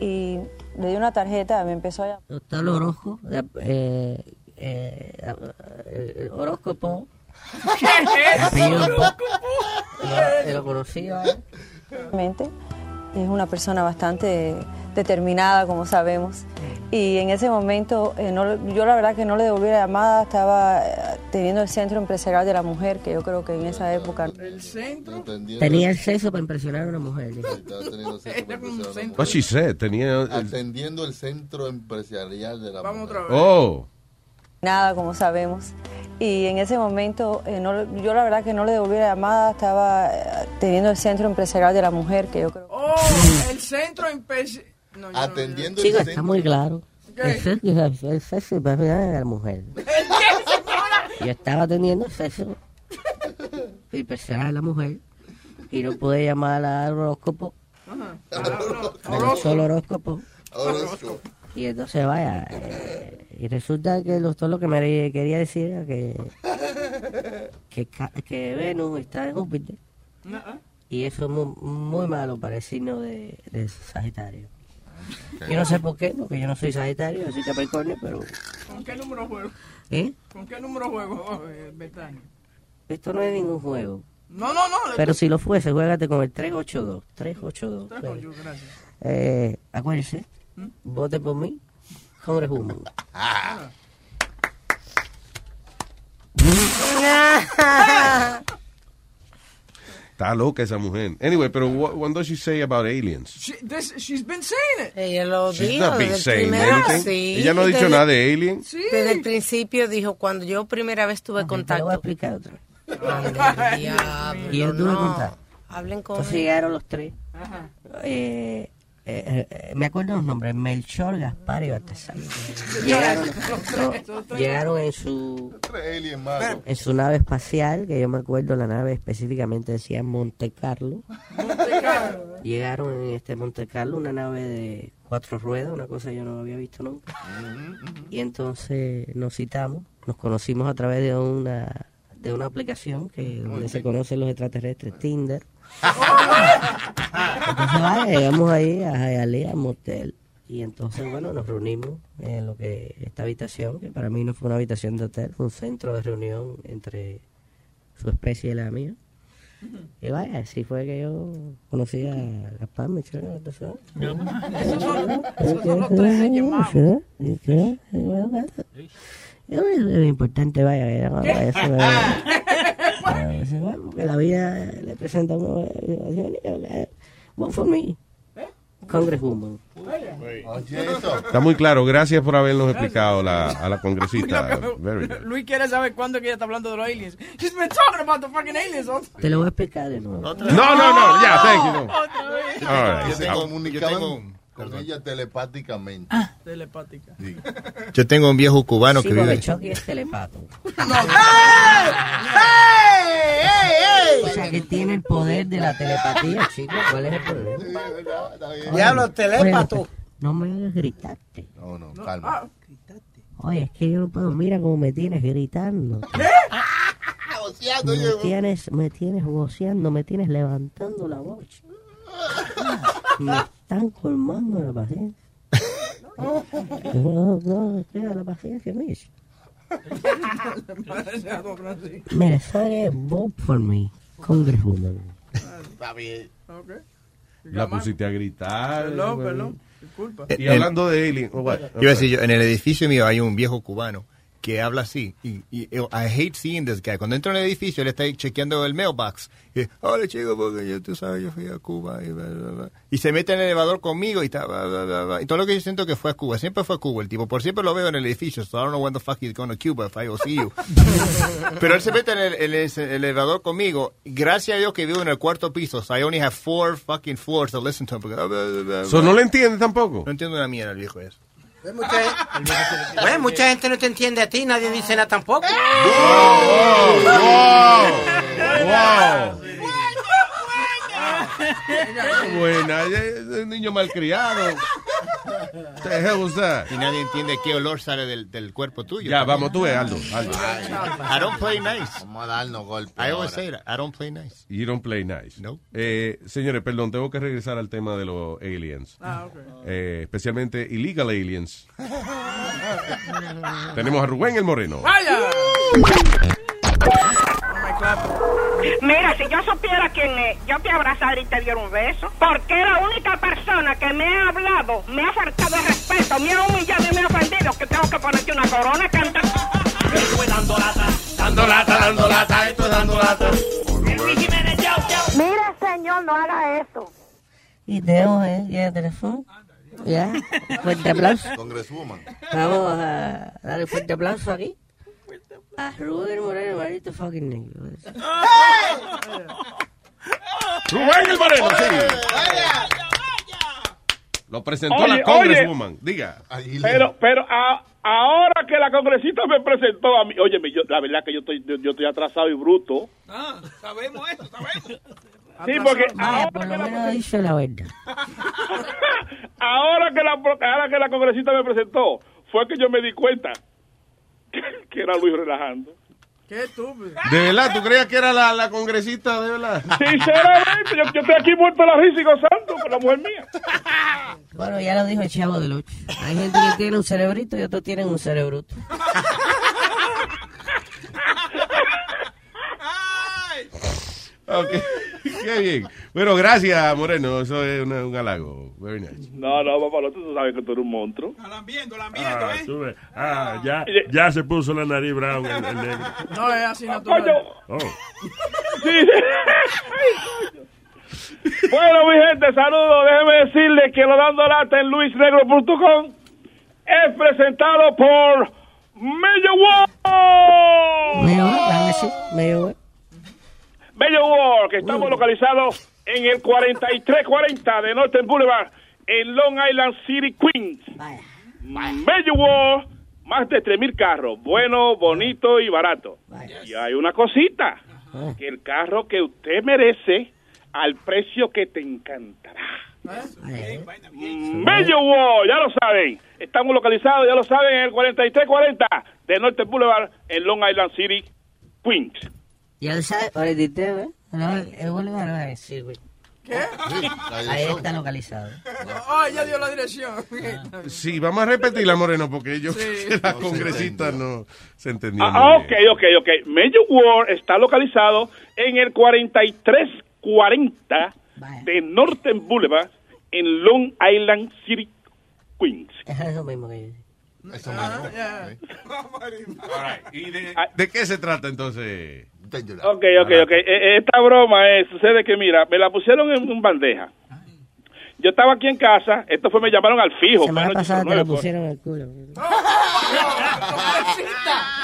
y le di una tarjeta, me empezó a llamar. Doctor Orozco, eh, eh, eh, eh, Horóscopo. Lo, lo conocí, ¿vale? Mente. Es una persona bastante determinada, como sabemos. Y en ese momento, eh, no- yo la verdad que no le devolví la llamada, estaba eh, teniendo el Centro Empresarial de la Mujer, que yo creo que en esa época... El centro. Tenía el sexo para impresionar a una mujer. dijo. Estaba teniendo sexo con el What Pues she said, tenía... el- Atendiendo el centro empresarial de la Vamos otra vez. Oh. Nada, como sabemos. Y en ese momento, eh, no- yo la verdad que no le devolví la llamada, estaba eh, teniendo el Centro Empresarial de la Mujer, que yo creo... Oh, el centro empe- no, yo no- Atendiendo Chico, el está centro. muy claro. ¿Qué? El sexo, el sexo a la mujer. Yo estaba teniendo sexo y impresionar a la mujer y no pude llamar al horóscopo, al solo horóscopo. Orozco. Y entonces vaya, eh, y resulta que el doctor lo que me quería decir era que, que, que Venus está en Júpiter y eso es muy, muy malo para el signo de, de Sagitario. Yo no sé por qué, porque yo no soy Sagitario, soy Capricornio, pero ¿Con qué número juego? ¿Eh? ¿Con qué número juego, eh, Betania? esto no es ningún juego. No, no, no. Pero si lo fuese, juégate con el 382. 382. Tres pues. ocho, gracias. Eh, acuérdense, vote por mí, Congresswoman. Está loca esa mujer. Anyway, pero what, what does she say about aliens? She, this, she's been saying it. Ella lo She's dijo not been desde el saying primero, anything. sí, Ella no ha dicho desde- nada de alien. Sí. Desde el principio dijo, cuando yo primera vez tuve Te lo voy a contacto. explicar otra vez. Y yo tuve no. contacto. Hablen con Entonces él. llegaron los tres. Ajá. Eh, eh, eh, me acuerdo los nombres, Melchor, Gaspar y Baltasar. Llegaron, no, llegaron en su en su nave espacial, que yo me acuerdo la nave específicamente decía Monte Carlo. Llegaron en este Monte Carlo, una nave de cuatro ruedas, una cosa que yo no había visto nunca. Y entonces nos citamos, nos conocimos a través de una de una aplicación que donde se conocen los extraterrestres, Tinder. Entonces, vaya, llegamos ahí a al motel. Y entonces, bueno, nos reunimos en lo que esta habitación, que para mí no fue una habitación de hotel, fue un centro de reunión entre su especie y la mía. Y vaya, así fue que yo conocí a Gaspar Michel. Lo importante, vaya, era- vaya, vaya, bueno, que la vida le presenta una Vote for me. Congresswoman. Está muy claro. Gracias por habernos explicado la, a la congresista. Very good. Luis quiere saber cuándo que ella está hablando de los aliens. He's been talking about the fucking aliens. Te lo voy a explicar de nuevo. No, no, no, ya, thank you. no. All right. Yo tengo con ella telepáticamente. Telepática. Yo tengo un viejo cubano Sí, que vive. Chucky es telepato. ¡Ey! O sea, que tiene el poder de la telepatía, chicos. ¿Cuál es el problema? Diablo, telépato. Oye, No me hagas gritarte. No, no, calma. Oye, es que yo no puedo. Mira cómo me tienes gritando. Me tienes, me tienes voceando, me tienes levantando la voz. Me están colmando la paciencia. No, no, queda la paciencia, Mish. Mira, soy vote for me, Congresswoman. Está bien. La pusiste a gritar. Perdón, perdón. Disculpa. Y hablando de alien. oh, what? Iba a decir yo, en el edificio mío hay un viejo cubano que habla así. Y, y- I hate seeing this guy. Cuando entro en el edificio, él está ahí chequeando el mailbox. Y, hola chico, porque yo, tú sabes, yo fui a Cuba. Y, bla, bla, bla". Y se mete en el elevador conmigo y está, bla, bla, bla, bla. Y todo lo que yo siento que fue a Cuba. Siempre fue a Cuba el tipo. Por siempre lo veo en el edificio. So I don't know when the fuck he's going to Cuba if I go see you. Pero él se mete en el, el- el elevador conmigo. Gracias a Dios que vivo en el cuarto piso. So I only have four fucking floors to listen to him. Porque. So, ¿No le entiendes tampoco? No entiendo una mierda el viejo eso. Pues mucha, pues mucha gente no te entiende a ti, nadie dice nada tampoco. Buena, es un niño malcriado. What the hell was that? Y nadie entiende qué olor sale del, del cuerpo tuyo. Ya, vamos, tú ves, Aldo. Aldo. I don't play nice. Vamos a darnos golpes. I always say that. I don't play nice. You don't play nice. No. Eh, señores, perdón, tengo que regresar al tema de los aliens. Ah, ok. Eh, especialmente illegal aliens. Tenemos a Rubén el Moreno. ¡Vaya! Mira, si yo supiera quién es, yo te abrazara y te diera un beso. Porque es la única persona que me ha hablado, me ha faltado el respeto, me ha humillado y me ha ofendido que tengo que ponerte una corona canta. Estoy dando lata, Dando lata, dando lata, esto es dando lata. Mira, señor, no haga eso. Y tenemos eh, ya el teléfono. Ya, fuerte aplauso. Vamos a darle fuerte aplauso aquí. A Rubén Moreno, marito fucking negro. Rubén el Moreno, sí. Lo presentó Oye, la Congresswoman. Diga. Pero, pero a- ahora que la congresista me presentó a mí, oye, yo, la verdad que yo estoy, yo, yo estoy atrasado y bruto. Ah, sabemos eso, sabemos. Sí, porque Vaya, ahora, por dicho la verdad. ahora que la ahora que la congresista me presentó, fue que yo me di cuenta que, era Luis relajando. Qué estúpido. ¿De verdad? ¿Tú creías que era la, la congresista de verdad? Sinceramente, yo, yo estoy aquí muerto de la risa y gozando con la mujer mía. Bueno, ya lo dijo el chavo de Lucho. Hay gente que tiene un cerebrito y otros tienen un cerebruto. Ok. Qué bien. Bueno, gracias, Moreno. Eso es una- un halago. Very nice. No, no, papá, tú sabes que tú eres un monstruo. Ah, tú ves. Ah, ya, ya se puso la nariz brown el, el negro. No, es así natural. Oh. Sí. bueno, mi gente, saludos. Déjeme decirle que lo dando lata en luisnegro.com es presentado por Mello World. Medio Mello World, que estamos localizados en el 4340 de Northern Boulevard en Long Island City, Queens. Mello World, más de 3.000 carros, bueno, bonito y barato. Y hay una cosita, que el carro que usted merece al precio que te encantará. Mello World, ya lo saben. Estamos localizados, ya lo saben, en el 4340 de Norte Boulevard en Long Island City, Queens. Ya lo sabes, ahorita, ¿eh? No, el vuelve a decir, güey. ¿Qué? Ahí está localizado. Ah, ya dio la dirección. Sí, vamos a repetirla, Moreno, porque yo Sí. que la congresista no se entendió. Ah, ok, ok, ok. Major Ward está localizado en el 4340 de Northern Boulevard en Long Island City, Queens. Es eso mismo que yo Eso ¿De qué se trata entonces? Ok, ok, ok. Eh, eh, Esta broma es, sucede que, mira, me la pusieron en un bandeja. Yo estaba aquí en casa, esto fue, me llamaron al fijo. Semana pasada te 809, lo fue. pusieron en el culo.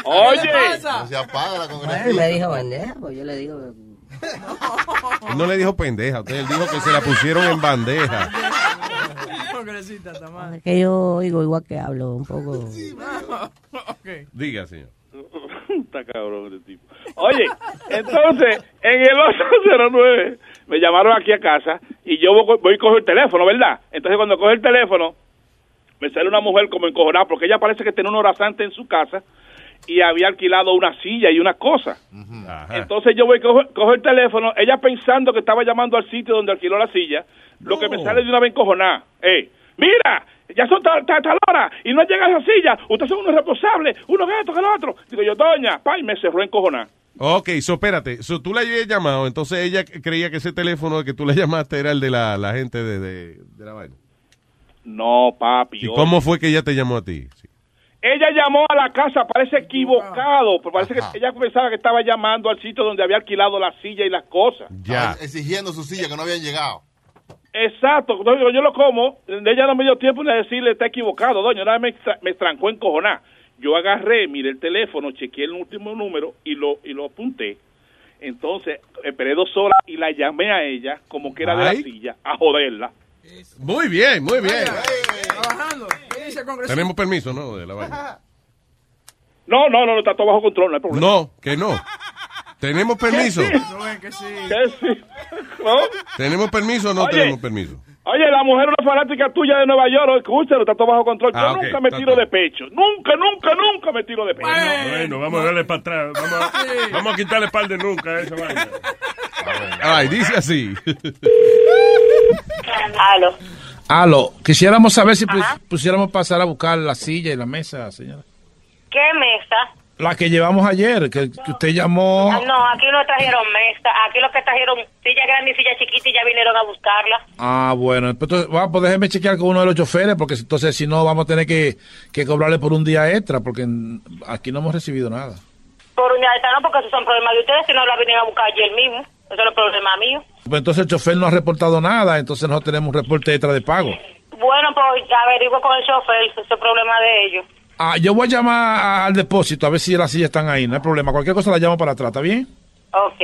Oye. No se apaga la Bueno, me dijo bandeja, pues yo le digo... No le dijo pendeja, usted él dijo que se la pusieron en bandeja. Es que yo oigo igual que hablo, un poco... Diga, señor. Está cabrón este tipo. Oye, entonces, en el 809 me llamaron aquí a casa y yo voy, voy a coger el teléfono, ¿verdad? Entonces cuando coge el teléfono, me sale una mujer como encojonada porque ella parece que tenía un horazante en su casa y había alquilado una silla y una cosa. Entonces yo voy a coger, coger el teléfono, ella pensando que estaba llamando al sitio donde alquiló la silla, lo que me sale de una vez encojonada. Eh, mira, ya son tal, tal, tal hora y no llega a esa silla, ustedes son unos responsables, uno que esto, que lo otro. Digo yo, doña, pa, y me cerró encojonada. Ok, so espérate, so, tú la habías llamado, entonces ella creía que ese teléfono que tú le llamaste era el de la, la gente de, de, de la vaina. No, papi. ¿Y oye. cómo fue que ella te llamó a ti? Ella llamó a la casa, parece equivocado, pero parece que ella pensaba que estaba llamando al sitio donde había alquilado la silla y las cosas. Ya. Exigiendo su silla que no habían llegado. Exacto, yo lo como, ella no me dio tiempo de decirle está equivocado, doña, nada me, me trancó en cojonar. Yo agarré, miré el teléfono, chequeé el último número y lo y lo apunté. Entonces, esperé dos horas y la llamé a ella como que era de la Ay. silla a joderla. Muy bien, muy bien. Trabajando. ¿Qué dice el congresista? Tenemos permiso, ¿no? De la vaina. No, no, no, no, está todo bajo control, no hay problema. No, que no. Tenemos permiso. No ven que sí. Que sí. ¿No? ¿Tenemos permiso o no Oye. tenemos permiso? Oye, la mujer una fanática tuya de Nueva York, escúchalo, está todo bajo control. Yo Ah, nunca me tiro de pecho. Nunca, nunca, nunca me tiro de pecho. Bueno, vamos a darle para atrás. Vamos a, vamos a quitarle par de nunca a esa vaina. Ay, dice así. Aló. Aló, quisiéramos saber si pus- pusiéramos pasar a buscar la silla y la mesa, señora. ¿Qué mesa? La que llevamos ayer, que, que usted llamó. Ah, No, aquí no trajeron mesa. Aquí lo que trajeron silla grande y silla chiquita y ya vinieron a buscarla. Ah, bueno, pues, entonces, bueno, pues déjeme chequear con uno de los choferes, porque entonces si no vamos a tener que, que cobrarle por un día extra, porque aquí no hemos recibido nada. Por una esta no, porque esos son problemas de ustedes. Si no la vinieron a buscar ayer mismo. Eso es el problema mío. Pues entonces el chofer no ha reportado nada, entonces nosotros tenemos un reporte extra de pago. Bueno, pues averiguo con el chofer. Ese es el problema de ellos. Ah, yo voy a llamar al depósito a ver si las sillas están ahí, no hay problema. Cualquier cosa la llamo para atrás, ¿está bien? Ok.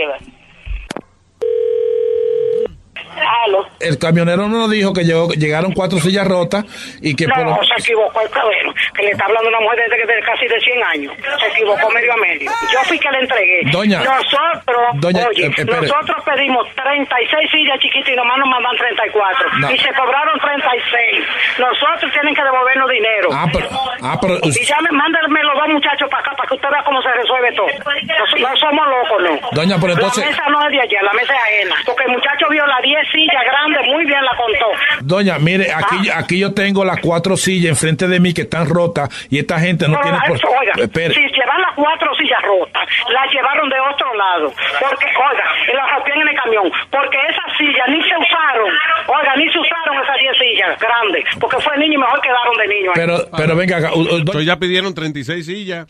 El camionero nos dijo que llegó- llegaron cuatro sillas rotas y que... No, por se equivocó el cabero, que le está hablando una mujer desde que de casi de 100 años. Se equivocó medio a medio. Yo fui que le entregué. Doña. Nosotros, Doña, oye, eh, nosotros pedimos 36 sillas chiquitas y nomás nos mandan 34. No. Y se cobraron 36. Nosotros tienen que devolvernos dinero. Ah, pero... Ah, pero Y ya me mándenme los dos muchachos para acá para que usted vea cómo se resuelve todo. No, no somos locos, no. Doña, pero entonces- La mesa no es de allá, la mesa es ajena. Porque el muchacho vio las 10 sillas grandes, muy bien la contó. Doña, mire, aquí, Ah. aquí yo tengo las cuatro sillas enfrente de mí que están rotas y esta gente no Pero tiene por... oiga, Espere. si llevan las cuatro sillas rotas, las llevaron de otro lado. Porque, oiga, y las rompían en el camión. Porque esas sillas ni se usaron. Oiga, ni se usaron esas 10 sillas grandes. Porque fue niño y mejor quedaron de niño. ahí. Pero, pero venga acá. Entonces ya pidieron 36 sillas.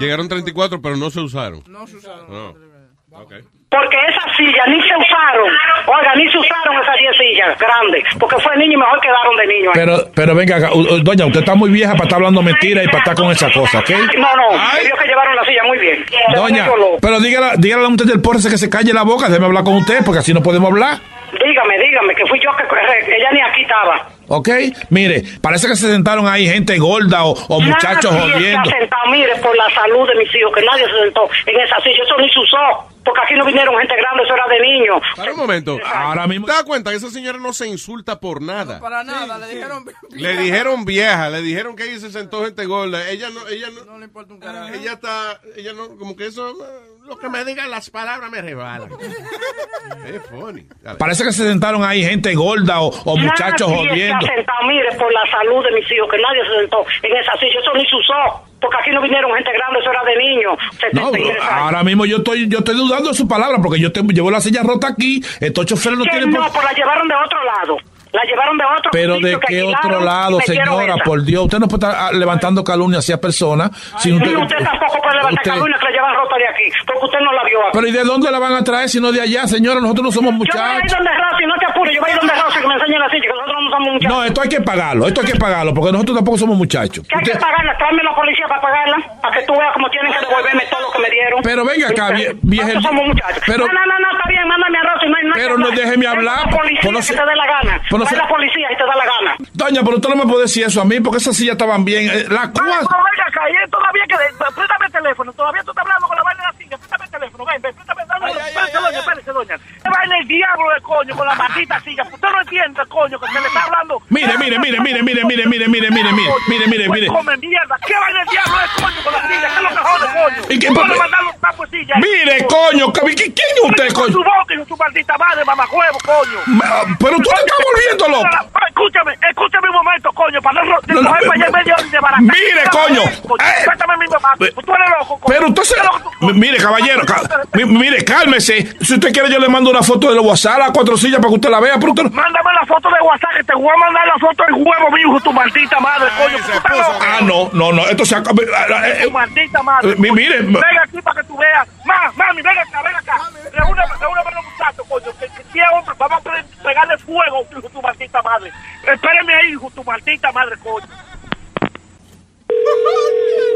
Llegaron 34, pero no se usaron. No se usaron. No. Porque esas sillas ni se usaron. Oiga, ni se usaron esas 10 sillas grandes. Porque fue niño y mejor quedaron de niño. ahí. Pero, pero venga acá. Doña, usted está muy vieja para estar hablando mentiras y para estar con esa cosa, ¿ok? No, no, ellos que llevaron la silla muy bien. Doña, pero dígale, dígale a la mujer del porce que se calle la boca, déjeme hablar con usted, porque así no podemos hablar. Dígame, dígame, que fui yo que ella ni aquí estaba. ¿Ok? Mire, parece que se sentaron ahí gente gorda o, o muchachos Nadie jodiendo. se ha sentado, mire, por la salud de mis hijos, que nadie se sentó en esa silla, eso ni se usó. Porque aquí no vinieron gente grande, eso era de niños. Para un momento. Ahora mismo. ¿Te das cuenta que esa señora no se insulta por nada? Para nada, le dijeron. Le dijeron vieja, le dijeron que ahí se sentó gente gorda. Ella no, ella no, No le importa un carajo. ella está, ella no, como que eso, eh, lo que me digan las palabras me rebalan. Es funny. Parece que se sentaron ahí gente gorda o, o muchachos jodiendo. se ha sentado, mire, por la salud de mis hijos, que nadie se sentó en esa silla. Eso ni se usó. Porque aquí no vinieron gente grande, eso era de niños. No, 73 años. ahora mismo yo estoy, yo estoy dudando de su palabra porque yo te, llevo la silla rota aquí. Estos choferes no tienen no, por- pues la llevaron de otro lado. La llevaron de otro Pero de qué otro lado, señora, por Dios, usted no puede estar ah, levantando calumnia hacia personas. sin Y usted tampoco puede levantar usted- calumnia que la llevan rota de aquí, porque usted no la vio aquí. Pero ¿y de dónde la van a traer si no de allá, señora? Nosotros no somos Yo voy a ir muchachos. donde Rosy, no te apures, yo voy a ir donde Rosy que me enseñe la silla, que nosotros no somos muchachos. No, esto hay que pagarlo, esto hay que pagarlo, porque nosotros tampoco somos muchachos. Que hay que pagarla, tráeme la policía para pagarla, para que tú veas cómo tienen que devolverme todo lo que me dieron. Pero venga acá, vie- vieja- Nosotros somos muchachos. pero- no, no, no, está bien, mándame a Rosy, no hay Pero no déjeme hablar, la policía pues que te dé la gana. No sé- la policía y te da la gana. Doña, pero usted no me puede decir eso a mí, porque esas sillas estaban bien. La cuatro. venga acá, todavía que... Préstame el teléfono, todavía tú estás hablando con la vaina de la silla, teléfono, ven, ven, préstame, dame, espérese, doña, espérese, doña. Qué vaina el diablo de coño con la maldita silla, usted no entiende, coño, que se le está hablando... Mire, mire, mire, mire, mire, mire, mire, mire, mire, mire, mire, mire, mire. Come mierda, qué vaina el diablo de coño con la silla, qué es lo que jode, coño. ¿Y qué ¿Cómo pa- le mandaron un tapo de silla? Mire, coño, que- ¿qui- ¿quién es usted, coño? su boca y su maldita madre, mamajuevo, coño. Pero tú te estás volviendo loco. Escúchame, escúchame un momento, coño, para no, coger para allá en medio de barata. Mire, coño. Eh. Cuéntame mi mamá, tú eres loco, coño. Pero usted se... Mire, caballero, mire, cálmese. Si usted quiere, yo le mando una foto de los WhatsApp a cuatro sillas para que usted la vea, pero usted no- Mándame la foto de WhatsApp, que te voy a mandar la foto del huevo mío, tu maldita madre, coño. Ah, no, no, no, esto se acaba... eh, eh, Tu maldita madre. Mi- mire. Venga aquí para que tú veas. Ma, mami, ven acá, ven acá. Reúneme, reúneme los muchachos, coño. Que, que vamos a pegarle fuego, hijo, tu maldita madre. Espéreme ahí, hijo, tu maldita madre, coño.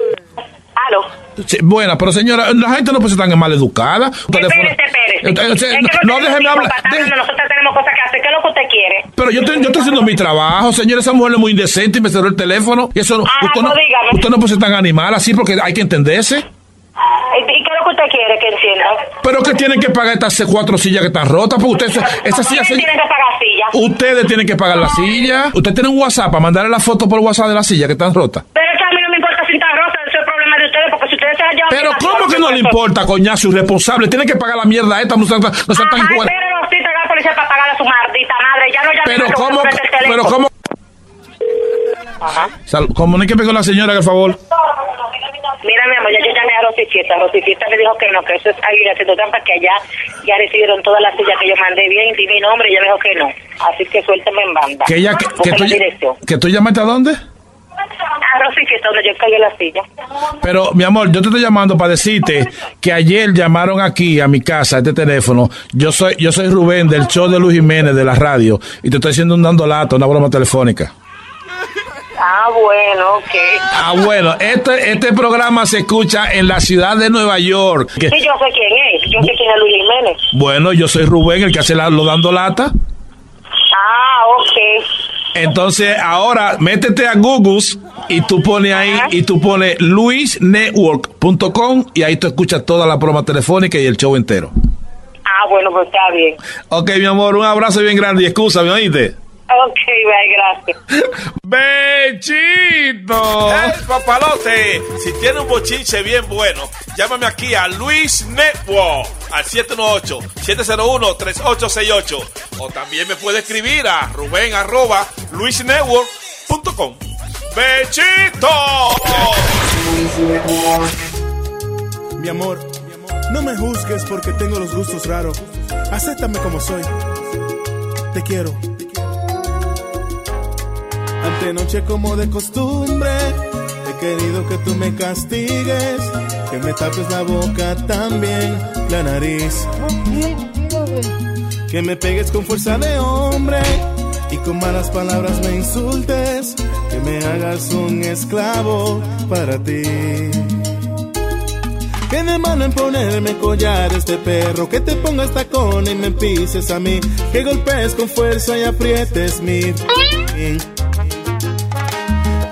Aló. Sí, buena, pero señora, la gente no puede ser tan mal educada. Espérese, espérese. Eh, no, usted déjeme hablar. no, Nosotros tenemos cosas que hacer. ¿Qué es lo que usted quiere? Pero yo estoy, yo estoy haciendo mi trabajo, señora. Esa mujer es muy indecente y me cerró el teléfono. Y eso, no- Ajá, usted, no, pues usted no puede ser tan animal así porque hay que entenderse. ¿Y qué es lo que usted quiere que encienda? Pero que tienen que pagar estas cuatro sillas que están rotas, porque ustedes, esas sillas, ¿Quién tiene que pagar silla? ustedes tienen que pagar la silla. Usted tiene un WhatsApp para mandarle la foto por WhatsApp de la silla que están rotas. Pero es que a mí no me importa si está rosa, eso es problema de ustedes, Pero ¿cómo que no le importa, coñazo irresponsable? Tiene que pagar la mierda esta, no sean tan, no sean tan Ay, igual. pero sí, te la policía para pagar a su maldita madre. Ya no llame Pero cómo, pero cómo. Sal, comuníqueme con la señora, por favor. Mira, mi amor, ya yo llamé a Rosicita. Rosicita me dijo que no, que eso es alguien haciendo trampa, que allá ya recibieron todas las sillas que yo mandé bien, di mi nombre y ella me dijo que no. Así que suélteme en banda. Que ella, que, que tú, que tú llamaste a dónde? Donde yo caí en la silla. Pero, mi amor, yo te estoy llamando para decirte que ayer llamaron aquí a mi casa, a este teléfono. Yo soy, yo soy Rubén del show de Luis Jiménez de la radio y te estoy haciendo un dando lata, una broma telefónica. Ah, bueno, ok. Ah, bueno, este, este programa se escucha en la ciudad de Nueva York. Que- Sí, yo sé quién es. Yo sé quién es Luis Jiménez. bueno, yo soy Rubén, el que hace la- lo dando lata. Ah, ok. Entonces, ahora métete a Google y tú pones ahí, y tú pones luisnetwork.com y ahí tú escuchas toda la broma telefónica y el show entero. Ah, bueno, pues está bien. Ok, mi amor, un abrazo bien grande y excusa, ¿me oíste? Ok, bye, gracias. ¡Bechito! ¡Hey, papalote! Si tiene un bochinche bien bueno, llámame aquí a Luis Network al 718-701-3868. O también me puede escribir a Rubén arroba luisnetwork.com. ¡Bechito! Mi amor, no me juzgues porque tengo los gustos raros. Acéptame como soy. Te quiero. Antenoche como de costumbre, he querido que tú me castigues, que me tapes la boca también, la nariz. Que me pegues con fuerza de hombre y con malas palabras me insultes, que me hagas un esclavo para ti. Que de mano en ponerme collares de perro, que te pongas tacón y me pises a mí, que golpees con fuerza y aprietes mi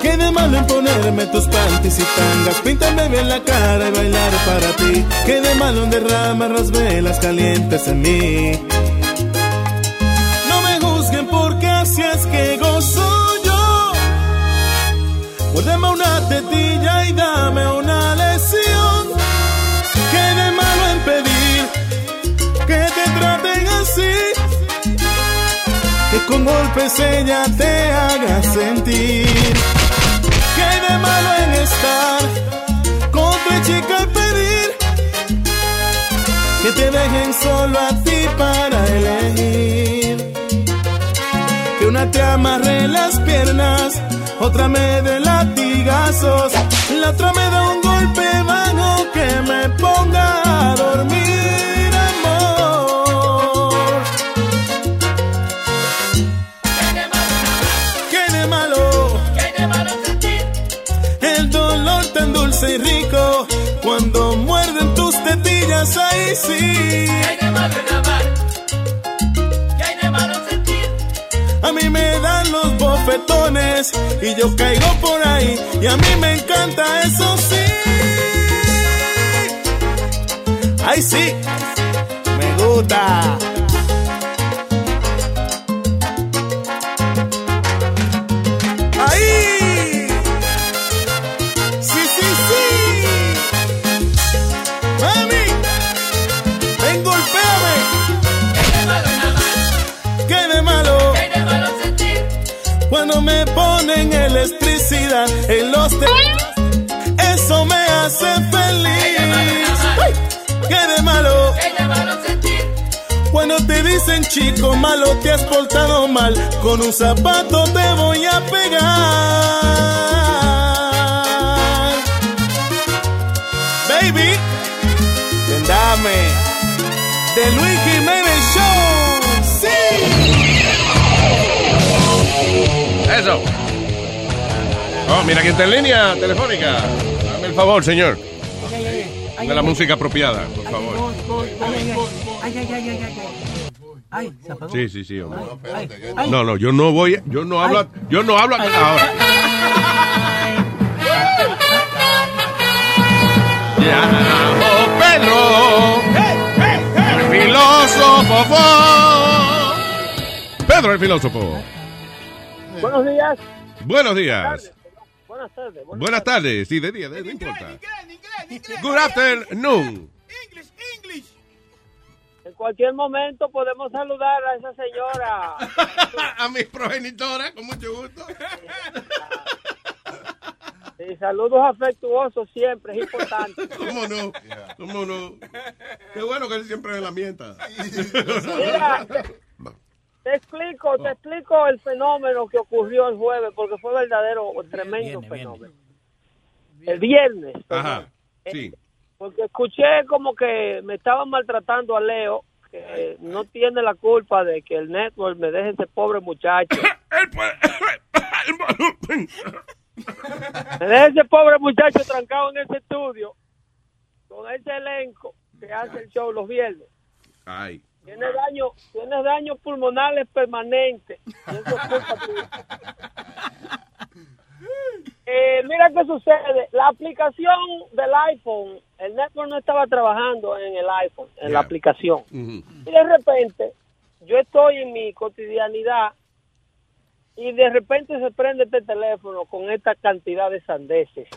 ¿Qué de malo en ponerme tus panties y tangas? Píntame bien la cara y bailar para ti. ¿Qué de malo en derramar las velas calientes en mí? No me juzguen porque así es que gozo yo. Muérdeme una tetilla y dame una lesión. ¿Qué de malo en pedir que te traten así? Que con golpes ella te haga sentir. ¿Qué hay de malo en estar con tu chica y pedir que te dejen solo a ti para elegir? Que una te amarre las piernas, otra me dé latigazos, la otra me da un golpe bajo que me ponga a dormir, tetillas, ahí sí. A mí me dan los bofetones y yo caigo por ahí y a mí me encanta eso sí. Ay sí, me gusta. En los te eso me hace feliz. Ay, ¿Qué de malo? Cuando te dicen chico malo te has portado mal, con un zapato te voy a pegar. Baby, ven, dame de Luis Jiménez Show. Sí. Eso. Oh, mira quién está en línea telefónica. Dame el favor, señor. De la música apropiada, por favor. Ay, ay, ay, ay, ay, ay. Ay, se apagó. Sí, sí, sí, hombre. No, no, yo no voy, yo no hablo, yo no hablo ahora. Llamo Pedro, el filósofo. Pedro, el filósofo. Buenos días. Buenos días. Buenas tardes. Buenas tardes. Sí, de día, de- no importa. Good afternoon. En cualquier momento podemos saludar a esa señora. a mi progenitora, con mucho gusto. Saludos afectuosos siempre, es importante. ¿Cómo no? ¿Cómo no? Qué bueno que él siempre me la mienta. Mira, te, explico, te explico el fenómeno que ocurrió el jueves, porque fue verdadero, tremendo fenómeno. El viernes. Ajá, sí. Porque escuché como que me estaban maltratando a Leo, que no tiene la culpa de que el network me deje ese pobre muchacho. me deje ese pobre muchacho trancado en ese estudio, con ese elenco que hace el show los viernes. Ay. Tiene daño, tiene daños pulmonales permanentes. Y eso es culpa tuya. Eh, mira qué sucede. La aplicación del iPhone, el network no estaba trabajando en el iPhone, en la aplicación. Y de repente, yo estoy en mi cotidianidad y de repente se prende este teléfono con esta cantidad de sandeces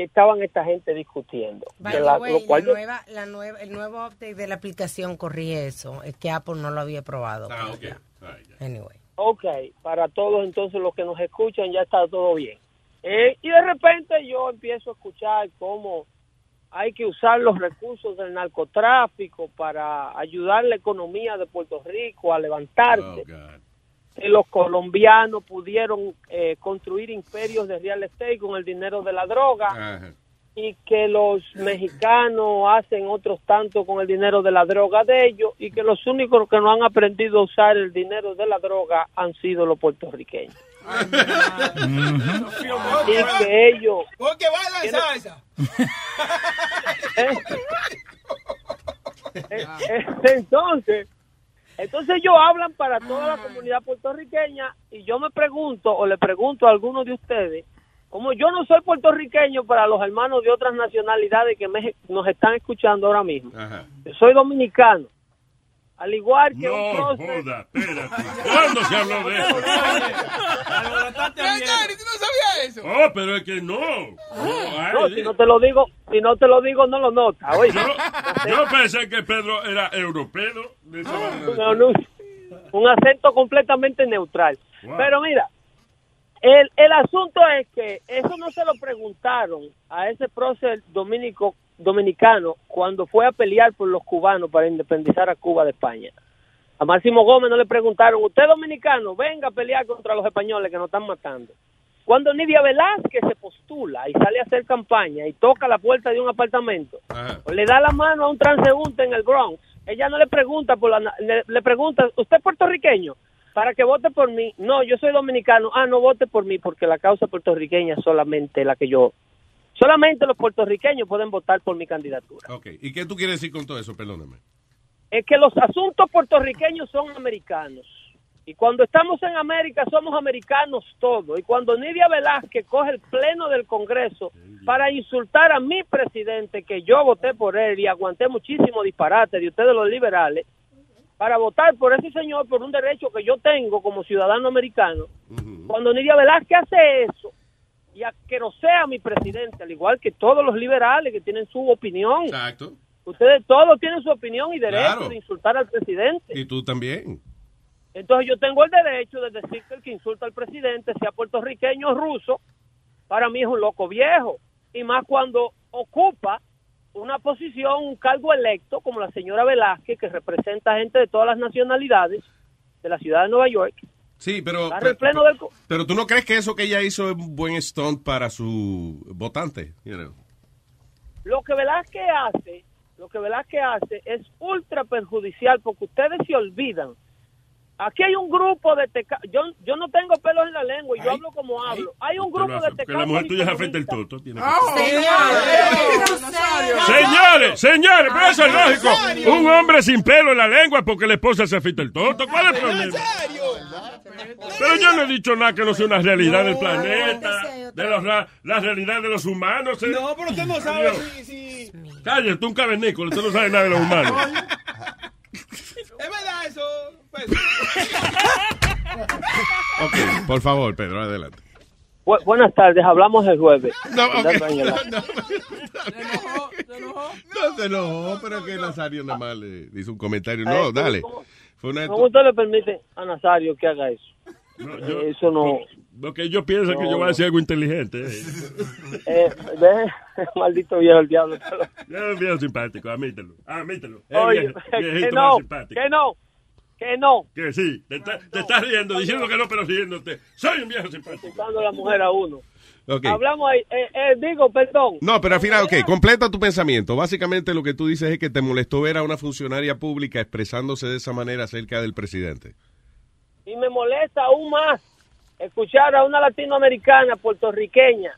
que estaban esta gente discutiendo. By Que the la- way, lo cual la yo- nueva, la nueva, el nuevo update de la aplicación corrige eso. Es que Apple no lo había probado. Ah. Anyway. Ok, para todos entonces los que nos escuchan ya está todo bien. Eh, y de repente yo empiezo a escuchar cómo hay que usar los recursos del narcotráfico para ayudar la economía de Puerto Rico a levantarse. que los colombianos pudieron eh, construir imperios de real estate con el dinero de la droga Ajá. y que los mexicanos hacen otros tanto con el dinero de la droga de ellos y que los únicos que no han aprendido a usar el dinero de la droga han sido los puertorriqueños. y que ellos Porque baila salsa. Eh, eh, entonces Entonces ellos hablan para toda la comunidad puertorriqueña y yo me pregunto o le pregunto a algunos de ustedes, como yo no soy puertorriqueño para los hermanos de otras nacionalidades que me- nos están escuchando ahora mismo, yo soy dominicano. Al igual que un No, prócer- joda, espérate. ¿Cuándo se habló de eso? ¿tú no sabías eso? Oh, pero es que no. No, No, ay, si no te lo digo, si no te lo digo, no lo notas. oye. yo, yo pensé que Pedro era europeo. de esa manera. No, no, un acento completamente neutral. Wow. Pero mira, el, el asunto es que eso no se lo preguntaron a ese prócer dominico, dominicano cuando fue a pelear por los cubanos para independizar a Cuba de España. A Máximo Gómez no le preguntaron, usted dominicano, venga a pelear contra los españoles que nos están matando. Cuando Nidia Velázquez se postula y sale a hacer campaña y toca la puerta de un apartamento, o le da la mano a un transeúnte en el Bronx, ella no le pregunta por la, le, le pregunta, ¿usted es puertorriqueño? Para que vote por mí. No, yo soy dominicano. Ah, no vote por mí porque la causa puertorriqueña es solamente la que yo... Solamente los puertorriqueños pueden votar por mi candidatura. Ok, ¿y qué tú quieres decir con todo eso? Perdóname. Es que los asuntos puertorriqueños son americanos. Y cuando estamos en América somos americanos todos. Y cuando Nidia Velázquez coge el pleno del Congreso para insultar a mi presidente, que yo voté por él y aguanté muchísimo disparate de ustedes los liberales, para votar por ese señor por un derecho que yo tengo como ciudadano americano, cuando Nidia Velázquez hace eso y asquerosea a mi presidente, al igual que todos los liberales que tienen su opinión. Exacto. Ustedes todos tienen su opinión y derecho Claro. de insultar al presidente. Y tú también. Entonces yo tengo el derecho de decir que el que insulta al presidente, sea puertorriqueño o ruso, para mí es un loco viejo. Y más cuando ocupa una posición, un cargo electo, como la señora Velázquez, que representa gente de todas las nacionalidades de la ciudad de Nueva York. Sí, pero, del... pero tú no crees que eso que ella hizo es un buen stunt para su votante. You know? Lo que Velázquez hace, lo que Velázquez hace es ultra perjudicial porque ustedes se olvidan. Aquí hay un grupo de tecatos. Yo, yo no tengo pelos en la lengua y yo hablo como hablo. Hay un grupo de Que la mujer tuya se afeita el toto. tiene Oh, que- Señores, señores, pero eso es lógico. Un hombre sin pelo en la lengua porque la esposa se afeita el toto. ¿Cuál es el problema? Pero yo no he dicho nada que no sea una realidad del planeta, de los, ra- la realidad de los humanos. No, pero usted no sabe si, si... Cállate, tú un cavernícola, usted no sabe nada de los humanos. Es verdad eso. Pues. Ok, por favor, Pedro, adelante. Bu- buenas tardes, hablamos el jueves. No, ok. Dando en el- No se enojó, pero que Nazario nada más le hizo un comentario. No, Eh, dale. ¿cómo- Fue una de ¿Cómo usted le permite a Nazario que haga eso? yo- Eh, eso no... Lo que ellos piensan que No, yo voy a no. decir algo inteligente. eh. Eh, deje- maldito viejo el diablo. Ya es un viejo simpático, admítelo. Admítelo. Es Oye, viejo- que no, que no, que no. Que sí, te, está- te estás riendo, diciendo que no, pero riéndote. Soy un viejo simpático. Dando la mujer a uno. Ok. Hablamos ahí, eh, eh, digo, perdón. No, pero al final, ok, completa tu pensamiento. Básicamente lo que tú dices es que te molestó ver a una funcionaria pública expresándose de esa manera acerca del presidente. Y me molesta aún más escuchar a una latinoamericana puertorriqueña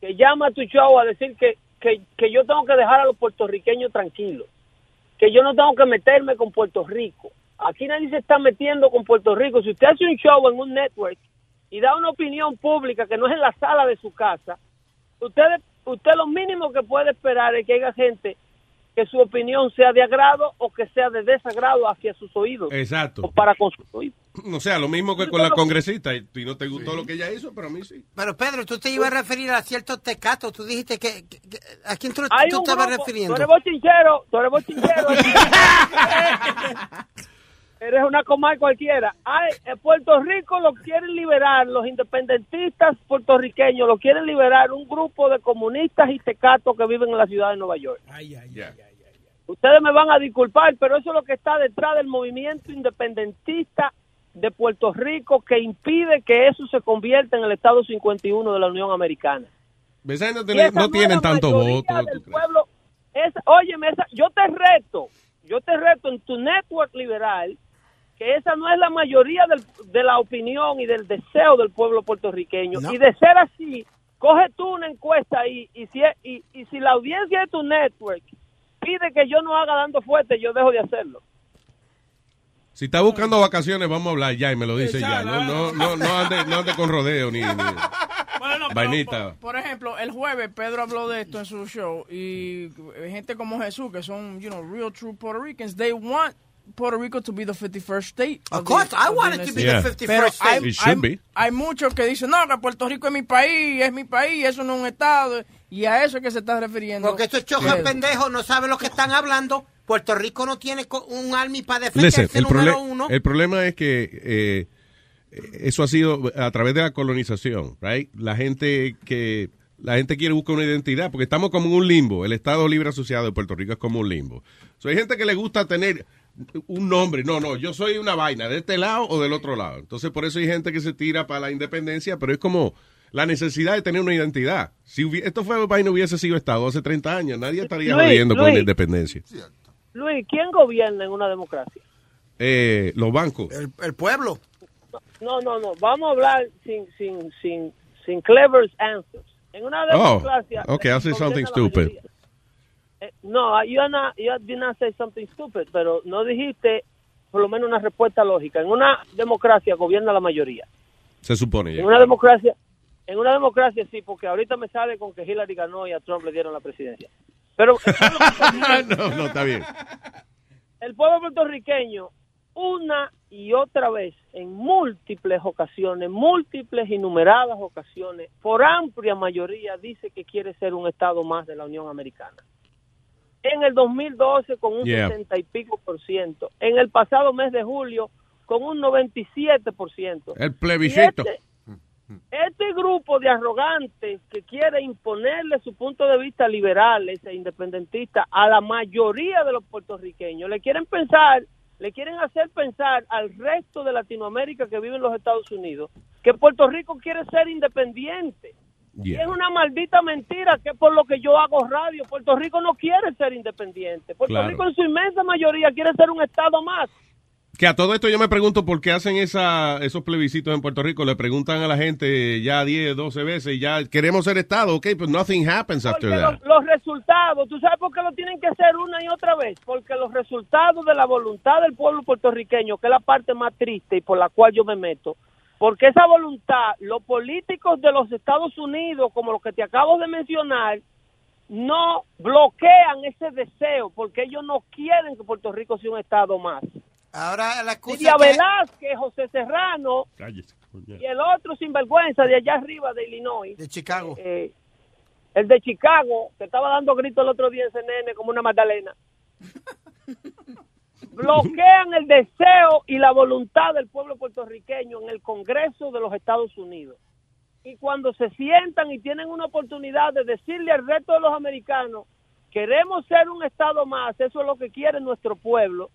que llama a tu show a decir que, que, que yo tengo que dejar a los puertorriqueños tranquilos, que yo no tengo que meterme con Puerto Rico. Aquí nadie se está metiendo con Puerto Rico. Si usted hace un show en un network y da una opinión pública que no es en la sala de su casa, usted, usted lo mínimo que puede esperar es que haya gente que su opinión sea de agrado o que sea de desagrado hacia sus oídos. Exacto. O para con sus oídos. O sea, lo mismo que con la congresista. Y no te gustó lo que ella hizo, pero a mí sí. Pero Pedro, tú te ibas a referir a ciertos tecatos. Tú dijiste que. que- que- ¿A quién tú, tú un te vas grupo- refiriendo? Tú eres bochinchero, tú eres bochinchero. eres una comal cualquiera. En Puerto Rico lo quieren liberar, los independentistas puertorriqueños lo quieren liberar un grupo de comunistas y tecatos que viven en la ciudad de Nueva York. Ustedes me van a disculpar, pero eso es lo que está detrás del movimiento independentista de Puerto Rico que impide que eso se convierta en el Estado 51 de la Unión Americana. Esa gente no, Y tiene- esa no tienen tanto voto. del pueblo, esa- óyeme, esa- yo te reto, yo te reto en tu network liberal que esa no es la mayoría del- de la opinión y del deseo del pueblo puertorriqueño. Y de ser así, coge tú una encuesta ahí y si, es- y, y si la audiencia de tu network pide que yo no haga dando fuerte, yo dejo de hacerlo. Si está buscando vacaciones, vamos a hablar ya y me lo dice ya. No, no, no, no ande, no ande con rodeo ni, ni Bueno, pero, vainita. Por, por ejemplo, el jueves Pedro habló de esto en su show y gente como Jesús, que son, you know, real true Puerto Ricans, they want Puerto Rico to be the 51st state. Of course, I want it to be the 51st Pero state. hay, It should hay- be. hay muchos que dicen, no, que Puerto Rico es mi país, es mi país, eso no es un estado. Y a eso es que se está refiriendo. Porque estos chojas pendejos no saben lo que están hablando. Puerto Rico no tiene un army para defenderse, Listen, el, número uno. el problema es que eh, eso ha sido a través de la colonización, right? La gente que la gente quiere buscar una identidad porque estamos como en un limbo. El Estado Libre Asociado de Puerto Rico es como un limbo. So, hay gente que le gusta tener un nombre. No, no, yo soy una vaina de este lado o del otro lado. Entonces, por eso hay gente que se tira para la independencia, pero es como la necesidad de tener una identidad. Si esto fue vaina hubiese sido Estado hace 30 años, nadie estaría Luis, jodiendo con la independencia. Luis, ¿quién gobierna en una democracia? Eh, los bancos. El, pueblo. No, no, no. Vamos a hablar sin, sin, sin, sin clever answers. En una Oh, democracia. okay, I'll say something stupid. mayoría. Eh, no, you, are not, you did not say something stupid, pero no dijiste por lo menos una respuesta lógica. En una democracia gobierna la mayoría. Se supone ya. En una democracia, en una democracia sí, porque ahorita me sale con que Hillary ganó y a Trump le dieron la presidencia. Pero no, no, está bien. el pueblo puertorriqueño una y otra vez, en múltiples ocasiones, múltiples y numeradas ocasiones, por amplia mayoría, dice que quiere ser un Estado más de la Unión Americana. En el 2012 con un Yeah. 60 y pico por ciento. En el pasado mes de julio con un 97 por ciento. El plebiscito. Este, este grupo de arrogantes que quiere imponerle su punto de vista liberales e independentistas a la mayoría de los puertorriqueños, le quieren pensar, le quieren hacer pensar al resto de Latinoamérica que vive en los Estados Unidos que Puerto Rico quiere ser independiente. Y es una maldita mentira que por lo que yo hago radio. Puerto Rico no quiere ser independiente. Puerto Claro. Rico en su inmensa mayoría quiere ser un Estado más. Que a todo esto yo me pregunto por qué hacen esa, esos plebiscitos en Puerto Rico. Le preguntan a la gente ya 10, 12 veces y ya queremos ser Estado, ok, but nothing happens after Porque that. los, los resultados, ¿tú sabes por qué lo tienen que hacer una y otra vez? Porque los resultados de la voluntad del pueblo puertorriqueño, que es la parte más triste y por la cual yo me meto, porque esa voluntad, los políticos de los Estados Unidos, como los que te acabo de mencionar, no bloquean ese deseo, porque ellos no quieren que Puerto Rico sea un Estado más. Ahora la excusa Lidia que- Velázquez, José Serrano Cállese, y el otro sinvergüenza de allá arriba de Illinois. De Chicago. Eh, el de Chicago, que estaba dando gritos el otro día en CNN como una Magdalena. Bloquean el deseo y la voluntad del pueblo puertorriqueño en el Congreso de los Estados Unidos. Y cuando se sientan y tienen una oportunidad de decirle al resto de los americanos, queremos ser un Estado más, eso es lo que quiere nuestro pueblo,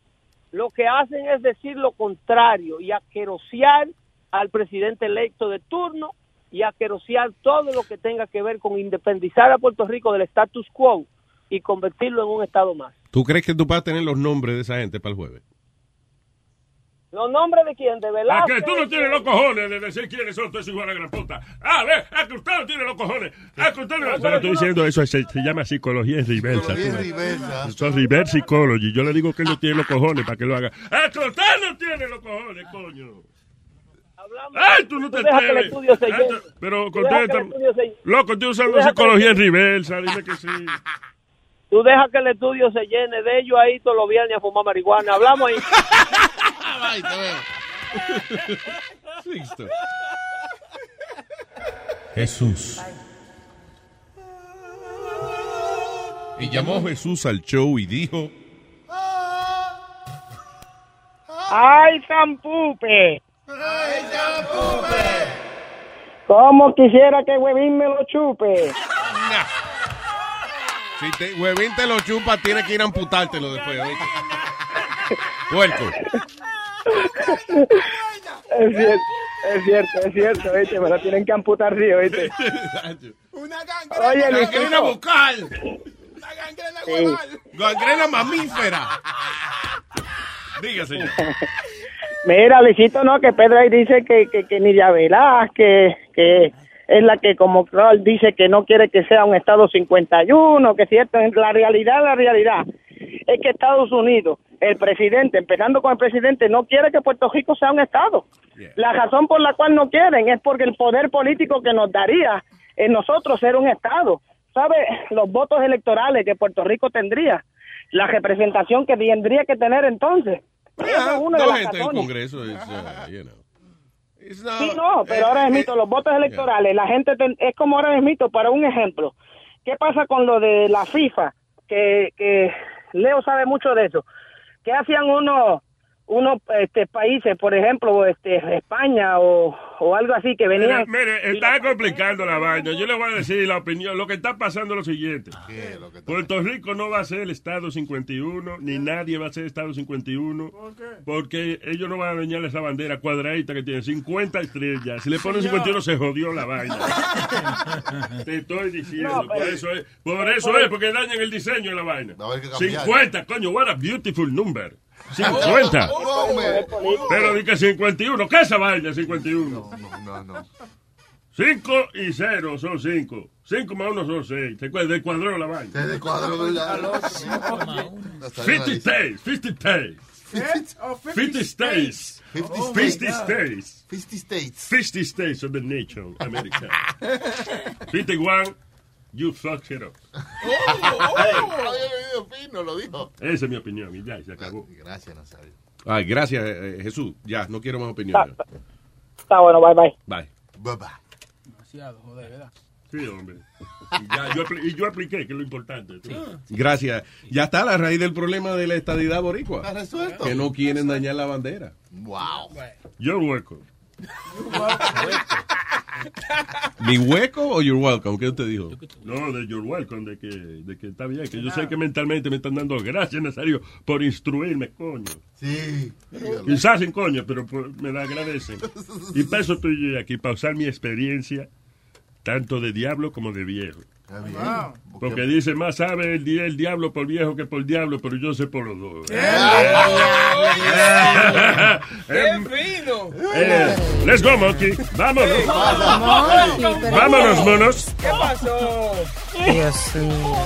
lo que hacen es decir lo contrario y aquerosear al presidente electo de turno y aquerosear todo lo que tenga que ver con independizar a Puerto Rico del status quo y convertirlo en un estado más. ¿Tú crees que tú vas a tener los nombres de esa gente para el jueves? ¿Los nombres de quién? De ¿A Velázquez. que tú no tienes los cojones de decir quiénes son todos esos hijos de la gran puta? A ver, a que usted no tiene los cojones. A que usted no... Le estoy diciendo eso, se, se llama psicología en reversa. Psicología tú en ves. reversa. Eso es reverse psychology. Yo le digo que él no tiene los cojones para que lo haga. A que usted no tiene los cojones, coño. ¡Ay, tú no te deja que el atreves! estudio se Ah, llene. Pero contesta. Loco, estoy usando psicología en reversa. Dime que sí. Tú dejas que el estudio se llene de ellos ahí todos los viernes a fumar marihuana. Hablamos ahí. Listo. Jesús. Y llamó Jesús al show y dijo, ¡Ay, Zampupe! ¿Cómo quisiera que Huevín me lo chupe? Si te, huevín te lo chupa, tienes que ir a amputártelo después. Puerco. Es cierto, es cierto, es cierto, ¿viste? Me lo tienen que amputar, sí, ¿viste? Oye, Gangrena Luisito. vocal. Sí. Gangrena mamífera. Diga, señor. Mira, Luisito, no, que Pedro ahí dice que, que, que Nidia Velázquez, que es la que como Kroll dice que no quiere que sea un Estado 51, que es cierto, en la realidad, la realidad es que Estados Unidos el presidente, empezando con el presidente, no quiere que Puerto Rico sea un Estado. La razón por la cual no quieren es porque el poder político que nos daría en nosotros ser un Estado. ¿Sabe? Los votos electorales que Puerto Rico tendría, la representación que tendría que tener entonces. Esa es una de No, las gente del razones. Congreso es, uh, you know. Not- Sí, no, pero ahora es mito, los votos electorales, la gente ten- es como ahora es mito, para un ejemplo. ¿Qué pasa con lo de la FIFA? Que, que Leo sabe mucho de eso. ¿Qué hacían unos unos este, países, por ejemplo, este España o, o algo así, que venían... Mire, mire, está complicando la vaina. Yo le voy a decir la opinión. Lo que está pasando es lo siguiente. Puerto Rico no va a ser el Estado 51, ni nadie va a ser Estado 51. Porque ellos no van a dañar esa bandera cuadradita que tiene 50 estrellas. Si le ponen 51 se jodió la vaina. Te estoy diciendo. No, por eso es, por eso es, porque dañan el diseño de la vaina. cambiar. 50, coño, what a beautiful number. 50. Pero di que 51. ¿Qué es esa vaina 51? No, no. 5 y 0 son 5. 5 más 1 son 6. ¿Te acuerdas? Del cuadro la vaina. Te descuadró la- 50 states. 50 states. Oh, 50 states. 50 50 states. states. 50 states. 50 states of the nation, America. 51, you fucked it up. Lo dijo. Esa es mi opinión. Y ya, se acabó. Gracias, Nazario. Ay, gracias, eh, eh, Jesús. Ya, no quiero más opiniones. Está bueno, bye bye. Bye. Bye bye. Demasiado, joder, ¿verdad? Sí, hombre. Y, ya, yo, y yo apliqué, que es lo importante. Gracias. Ya está la raíz del problema de la estadidad boricua. Está resuelto. Que no quieren dañar la bandera. Wow. You're welcome. ¿Mi hueco o you're welcome? ¿Qué usted dijo? No, de you're welcome, de que, de que está bien, que yo sé que mentalmente me están dando gracias, Nazario, por instruirme, coño. Sí. Quizás sin coño, pero por- me la agradecen. Y para eso estoy aquí, para usar mi experiencia, tanto de diablo como de viejo. Está bien. Porque dice, más sabe el, di- el diablo por viejo que por diablo, pero yo sé por los dos. Em, fino! eh, let's go, monkey. Vámonos. Monkey, pero- Vámonos, monos. ¿Qué pasó? Dios mío.